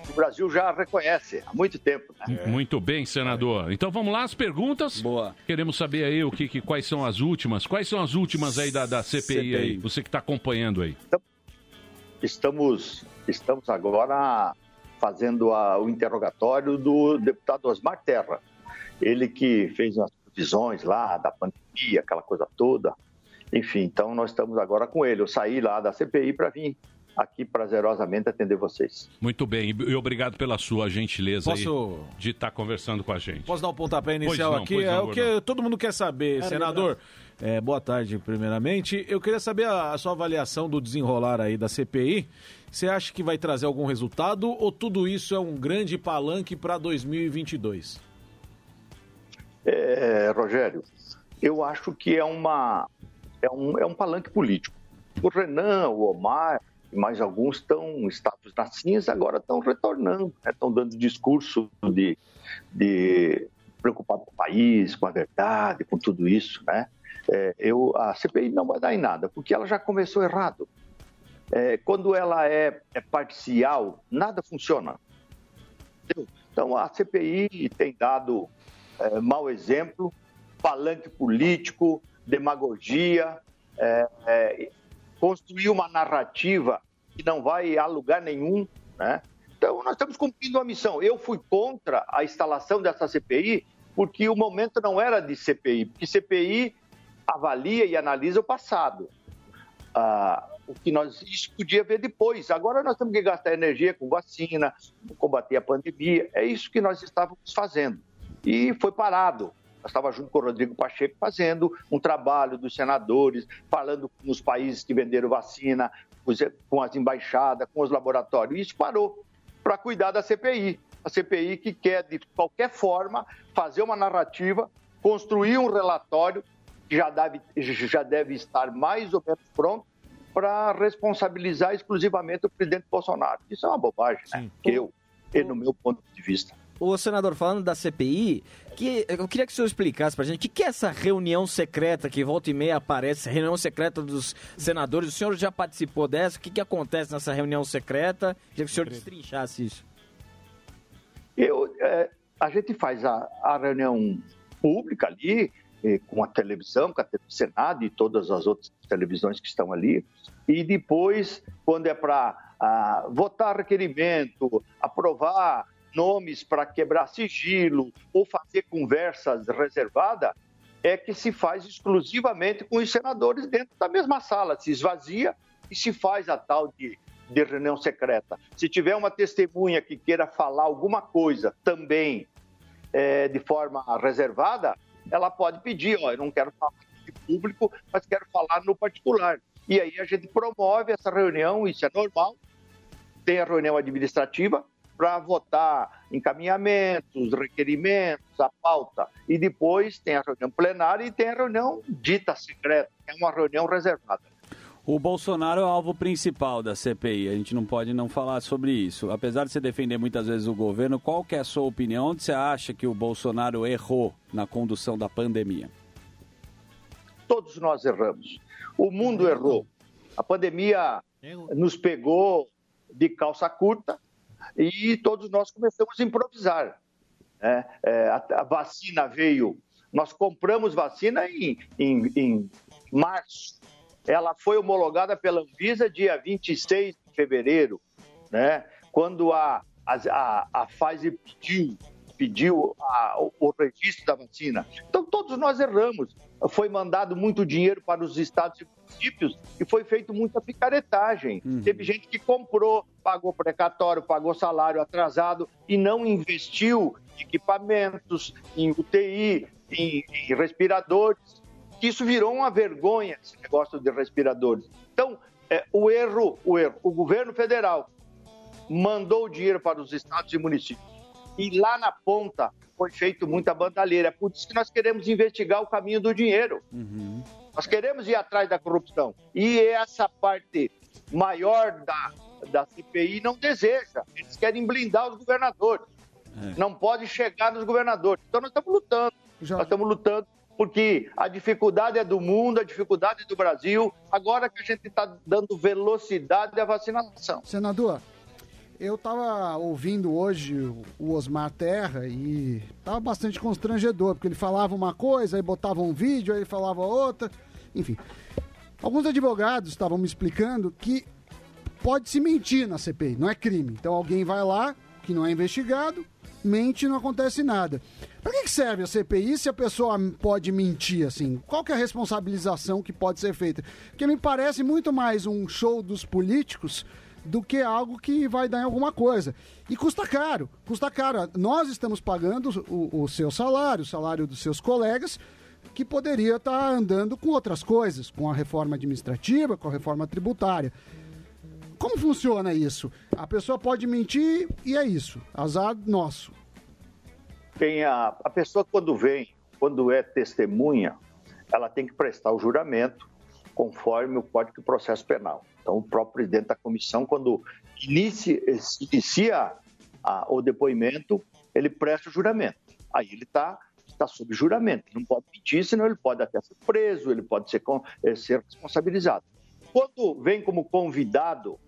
O Brasil já reconhece há muito tempo. Né? Muito bem, senador. Então vamos lá, as perguntas. Boa. Queremos saber aí o que, que- quais são as últimas. Quais são as últimas aí da, da CPI, aí? CPI. Você que está acompanhando aí. Estamos, estamos agora fazendo a- o interrogatório do deputado Osmar Terra. Ele que fez umas previsões lá da pandemia, aquela coisa toda. Enfim, então nós estamos agora com ele. Eu saí lá da CPI para vir aqui prazerosamente atender vocês. Muito bem, e obrigado pela sua gentileza Posso- aí de estar conversando com a gente. Posso dar um pontapé inicial não, aqui? é não, o que todo mundo quer saber, Cara, senador. É, boa tarde, primeiramente. Eu queria saber a, a sua avaliação do desenrolar aí da CPI. Você acha que vai trazer algum resultado ou tudo isso é um grande palanque para 2022? É, Rogério, eu acho que é, uma, é, um, é um palanque político. O Renan, o Omar e mais alguns estão estados na cinza, agora estão retornando, né? estão dando discurso de, de preocupado com o país, com a verdade, com tudo isso. Né? É, eu, a CPI não vai dar em nada, porque ela já começou errado. É, quando ela é, é parcial, nada funciona. Entendeu? Então a CPI tem dado é, mau exemplo, palanque político, demagogia, é, é, construir uma narrativa que não vai a lugar nenhum, né? Então nós estamos cumprindo a missão. Eu fui contra a instalação dessa CPI porque o momento não era de CPI, porque CPI avalia e analisa o passado. Ah, o que nós isso podia ver depois. Agora nós temos que gastar energia com vacina, combater a pandemia. É isso que nós estávamos fazendo. E foi parado. Nós estávamos junto com o Rodrigo Pacheco fazendo um trabalho dos senadores, falando com os países que venderam vacina, com as embaixadas, com os laboratórios. E isso parou para cuidar da CPI. A CPI que quer, de qualquer forma, fazer uma narrativa, construir um relatório que já deve, já deve estar mais ou menos pronto para responsabilizar exclusivamente o presidente Bolsonaro. Isso é uma bobagem, né? Eu, e no meu ponto de vista. Ô, senador, falando da CPI, que, eu queria que o senhor explicasse pra gente o que, que é essa reunião secreta que volta e meia aparece, reunião secreta dos senadores. O senhor já participou dessa? O que, que acontece nessa reunião secreta? Queria que o senhor destrinchasse isso. Eu, é, a gente faz a, a reunião pública ali, eh, com a televisão, com a TV Senado e todas as outras televisões que estão ali, e depois, quando é para votar requerimento, aprovar nomes para quebrar sigilo ou fazer conversas reservadas, é que se faz exclusivamente com os senadores dentro da mesma sala, se esvazia e se faz a tal de, de reunião secreta. Se tiver uma testemunha que queira falar alguma coisa também é, de forma reservada, ela pode pedir, ó, eu não quero falar de público, mas quero falar no particular. E aí a gente promove essa reunião, isso é normal. Tem a reunião administrativa para votar encaminhamentos, requerimentos, a pauta. E depois tem a reunião plenária e tem a reunião dita secreta, é uma reunião reservada. O Bolsonaro é o alvo principal da CPI. A gente não pode não falar sobre isso. Apesar de você defender muitas vezes o governo, qual que é a sua opinião? Onde você acha que o Bolsonaro errou na condução da pandemia? Todos nós erramos. O mundo errou. A pandemia nos pegou de calça curta e todos nós começamos a improvisar. né? É, a, vacina veio, nós compramos vacina em, em- em março ela foi homologada pela Anvisa dia 26 de fevereiro, né? Quando a, a, a, a Pfizer pediu, pediu a- o, o registro da vacina. Então, todos nós erramos. Foi mandado muito dinheiro para os estados e municípios e foi feito muita picaretagem. Teve gente que comprou, pagou precatório, pagou salário atrasado e não investiu em equipamentos, em UTI, em, em respiradores. Isso virou uma vergonha, esse negócio de respiradores. Então, é, o erro, o erro. O governo federal mandou o dinheiro para os estados e municípios. E lá na ponta foi feito muita bandalheira. É por isso que nós queremos investigar o caminho do dinheiro. Nós queremos ir atrás da corrupção. E essa parte maior da, da CPI não deseja. Eles querem blindar os governadores. Não pode chegar nos governadores. Então nós estamos lutando. Nós estamos lutando porque a dificuldade é do mundo, a dificuldade é do Brasil. Agora que a gente está dando velocidade à vacinação. Senador, eu estava ouvindo hoje o Osmar Terra e estava bastante constrangedor, porque ele falava uma coisa, aí botava um vídeo, aí ele falava outra, enfim. Alguns advogados estavam me explicando que pode se mentir na CPI, não é crime. Então alguém vai lá, que não é investigado, mente e não acontece nada. Para que serve a CPI se a pessoa pode mentir assim? Qual que é a responsabilização que pode ser feita? Porque me parece muito mais um show dos políticos do que algo que vai dar em alguma coisa. E custa caro, custa caro. Nós estamos pagando o, o seu salário, o salário dos seus colegas, que poderia estar andando com outras coisas, com a reforma administrativa, com a reforma tributária. Como funciona isso? A pessoa pode mentir e é isso. Azar nosso. Tem a, a pessoa quando vem, quando é testemunha, ela tem que prestar o juramento conforme o Código de Processo Penal. Então, o próprio presidente da comissão, quando inicia, inicia a- o depoimento, ele presta o juramento. Aí ele está tá sob juramento. Não pode mentir, senão ele pode até ser preso, ele pode ser, eh, ser responsabilizado. Quando vem como convidado,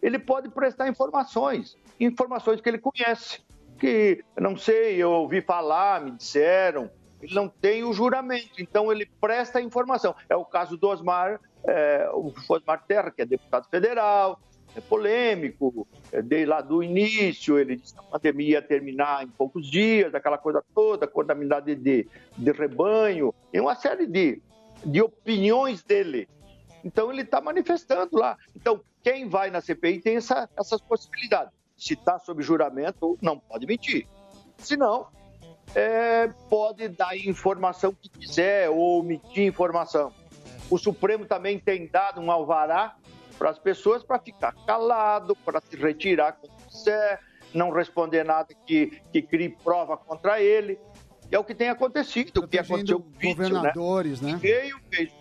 ele pode prestar informações, informações que ele conhece, que não sei, eu ouvi falar, me disseram, ele não tem o juramento, então ele presta informação. É o caso do Osmar, é, o Osmar Terra, que é deputado federal, é polêmico, é, desde lá do início, ele disse que a pandemia ia terminar em poucos dias, aquela coisa toda, contaminidade de, de rebanho, e uma série de, de opiniões dele. Então ele está manifestando lá. Então, quem vai na CPI tem essa- essas possibilidades. Se está sob juramento, não pode mentir. Se não, é, pode dar informação que quiser ou omitir informação. O Supremo também tem dado um alvará para as pessoas para ficar calado, para se retirar quando quiser, não responder nada que, que crie prova contra ele. E é o que tem acontecido, o que aconteceu com o vídeo, né? governadores, né? Veio, fez-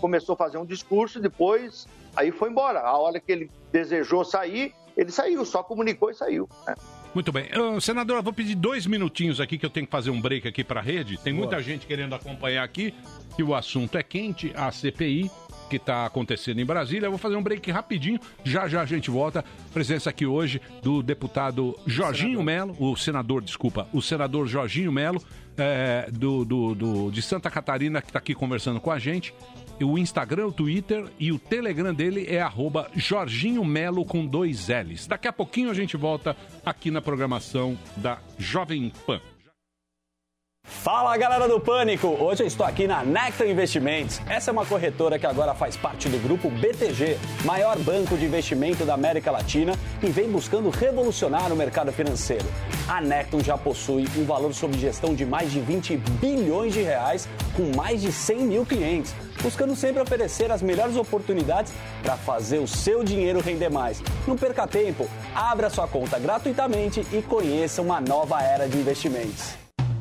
começou a fazer um discurso, depois aí foi embora. A hora que ele desejou sair, ele saiu, só comunicou e saiu. né? Muito bem. Senador, eu vou pedir dois minutinhos aqui que eu tenho que fazer um break aqui para a rede. Tem muita gente querendo acompanhar aqui e o assunto é quente, a CPI que está acontecendo em Brasília. Eu vou fazer um break rapidinho. Já já a gente volta. Presença aqui hoje do deputado Jorginho Melo, o senador, desculpa, o senador Jorginho Melo, é, do, do- do- de Santa Catarina, que está aqui conversando com a gente. O Instagram, o Twitter e o Telegram dele é arroba Jorginho Melo com dois L's. Daqui a pouquinho a gente volta aqui na programação da Jovem Pan. Fala galera do Pânico! Hoje eu estou aqui na Nectar Investimentos. Essa é uma corretora que agora faz parte do grupo BTG, maior banco de investimento da América Latina e vem buscando revolucionar o mercado financeiro. A Nectar já possui um valor sob gestão de mais de 20 bilhões de reais, com mais de 100 mil clientes, buscando sempre oferecer as melhores oportunidades para fazer o seu dinheiro render mais. Não perca tempo, abra sua conta gratuitamente e conheça uma nova era de investimentos.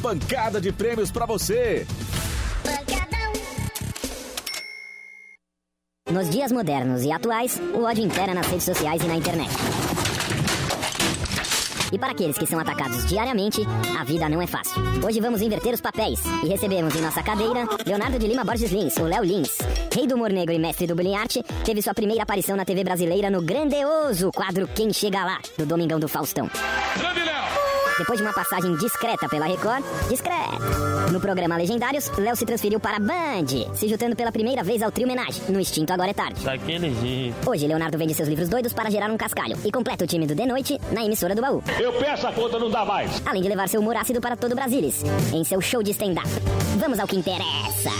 pancada de prêmios pra você. Nos dias modernos e atuais, o ódio impera nas redes sociais e na internet. E para aqueles que são atacados diariamente, a vida não é fácil. Hoje vamos inverter os papéis e recebemos em nossa cadeira Leonardo de Lima Borges Lins, o Léo Lins. Rei do humor negro e mestre do bullying art, teve sua primeira aparição na TV brasileira no grandioso quadro Quem Chega Lá, do Domingão do Faustão. Depois de uma passagem discreta pela Record, discreta. No programa Legendários, Léo se transferiu para a Band, se juntando pela primeira vez ao trio homenagem, no Extinto Agora é Tarde. Daquele jeito. Hoje, Leonardo vende seus livros doidos para gerar um cascalho e completa o time do De Noite na emissora do baú. Eu peço a conta, não dá mais. Além de levar seu humor ácido para todo o Brasilis, em seu show de stand-up. Vamos ao que interessa.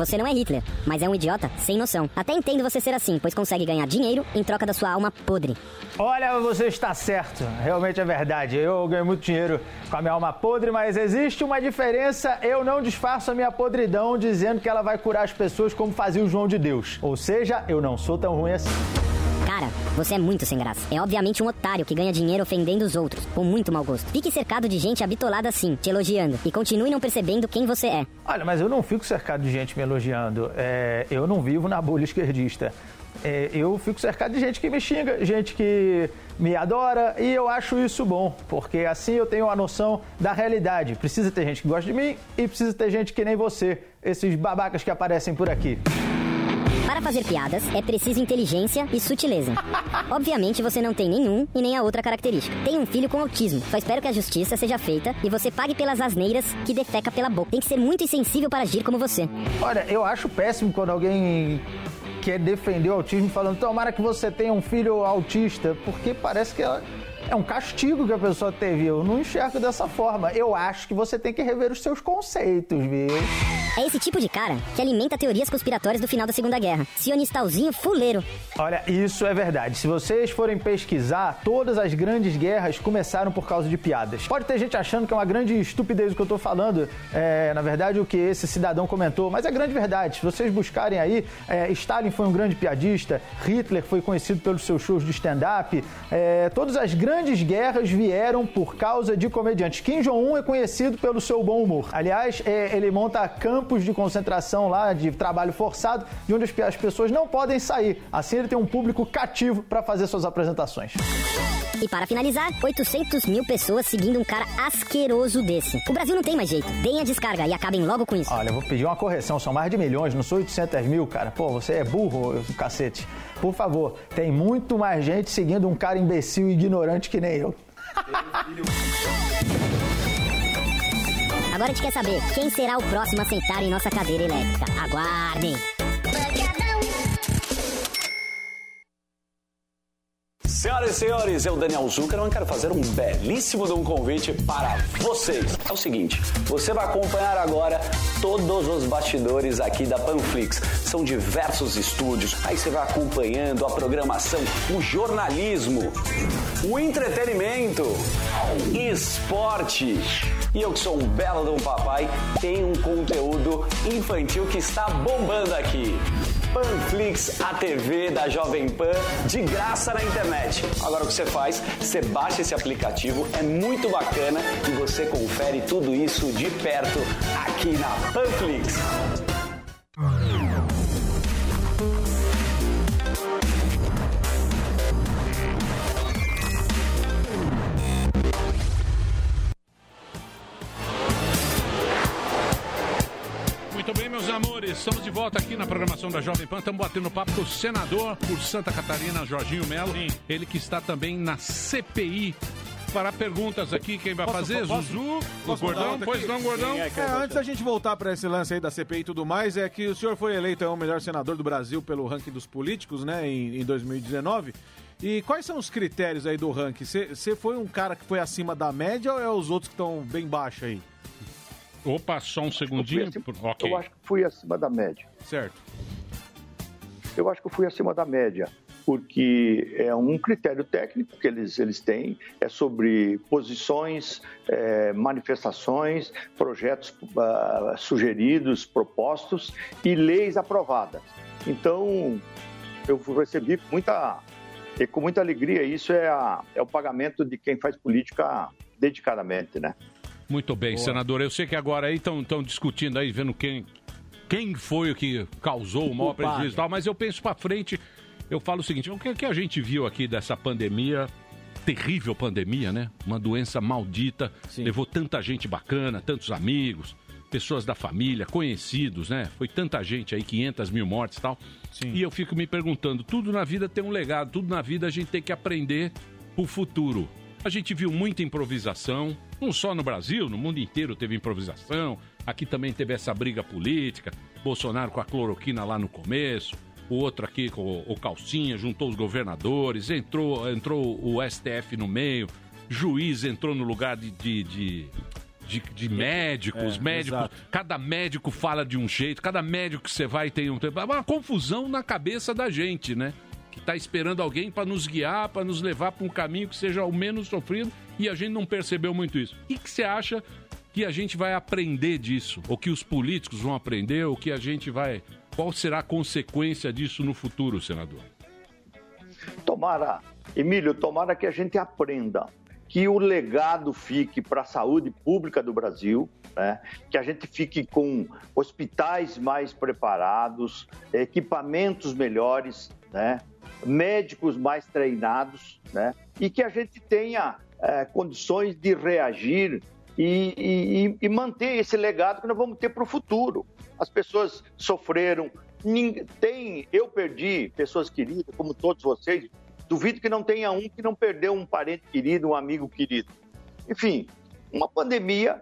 Você não é Hitler, mas é um idiota sem noção. Até entendo você ser assim, pois consegue ganhar dinheiro em troca da sua alma podre. Olha, você está certo. Realmente é verdade. Eu ganho muito dinheiro com a minha alma podre, mas existe uma diferença. Eu não disfarço a minha podridão dizendo que ela vai curar as pessoas como fazia o João de Deus. Ou seja, eu não sou tão ruim assim. Cara, você é muito sem graça. É obviamente um otário que ganha dinheiro ofendendo os outros, com muito mau gosto. Fique cercado de gente habitolada assim, te elogiando, e continue não percebendo quem você é. Olha, mas eu não fico cercado de gente me elogiando. É, eu não vivo na bolha esquerdista. É, eu fico cercado de gente que me xinga, gente que me adora, e eu acho isso bom, porque assim eu tenho a noção da realidade. Precisa ter gente que gosta de mim e precisa ter gente que nem você, esses babacas que aparecem por aqui. Para fazer piadas, é preciso inteligência e sutileza. Obviamente você não tem nenhum e nem a outra característica. Tem um filho com autismo. Só espero que a justiça seja feita e você pague pelas asneiras que defeca pela boca. Tem que ser muito insensível para agir como você. Olha, eu acho péssimo quando alguém quer defender o autismo falando tomara que você tenha um filho autista, porque parece que ela é um castigo que a pessoa teve. Eu não enxergo dessa forma. Eu acho que você tem que rever os seus conceitos, viu? É esse tipo de cara que alimenta teorias conspiratórias do final da Segunda Guerra. Sionistalzinho fuleiro. Olha, isso é verdade. Se vocês forem pesquisar, todas as grandes guerras começaram por causa de piadas. Pode ter gente achando que é uma grande estupidez o que eu tô falando. É, na verdade, o que esse cidadão comentou, mas é grande verdade. Se vocês buscarem aí, é, Stalin foi um grande piadista, Hitler foi conhecido pelos seus shows de stand-up. É, todas as grandes guerras vieram por causa de comediantes. Kim Jong-un é conhecido pelo seu bom humor. Aliás, é, ele monta campos de concentração lá, de trabalho forçado, de onde as, as pessoas não podem sair. Assim ele tem um público cativo para fazer suas apresentações. E para finalizar, 800 mil pessoas seguindo um cara asqueroso desse. O Brasil não tem mais jeito. Deem a descarga e acabem logo com isso. Olha, eu vou pedir uma correção. São mais de milhões, não sou 800 mil, cara. Pô, você é burro, cacete. Por favor, tem muito mais gente seguindo um cara imbecil e ignorante que nem eu. Agora a gente quer saber quem será o próximo a sentar em nossa cadeira elétrica. Aguardem. Senhoras e senhores, eu, Daniel Zuckerman, quero fazer um belíssimo um convite para vocês. É o seguinte, você vai acompanhar agora todos os bastidores aqui da Panflix. São diversos estúdios, aí você vai acompanhando a programação, o jornalismo, o entretenimento, esporte. E eu que sou um belo de um papai, tenho um conteúdo infantil que está bombando aqui. Panflix, a TV da Jovem Pan, de graça na internet. Agora o que você faz? Você baixa esse aplicativo, é muito bacana e você confere tudo isso de perto aqui na Panflix. Estamos de volta aqui na programação da Jovem Pan. Estamos batendo papo com o senador por Santa Catarina, Jorginho Melo. Ele que está também na CPI. Para perguntas aqui, quem vai fazer? posso- Zuzu? O posso Gordão? mandar outra Pois não, Gordão? É, antes da gente voltar para esse lance aí da CPI e tudo mais, é que o senhor foi eleito é, o melhor senador do Brasil pelo ranking dos políticos, né, em, em 2019. E quais são os critérios aí do ranking? Você foi um cara que foi acima da média ou é os outros que estão bem baixo aí? Opa, só um segundinho. Ok. Eu acho que fui acima da média. Certo. Eu acho que eu fui acima da média, porque é um critério técnico que eles, eles têm, é sobre posições, é, manifestações, projetos ah, sugeridos, propostos e leis aprovadas. Então, eu recebi muita E com muita alegria, isso é, a- é o pagamento de quem faz política dedicadamente, né? Muito bem, senador. Eu sei que agora aí estão discutindo aí, vendo quem, quem foi o que causou o maior prejuízo e tal, mas eu penso pra frente, eu falo o seguinte, o que, que a gente viu aqui dessa pandemia, terrível pandemia, né? Uma doença maldita, levou tanta gente bacana, tantos amigos, pessoas da família, conhecidos, né? Foi tanta gente aí, 500 mil mortes e tal. E eu fico me perguntando, tudo na vida tem um legado, tudo na vida a gente tem que aprender pro futuro. A gente viu muita improvisação, não só no Brasil, no mundo inteiro teve improvisação. Aqui também teve essa briga política, Bolsonaro com a cloroquina lá no começo, o outro aqui com o, o Calcinha, juntou os governadores, entrou, entrou o STF no meio, juiz entrou no lugar de, de, de, de- de médicos, É, médicos, exato. cada médico fala de um jeito, cada médico que você vai tem um tempo. É uma confusão na cabeça da gente, né? Que tá esperando alguém para nos guiar, para nos levar para um caminho que seja o menos sofrido e a gente não percebeu muito isso. O que você acha que a gente vai aprender disso? Ou que os políticos vão aprender? Ou que a gente vai. Qual será a consequência disso no futuro, senador? Tomara, Emílio, tomara que a gente aprenda que o legado fique para a saúde pública do Brasil, né? que a gente fique com hospitais mais preparados, equipamentos melhores, né? Médicos mais treinados, né? e que a gente tenha eh, condições de reagir e, e- e- manter esse legado que nós vamos ter para o futuro. As pessoas sofreram, tem, eu perdi pessoas queridas, como todos vocês, duvido que não tenha um que não perdeu um parente querido, um amigo querido. Enfim, uma pandemia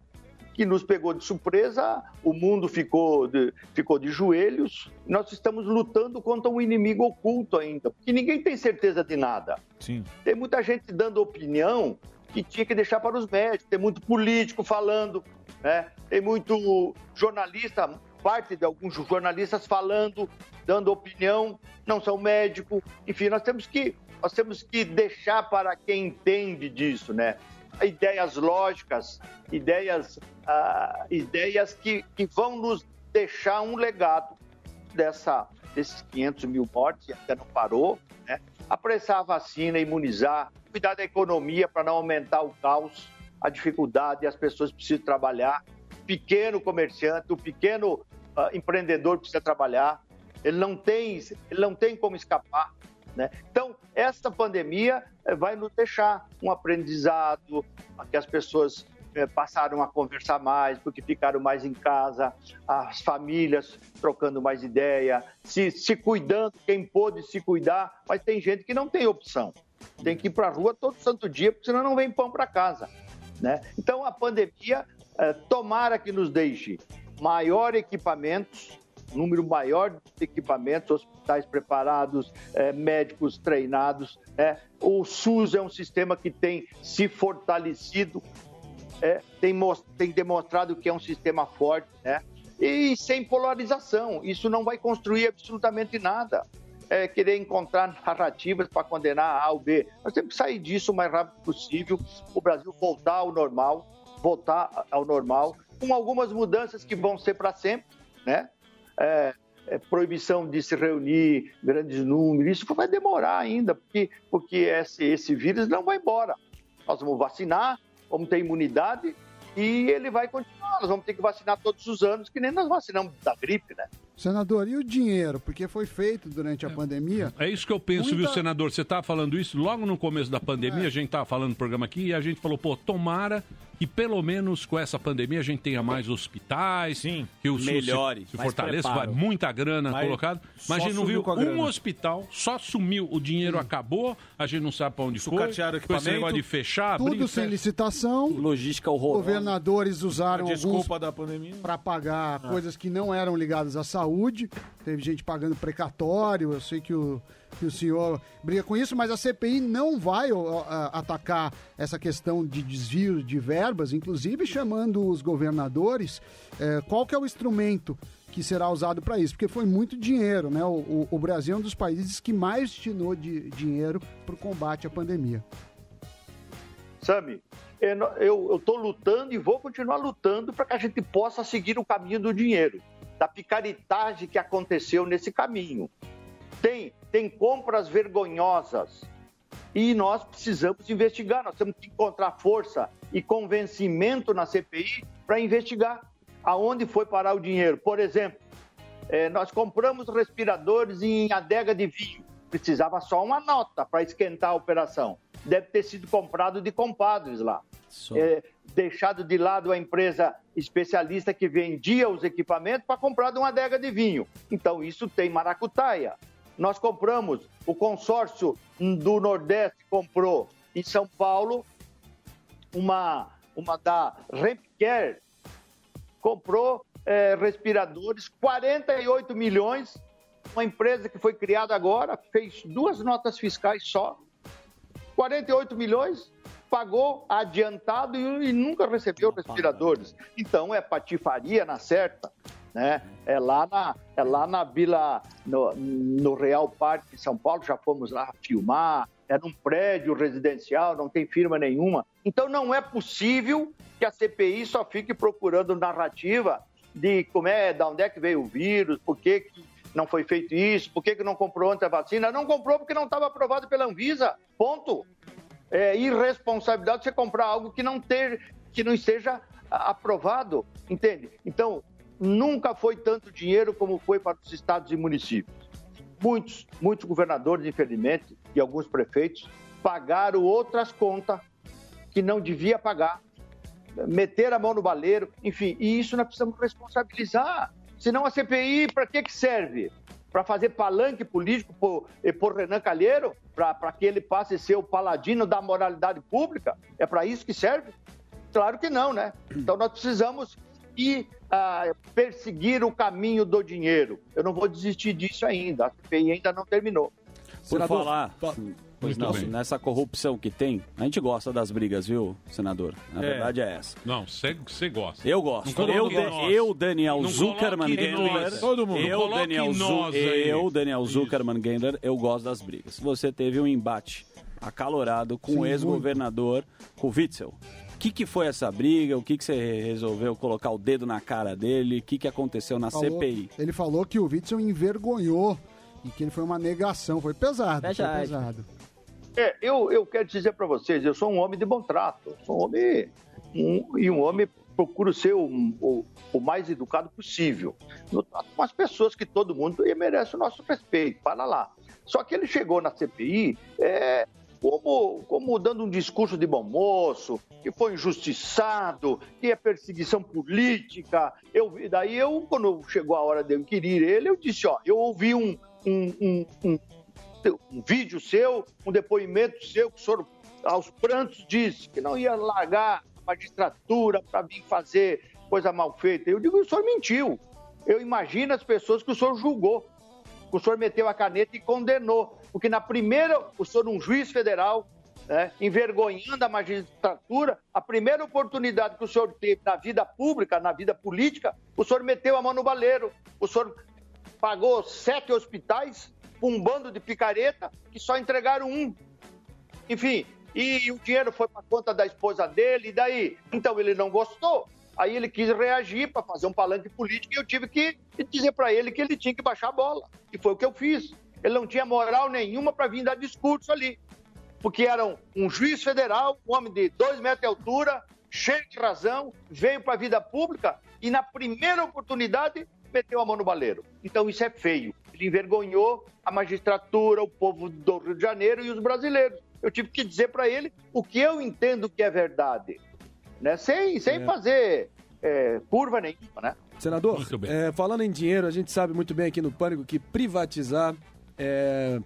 que nos pegou de surpresa, o mundo ficou de, ficou de joelhos, nós estamos lutando contra um inimigo oculto ainda, porque ninguém tem certeza de nada. Sim. Tem muita gente dando opinião que tinha que deixar para os médicos, tem muito político falando, né? tem muito jornalista, parte de alguns jornalistas falando, dando opinião, não são médicos. Enfim, nós temos que, nós temos que deixar para quem entende disso, né? Ideias lógicas, ideias, ah, ideias que, que vão nos deixar um legado dessa, desses 500 mil mortes, até não parou, né? apressar a vacina, imunizar, cuidar da economia para não aumentar o caos, a dificuldade, as pessoas precisam trabalhar, pequeno comerciante, o pequeno ah, empreendedor precisa trabalhar, ele não tem, ele não tem como escapar. Né? Então, essa pandemia eh, vai nos deixar um aprendizado, que as pessoas eh, passaram a conversar mais, porque ficaram mais em casa, as famílias trocando mais ideia, se, se cuidando, quem pôde se cuidar, mas tem gente que não tem opção. Tem que ir para a rua todo santo dia, porque senão não vem pão para casa. Né? Então, a pandemia, eh, tomara que nos deixe maior equipamentos, número maior de equipamentos, hospitais preparados, eh, médicos treinados. né? O SUS é um sistema que tem se fortalecido, é, tem, tem demonstrado que é um sistema forte, né? E sem polarização. Isso não vai construir absolutamente nada. É, querer encontrar narrativas para condenar A ou B. Nós temos que sair disso o mais rápido possível, o Brasil voltar ao normal, voltar ao normal, com algumas mudanças que vão ser para sempre, né? É, é, proibição de se reunir grandes números, isso vai demorar ainda, porque, porque esse, esse vírus não vai embora. Nós vamos vacinar, vamos ter imunidade e ele vai continuar. Nós vamos ter que vacinar todos os anos, que nem nós vacinamos da gripe, né? Senador, e o dinheiro? Porque foi feito durante a pandemia. É isso que eu penso, viu, Muita- senador? Você estava falando isso logo no começo da pandemia, É. a gente estava falando no programa aqui e a gente falou, pô, tomara que pelo menos com essa pandemia a gente tenha mais hospitais, Sim, que o SUS se- Melhores, se, fortaleça, vai muita grana Mas colocada. Mas a gente não viu com a um grana. hospital, só sumiu, o dinheiro acabou, a gente não sabe para onde foi. Sucatearam esse equipamento. negócio de fechar, abrir, Tudo sem fecha. licitação. Logística horrorosa. Governadores usaram A desculpa da pandemia. para pagar coisas que não eram ligadas à saúde. Teve gente pagando precatório. Eu sei que o, que o senhor briga com isso, mas a CPI não vai a- atacar essa questão de desvio de verbas, inclusive chamando os governadores. eh, qual que é o instrumento que será usado para isso? Porque foi muito dinheiro, né? O, o- o Brasil é um dos países que mais destinou de dinheiro para o combate à pandemia. Sami, eu estou lutando e vou continuar lutando para que a gente possa seguir o caminho do dinheiro, da picaretagem que aconteceu nesse caminho. Tem, tem compras vergonhosas E nós precisamos investigar, nós temos que encontrar força e convencimento na CPI para investigar aonde foi parar o dinheiro. Por exemplo, eh, nós compramos respiradores em adega de vinho, precisava só uma nota para esquentar a operação. Deve ter sido comprado de compadres lá. Eh, deixado de lado a empresa especialista que vendia os equipamentos para comprar de uma adega de vinho. Então, isso tem maracutaia. Nós compramos, o consórcio do Nordeste comprou em São Paulo uma, uma da Rempcare, comprou eh, respiradores, 48 milhões, uma empresa que foi criada agora, fez duas notas fiscais só, 48 milhões, pagou adiantado e, e nunca recebeu respiradores. Então é patifaria na certa. Né? É lá na, é lá na Vila, no, no Real Parque de São Paulo, já fomos lá filmar, é num prédio residencial, não tem firma nenhuma. Então não é possível que a CPI só fique procurando narrativa de como é, da onde é que veio o vírus, por que, que não foi feito isso, por que, que não comprou antes a vacina. Não comprou porque não estava aprovado pela Anvisa. Ponto. É irresponsabilidade você comprar algo que não, ter, que não esteja aprovado, entende? Então, nunca foi tanto dinheiro como foi para os estados e municípios. Muitos, muitos governadores, infelizmente, e alguns prefeitos, pagaram outras contas que não devia pagar, meter a mão no baleiro, enfim, e isso nós precisamos responsabilizar. Senão a CPI, para que, que serve? Para fazer palanque político por, eh, por Renan Calheiro? Para que ele passe a ser o paladino da moralidade pública? É para isso que serve? Claro que não, né? Então nós precisamos ir ah, perseguir o caminho do dinheiro. Eu não vou desistir disso ainda. A CPI ainda não terminou. Por Senador, falar, não, nessa corrupção que tem, a gente gosta das brigas, viu, senador? Na É. verdade é essa. Não, você gosta. Eu gosto. Eu, de- eu, Daniel Não Zuckerman Gendler. Todo mundo. Eu, Daniel, Zu- eu, Daniel Zuckerman Gendler, eu gosto das brigas. Você teve um embate acalorado com Sim, o ex-governador, com o Witzel. O que, que foi essa briga? O que, que você resolveu colocar o dedo na cara dele? O que, que aconteceu na Falou- CPI? Ele falou que o Witzel envergonhou e que ele foi uma negação. Foi pesado, foi pesado. É, eu, eu quero dizer para vocês, eu sou um homem de bom trato, sou um homem um- e um homem procuro ser o, o- o mais educado possível. Trato com as pessoas que todo mundo merece o nosso respeito, para lá. Só que ele chegou na CPI é, como, como dando um discurso de bom moço, que foi injustiçado, que é perseguição política. Eu, daí eu, quando chegou a hora de eu inquirir ele, eu disse, ó, eu ouvi um, um, um- um um vídeo seu, um depoimento seu, que o senhor, aos prantos, disse que não ia largar a magistratura para vir fazer coisa mal feita. Eu digo, o senhor mentiu. Eu imagino as pessoas que o senhor julgou, que o senhor meteu a caneta e condenou. Porque na primeira, o senhor, um juiz federal, né, envergonhando a magistratura, a primeira oportunidade que o senhor teve na vida pública, na vida política, o senhor meteu a mão no baleiro. O senhor pagou sete hospitais pra um bando de picareta que só entregaram um. Enfim, e o dinheiro foi para conta da esposa dele, e daí? Então ele não gostou. Aí ele quis reagir para fazer um palanque político e eu tive que dizer para ele que ele tinha que baixar a bola. E foi o que eu fiz. Ele não tinha moral nenhuma para vir dar discurso ali. Porque era um, um juiz federal, um homem de dois metros de altura, cheio de razão, veio para a vida pública e na primeira oportunidade meteu a mão no baleiro. Então isso é feio. Ele envergonhou a magistratura, o povo do Rio de Janeiro e os brasileiros. Eu tive que dizer para ele o que eu entendo que é verdade, né? Sem, sem É. fazer é, curva nenhuma, né? Senador, é, falando em dinheiro, a gente sabe muito bem aqui no Pânico que privatizar é,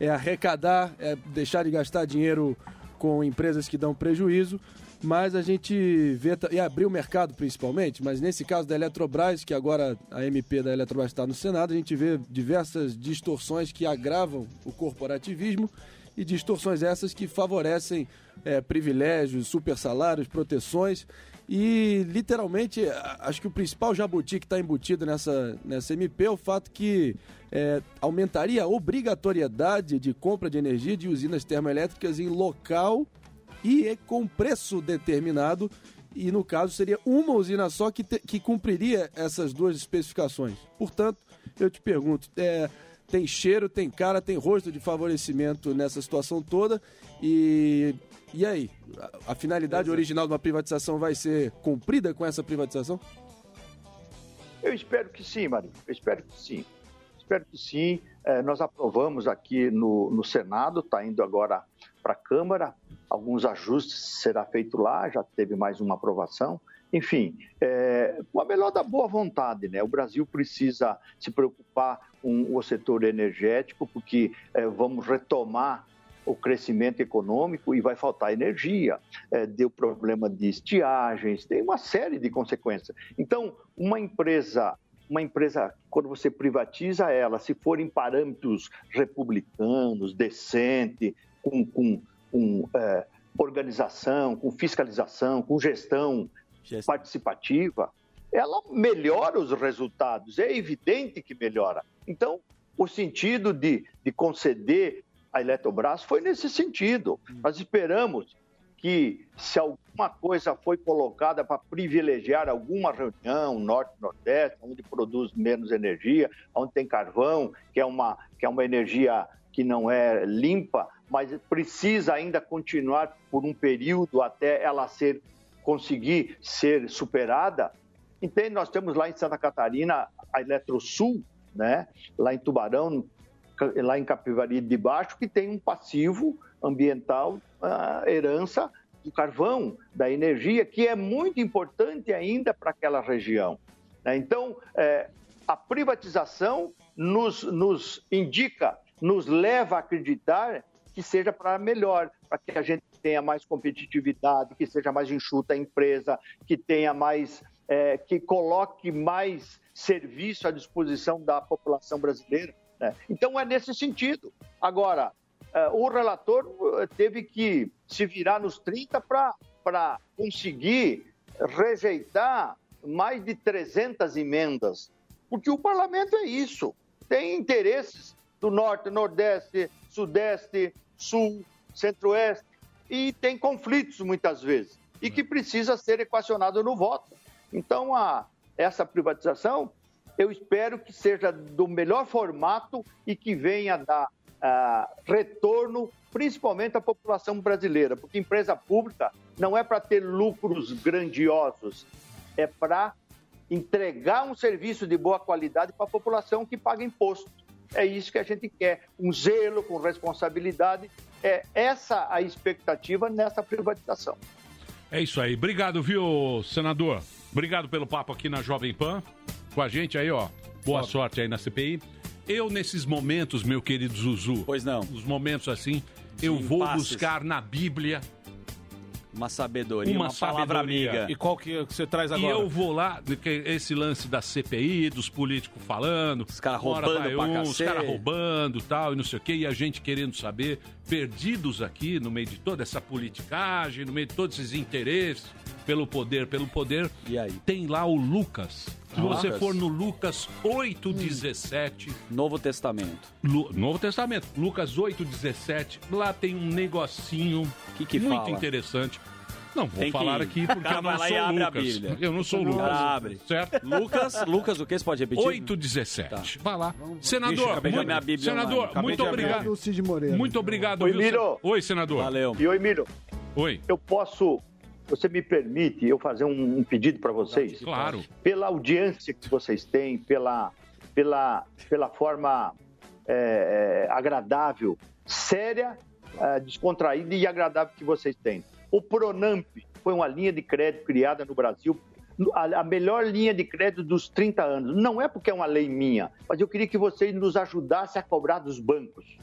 é arrecadar, é deixar de gastar dinheiro com empresas que dão prejuízo, mas a gente vê, e abrir o mercado principalmente, mas nesse caso da Eletrobras, que agora a MP da Eletrobras está no Senado, a gente vê diversas distorções que agravam o corporativismo e distorções essas que favorecem é, privilégios, super salários, proteções e literalmente acho que o principal jabuti que está embutido nessa, nessa MP é o fato que é, aumentaria a obrigatoriedade de compra de energia de usinas termoelétricas em local e é com preço determinado e no caso seria uma usina só que, te- que cumpriria essas duas especificações. Portanto, eu te pergunto, é, tem cheiro, tem cara, tem rosto de favorecimento nessa situação toda. E, e aí? A, a finalidade original de uma privatização vai ser cumprida com essa privatização? Eu espero que sim, Marinho. Eu espero que sim. Espero que sim. Eh, nós aprovamos aqui no, no Senado, está indo agora para a Câmara. Alguns ajustes será feito lá, já teve mais uma aprovação. Enfim, é, a melhor da boa vontade, né? O Brasil precisa se preocupar com o setor energético, porque é, vamos retomar o crescimento econômico e vai faltar energia. É, deu problema de estiagens, tem uma série de consequências. Então, uma empresa uma empresa, quando você privatiza ela, se for em parâmetros republicanos, decente, com, com, com é, organização, com fiscalização, com gestão participativa, ela melhora os resultados. É evidente que melhora. Então, o sentido de, de conceder a Eletrobras foi nesse sentido. Nós esperamos que, se alguma coisa foi colocada para privilegiar alguma reunião, norte-nordeste, onde produz menos energia, onde tem carvão, que é uma, que é uma energia que não é limpa, mas precisa ainda continuar por um período até ela ser conseguir ser superada. Entende? Nós temos lá em Santa Catarina a Eletrosul, né? lá em Tubarão, lá em Capivari de Baixo, que tem um passivo ambiental, a herança do carvão, da energia, que é muito importante ainda para aquela região. né? Então, é, a privatização nos, nos indica, nos leva a acreditar que seja para melhor, para que a gente tenha mais competitividade, que seja mais enxuta a empresa, que tenha mais, é, que coloque mais serviço à disposição da população brasileira. Né? Então é nesse sentido. Agora, é, o relator é, teve que se virar nos 30 para conseguir rejeitar mais de 300 emendas, porque o parlamento é isso, tem interesses do norte, nordeste, sudeste, sul, centro-oeste, e tem conflitos muitas vezes, e que precisa ser equacionado no voto. Então, a, essa privatização, eu espero que seja do melhor formato e que venha dar ah, retorno, principalmente à população brasileira, porque empresa pública não é para ter lucros grandiosos, é para entregar um serviço de boa qualidade para a população que paga imposto. É isso que a gente quer, um zelo com responsabilidade. É essa a expectativa nessa privatização. É isso aí. Obrigado, viu, senador? Obrigado pelo papo aqui na Jovem Pan. Com a gente aí, ó. Boa sorte aí na CPI. Eu, nesses momentos, meu querido Zuzu. Pois não. Os momentos assim, eu vou impasses. buscar na Bíblia Uma sabedoria, uma, palavra amiga. E qual que você traz agora? E eu vou lá, que esse lance da CPI, dos políticos falando. Os caras roubando pra um, Os caras roubando tal, e não sei o quê, e a gente querendo saber, perdidos aqui no meio de toda essa politicagem, no meio de todos esses interesses, pelo poder, pelo poder. E aí? Tem lá o Lucas. Se você Lucas. for no Lucas 8,17. Novo Testamento. Lu- Novo Testamento, Lucas 8,17. Lá tem um negocinho que muito fala? interessante. Não vou Tem que falar aqui porque eu não sou e abre a Lucas. Bíblia. Eu não sou Lucas. abre. Certo? Lucas, Lucas, o que? Você pode repetir? 8,17. Vai lá. Deixa, Senador, acabei de muito, senador muito obrigado. Do Cid Moreira. Muito obrigado. Oi, viu, Miro. Oi, senador. Valeu. E oi, Miro. Oi. Eu posso, você me permite eu fazer um, um pedido para vocês? Claro. Pela audiência que vocês têm, pela, pela, pela forma é, é, agradável, séria, é, descontraída e agradável que vocês têm. O Pronamp foi uma linha de crédito criada no Brasil, a, a melhor linha de crédito dos 30 anos. Não é porque é uma lei minha, mas eu queria que vocês nos ajudassem a cobrar dos bancos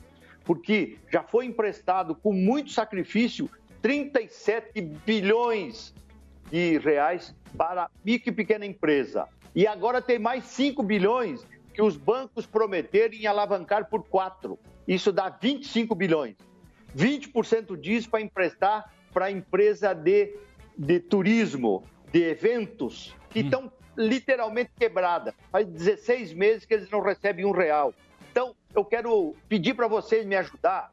porque já foi emprestado com muito sacrifício 37 bilhões de reais para micro e pequena empresa. E agora tem mais 5 bilhões que os bancos prometeram em alavancar por 4. Isso dá 25 bilhões. 20% disso para emprestar para a empresa de, de turismo, de eventos, que estão literalmente quebradas. Faz 16 meses que eles não recebem um real. Então, eu quero pedir para vocês me ajudar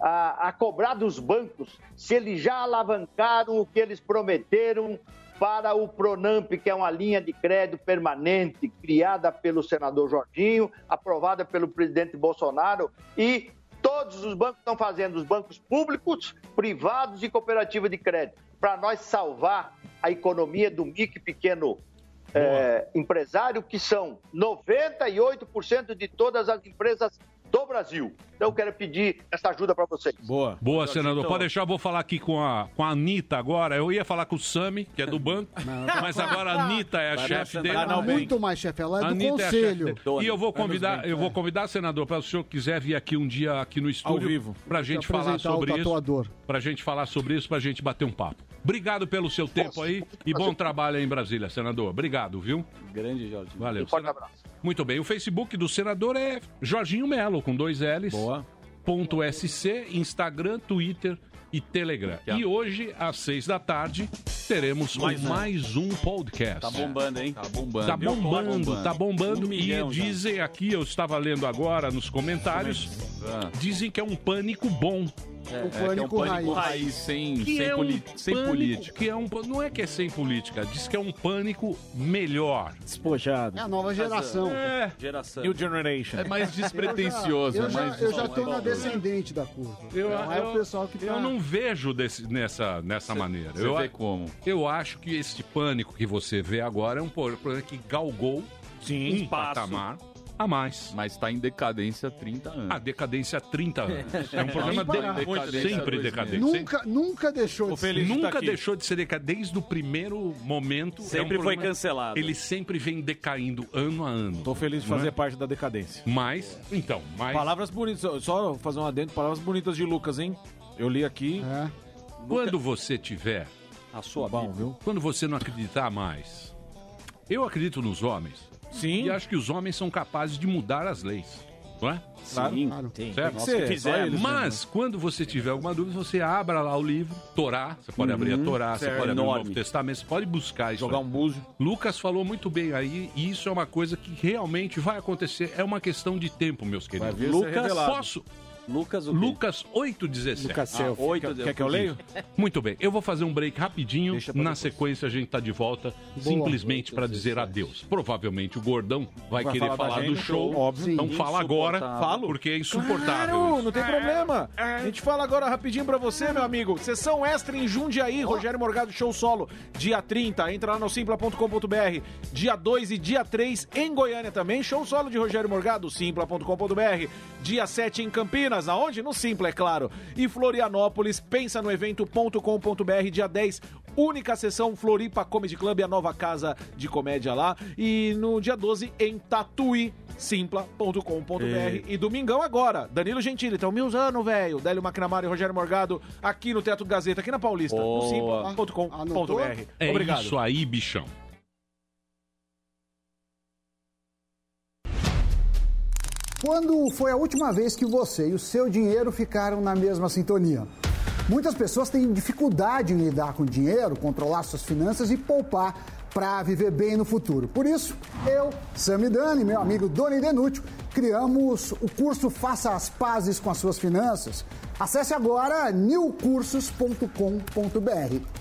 a, a cobrar dos bancos se eles já alavancaram o que eles prometeram para o Pronamp, que é uma linha de crédito permanente criada pelo senador Jorginho, aprovada pelo presidente Bolsonaro e todos os bancos estão fazendo, os bancos públicos, privados e cooperativa de crédito, para nós salvar a economia do micro e pequeno é, empresário, que são 98% de todas as empresas do Brasil. Então, eu quero pedir essa ajuda para vocês. Boa. Boa, senador. Pode deixar, eu vou falar aqui com a, com a Anitta agora. Eu ia falar com o Sami, que é do banco, mas agora a Anitta é a Vai chefe dele. Ela é muito mais chefe, ela é do Anitta a conselho. dele. E eu vou convidar, eu vou convidar, senador, para o senhor quiser vir aqui um dia aqui no estúdio, vivo. pra gente falar sobre isso. Pra gente falar sobre isso, pra gente bater um papo. Obrigado pelo seu tempo aí e bom trabalho aí em Brasília, senador. Obrigado, viu? Grande, Jorge. Valeu. Sena- Muito bem. O Facebook do senador é Jorginho Melo, com dois L's. Boa. Ponto SC, Instagram, Twitter e Telegram. E hoje, às seis da tarde, teremos mais, mais um podcast. Tá bombando, hein? Tá bombando. Tá bombando, tá bombando. Um milhão e já. dizem aqui, eu estava lendo agora nos comentários, dizem que é um pânico bom. É, é que é um pânico raiz, sem, Que sem, é um sem pânico, política. Que é um, não é que é sem política, diz que é um pânico melhor. Despojado. É a nova geração. É. Geração. New Generation. É mais Eu já, eu é já, eu já tô na descendente da curva. Eu, não é eu- o pessoal que tá... eu não vejo desse- nessa, nessa maneira. você eu, vê como? Eu acho que esse pânico que você vê agora é um pânico que galgou um patamar a mais. Mas está em decadência há 30 anos. A decadência há 30 anos. É um programa de, Decadência sempre dois decadente. Nunca, nunca deixou de ser. Nunca deixou de ser decadente desde o primeiro momento. Sempre um foi programa- cancelado. Ele sempre vem decaindo ano a ano. Tô feliz de é? fazer parte da decadência. Mas, então, mas. Palavras bonitas, só- só fazer um adendo, palavras bonitas de Lucas, hein? Eu li aqui. Quando você tiver. A sua Bom, viu? Quando você não acreditar mais. Eu acredito nos homens. Sim. E acho que os homens são capazes de mudar as leis. Não é? Claro. Sim. Claro. Tem. Certo? Nós que fizemos. Mas, quando você tiver alguma dúvida, você abra lá o livro, Torá, você pode abrir a Uhum. Torá, você Certo. pode abrir o Enorme. Novo Testamento, você pode buscar isso. Jogar um búzio. Lucas falou muito bem aí, e isso é uma coisa que realmente vai acontecer. É uma questão de tempo, meus queridos. ser Lucas, revelado. posso? Lucas o quê? Lucas 817. Lucas Ah, Selfie. oito Quer- quer que eu leio? Muito bem, eu vou fazer um break rapidinho. Na depois. sequência, a gente tá de volta, simplesmente para dizer adeus. Provavelmente o Gordão vai, Vai querer falar falar, do show. no show, óbvio. Então Sim. fala agora, falo, porque é insuportável. Claro, isso. não tem problema. A gente fala agora rapidinho pra você, meu amigo. Sessão extra em Jundiaí, Rogério Morgado Show Solo, dia 30. Entra lá no simpla.com.br. Dia 2 e dia 3 em Goiânia também. Show solo de Rogério Morgado, simpla.com.br. Dia 7 em Campinas, aonde? No Simpla, é claro. E Florianópolis, pensa no evento.com.br. Dia 10, única sessão Floripa Comedy Club, a nova casa de comédia lá. E no dia 12 em Tatuí, simpla.com.br. E domingão agora, Danilo Gentili, estão mil anos, velho. Délio McNamara e Rogério Morgado, aqui no Teatro Gazeta, aqui na Paulista, no Boa. simpla.com.br. É Obrigado. isso aí, bichão. Quando foi a última vez que você e o seu dinheiro ficaram na mesma sintonia? Muitas pessoas têm dificuldade em lidar com dinheiro, controlar suas finanças e poupar para viver bem no futuro. Por isso, eu, Sami Dani, meu amigo Doni Denútil, criamos o curso Faça as Pazes com as Suas Finanças. Acesse agora newcursos.com.br.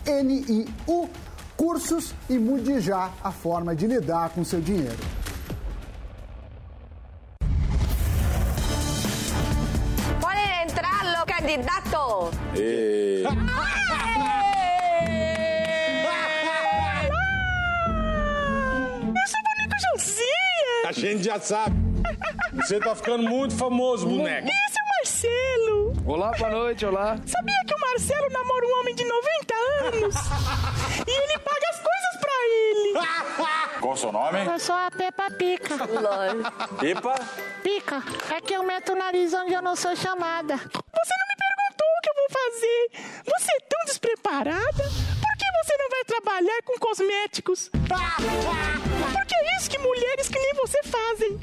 N-I-U Cursos e mude já a forma de lidar com seu dinheiro. Los candidatos. Eu sou boneco Josia! A gente já sabe. Você tá ficando muito famoso, boneco. Esse é o Marcelo! Olá, boa noite, olá. Sabia que o Marcelo namora um homem de 90 anos? e ele paga as coisas ele! Qual o seu nome? Eu sou a Peppa Pica. Pipa? Pica, é que eu meto o nariz onde eu não sou chamada. Você não me perguntou o que eu vou fazer. Você é tão despreparada? Por que você não vai trabalhar com cosméticos? Porque é isso que mulheres que nem você fazem.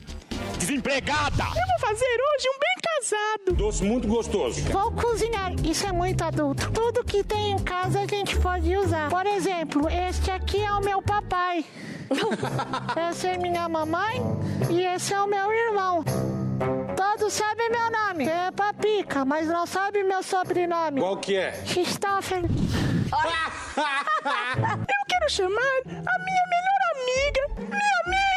Desempregada! Eu vou fazer hoje um bem casado. Doce muito gostoso. Vou cozinhar. Isso é muito adulto. Tudo que tem em casa a gente pode usar. Por exemplo, este aqui é o meu papai. Essa é minha mamãe e esse é o meu irmão. Todos sabem meu nome. Peppa Pica, mas não sabem meu sobrenome. Qual que é? Christopher. Eu quero quero chamar a minha melhor amiga. Minha amiga.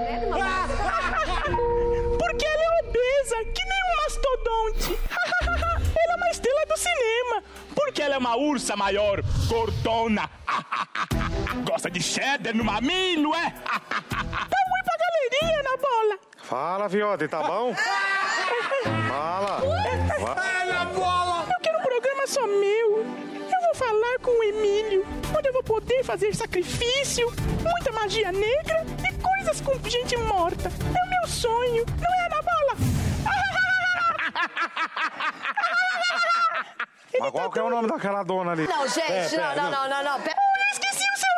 Porque ela é obesa, que nem um mastodonte. ela é uma estrela do cinema. Porque ela é uma ursa maior, gordona. Gosta de cheddar no mamilo, é? Dá um oi pra galerinha, Ana Bola. Fala, Viote, tá bom? Fala. Ana Bola. Eu quero um programa só meu. Eu vou falar com o Emílio, onde eu vou poder fazer sacrifício, muita magia negra e coisas com gente morta. É o meu sonho, não é, Ana Bola? Mas qual que é o nome daquela dona ali? Não, gente, É, não, não, não, não, não. Eu esqueci o seu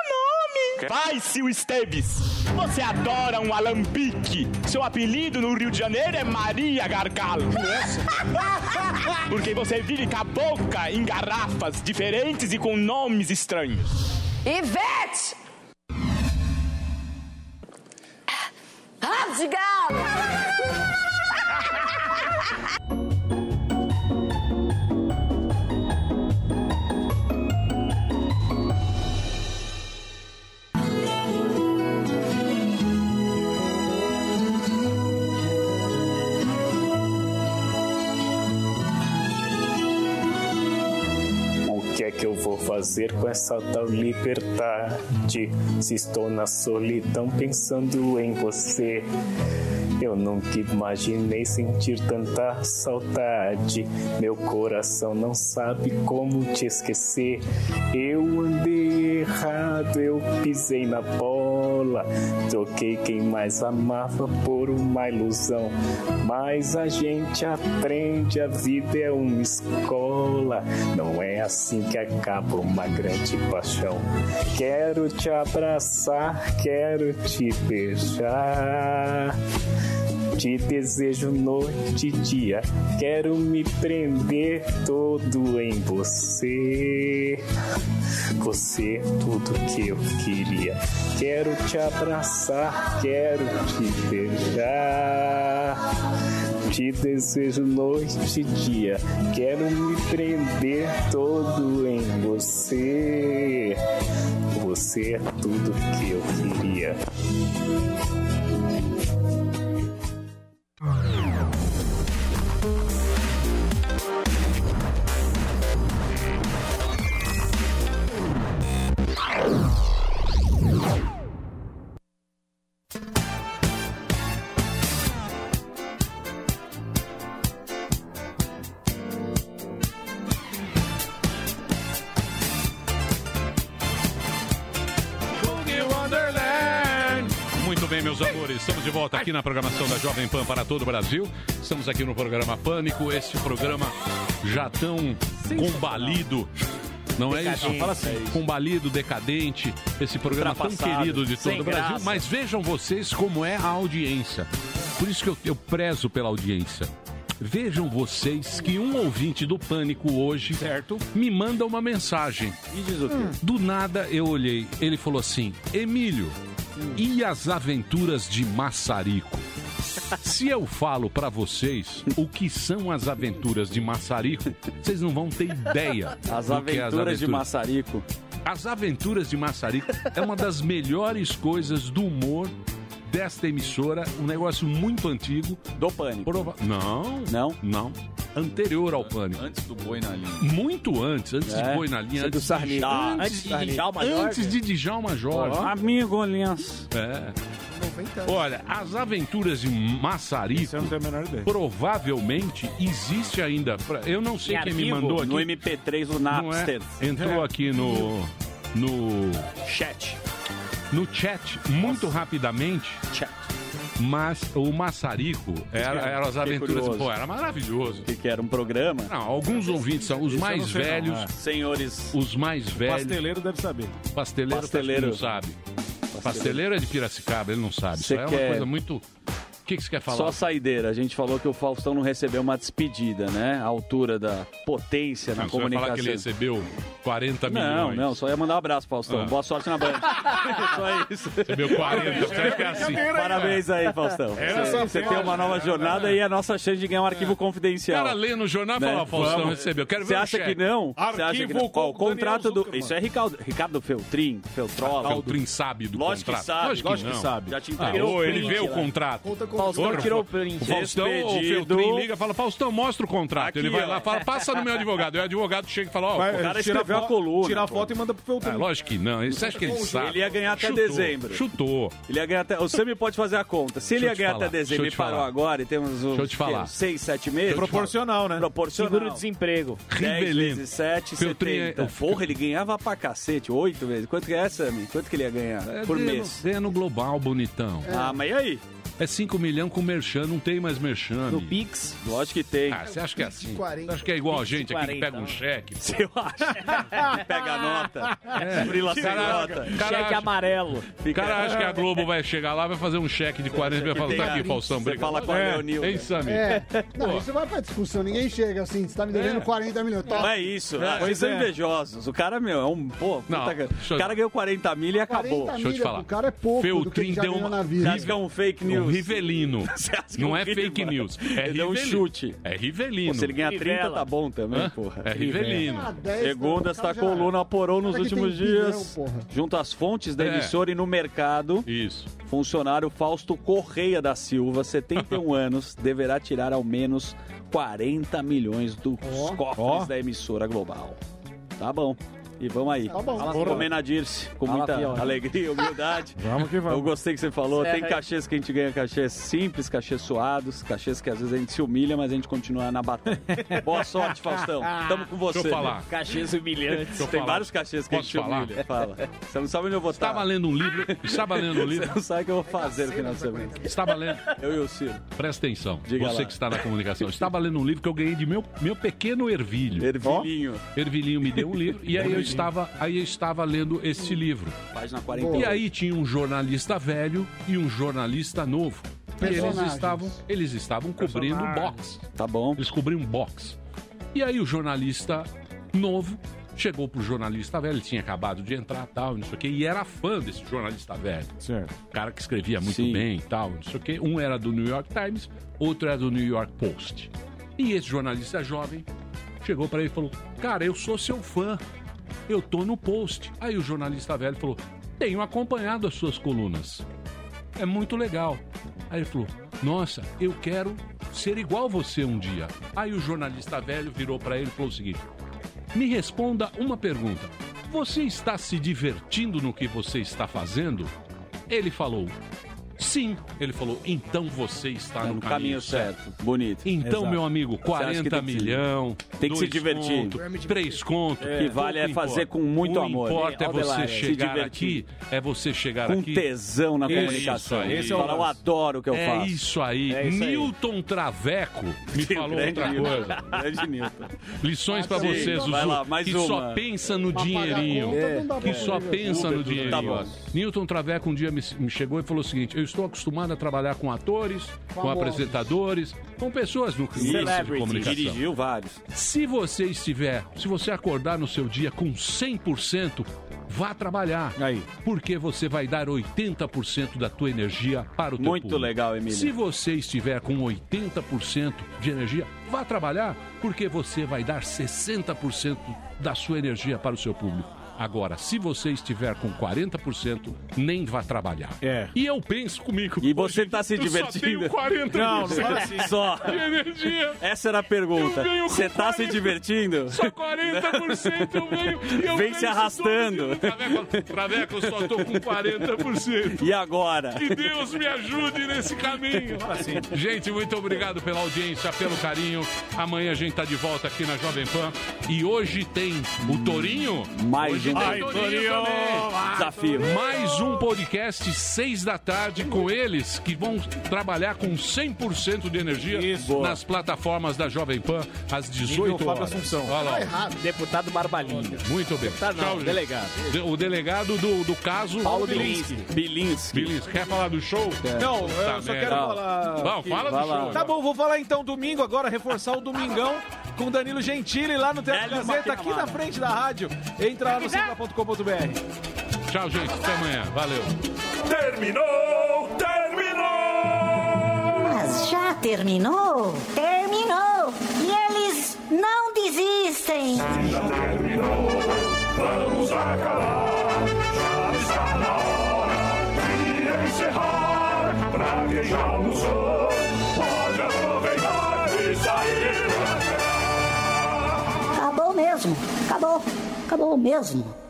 nome. Vai, Sil Esteves. Você adora um alambique. Seu apelido no Rio de Janeiro é Maria Gargalo. Porque você vive com a boca em garrafas diferentes e com nomes estranhos. Ivete! Rápido de galo! vou fazer com essa tal liberdade? Se estou na solidão pensando em você. Eu nunca imaginei sentir tanta saudade. Meu coração não sabe como te esquecer. Eu andei errado, eu pisei na Troquei quem mais amava por uma ilusão. Mas a gente aprende, a vida é uma escola. Não é assim que acaba uma grande paixão. Quero te abraçar, quero te beijar. Te desejo noite e dia, quero me prender todo em você. Você é tudo que eu queria. Quero te abraçar, quero te beijar. Te desejo noite e dia, quero me prender todo em você. Você é tudo que eu queria. Aqui na programação da Jovem Pan para todo o Brasil. Estamos aqui no programa Pânico, esse programa já tão combalido. Não é isso? Decadente. Fala assim, combalido, decadente, esse programa tão querido de todo o Brasil. graça. Mas vejam vocês como é a audiência. Por isso que eu, eu prezo pela audiência. Vejam vocês que um ouvinte do Pânico hoje me manda uma mensagem. E diz o quê? Do nada eu olhei, ele falou assim: Emílio, e as aventuras de Massarico? Se eu falo pra vocês o que são as aventuras de Massarico, vocês não vão ter ideia. As do que é aventuras de Massarico. As aventuras de Massarico é uma das melhores coisas do humor desta emissora, um negócio muito antigo. Do Pânico. Não. Não? Não. Anterior ao Pânico. Antes do boi na linha. Muito antes, antes É. de Boi na Linha. É do Antes, Sarney. de, Ah, antes, antes de Djalma Jorge? antes de Djalma Jorge. Ó. Amigo Linhas. É. Olha, as aventuras de Massarico provavelmente existe ainda. Pra- Eu não sei Em quem me mandou aqui. no MP3 do é? Napster. Entrou É. aqui no no chat. No chat muito rapidamente. Mas o Massarico era, era as aventuras. Pô, era maravilhoso. O que, que era um programa? Não, alguns ouvintes são os Isso mais sei não, velhos. é. Senhores. Os mais velhos. Pasteleiro deve saber. Pasteleiro, Pasteleiro. não sabe. Pasteleiro é de Piracicaba, ele não sabe. Você Isso é uma coisa muito. O que, que você quer falar? Só saideira. A gente falou que o Faustão não recebeu uma despedida, né? A altura da potência na Não, você vai comunicação. falar que ele recebeu 40 Não, milhões. não, só ia mandar um abraço, Faustão. Ah. Boa sorte na Band. só isso. Recebeu 40, você acha que é assim? Parabéns aí, Faustão. Você- Você tem uma nova jornada e a nossa chance de ganhar um arquivo O confidencial. cara lê no jornal e Né? fala, "Ó, Faustão Vamos. recebeu. Quero ver Você o acha cheque. que não? Você acha que não? Ó, o contrato do. Isso é Ricardo, Ricardo Feltrin, Feltrola. Feltrin sabe do Lógico contrato. que sabe. Lógico que não. Já te Ah, entregou o ele vê o contrato. Faustão Porra, tirou o print. O Faustão, o. Feltrin liga e fala, Faustão, mostra o contrato. ele Aqui, vai ó. lá fala, passa no meu advogado. E o advogado chega e fala, ó, o cara tira escreveu a coluna, Tira a pô. foto e manda pro Feltrin. Ah, lógico que não. Você acha que ele sabe? Ele ia ganhar até Chutou, dezembro. Chutou. Ele ia ganhar até. O Sami pode fazer a conta. Se ele ia ganhar falar, até dezembro e parou falar. agora e temos uns Deixa eu te falar. quê, seis, sete meses. Proporcional, né? Proporcional. Seguro-desemprego. 10 Rivelino. vezes 7, Feltrin é- 70. Porra, ele ganhava pra cacete, 8 vezes. Quanto que é, Sami? Quanto que ele ia ganhar por ganha mês? No, ganha no global, bonitão. Ah, mas e aí? É 5 milhões com merchan, não tem mais merchan. No. Pix? Lógico que tem. Ah, você acha que é assim? 40. Você acha que é igual a gente aqui que 40, pega um cheque? Eu acho. Pega a nota. É. Frila sem nota. cara Cheque acha- amarelo. O cara acha que a Globo vai chegar lá, vai fazer um cheque de 40 e vai falar, tá aqui, Faustão, Você obrigado. fala com a é, Leonilda. Hein, Sammy? É. Não, Pô. isso vai pra discussão. Ninguém chega assim, você tá me devendo É. 40 milhões. Tá. Não é isso. É, Vocês são é. invejosos. O cara, meu, é um. Pô, puta Não, cara. deixa eu- o cara ganhou 40 mil e acabou. 40 milha pro cara é pouco do que ele Feltrin já deu uma... na vida. Você acha que é um fake news? Um rivelino. Não é fake news. É Ele deu um chute. É rivelino. Pô, se ele ganhar 30, Rivela. tá bom também, Hã? porra. É rivelino. Ah, 10, Segunda, o esta cara já- coluna apurou nos últimos bilhão, dias. Junto às fontes da É. emissora e no mercado, Isso. funcionário Fausto Correia da Silva, 71 anos, deverá tirar ao menos 40 milhões dos cofres Ó. da emissora global. Tá bom. E vamos aí. Tá bom. Comer Dirce, com Fala, muita alegria e humildade. Vamos que vamos. Eu gostei que você falou. Certo Tem cachês que a gente ganha cachês simples, cachês suados, cachês que às vezes a gente se humilha, mas a gente continua na batalha. Boa sorte, Faustão. Tamo com você. Deixa eu falar. Cachês humilhantes. Eu Tem falar. vários cachês que a Posso gente falar? humilha. Fala. Você não sabe onde eu vou estar. Estava lendo um livro. Estava lendo um Você livro. não sabe o que eu vou fazer no final de semana. Estava lendo. Eu e o Ciro. Presta atenção. Diga você lá. que está na comunicação. Estava lendo um livro que eu ganhei de meu, meu pequeno ervilho. Ervilhinho. Ervilhinho me deu um livro e aí eu estava, aí eu estava lendo esse livro. Página 40. E aí tinha um jornalista velho e um jornalista novo. E eles estavam, eles estavam cobrindo o box. Tá bom. Eles cobriam box. E aí o jornalista novo chegou pro jornalista velho, ele tinha acabado de entrar tal, não sei o quê, e era fã desse jornalista velho. Certo. cara que escrevia muito Sim. bem e tal, não sei o quê. Um era do New York Times, outro era do New York Post. E esse jornalista jovem chegou para ele e falou: Cara, eu sou seu fã, eu tô no Post. Aí o jornalista velho falou: Tenho acompanhado as suas colunas, é muito legal. Aí ele falou: Nossa, eu quero ser igual você um dia. Aí o jornalista velho virou para ele e falou o seguinte: Me responda uma pergunta. Você está se divertindo no que você está fazendo? Ele falou: Sim. Ele falou: Então você está Tá no, no caminho certo. Bonito. Então, Exato. meu amigo, Você acha que 40 tem que se- milhão. Tem que se divertir. conto, três contos. O que vale é fazer com muito o amor. O importa é lá, você se chegar divertir. aqui, é você chegar Com aqui. tesão na Isso comunicação. aí. Esse é o eu adoro o que eu é faço. Isso aí. É isso aí. Newton Traveco me falou outra Newton. coisa. Grande Newton. Lições pra Sim, você, Zuzu, lá, mais que uma. só pensa no pagar dinheirinho. Que só pensa no dinheirinho. tá bom. Newton Traveco um dia me, me chegou e falou o seguinte: Eu estou acostumado a trabalhar com atores, com Famosos. apresentadores, com pessoas no curso de comunicação. Dirigiu vários. Se você estiver, se você acordar no seu dia com 100%, vá trabalhar. Aí. Porque você vai dar 80% da tua energia para o teu Muito público. legal, Emílio. Se você estiver com 80% de energia, vá trabalhar, porque você vai dar 60% da sua energia para o seu público. Agora, se você estiver com 40%, nem vá trabalhar. É. E eu penso comigo. E você tá se eu divertindo? Só tenho 40% Não, não é assim. Só. de energia. Essa era a pergunta. Eu Você tá se 40. divertindo? Só 40% eu venho. eu Vem se arrastando. Traveco, Traveco, eu só tô com 40%. E agora? Que Deus me ajude nesse caminho. Gente, muito obrigado pela audiência, pelo carinho. Amanhã a gente tá de volta aqui na Jovem Pan. E hoje tem o Torinho. Mais hoje Ai. Desafio. Mais um podcast, seis da tarde, com eles que vão trabalhar com 100% de energia nas plataformas da Jovem Pan às 18 Nível Fábio horas. Assunção. Olha lá. Tá errado. Deputado Barbalinha. Muito bem. Deputado não, gente. delegado. De- O delegado do, do caso. Paulo Bilinski. Bilinski. Bilinski. Quer falar do show? Não, eu Tá só merda. quero falar. Não, que- fala do show. Tá bom, vou falar então domingo agora, reforçar o domingão com Danilo Gentili lá no Teatro Gazeta, aqui na frente da rádio. Entra lá no central.com.br. Tchau, gente. Até amanhã. Valeu. Terminou! Terminou! Mas já terminou? Terminou! E eles não desistem! Já terminou, vamos acabar. Já está na hora de encerrar. Pra quem já almoçou, pode aproveitar e sair pra cá. Acabou mesmo! Acabou! Acabou mesmo!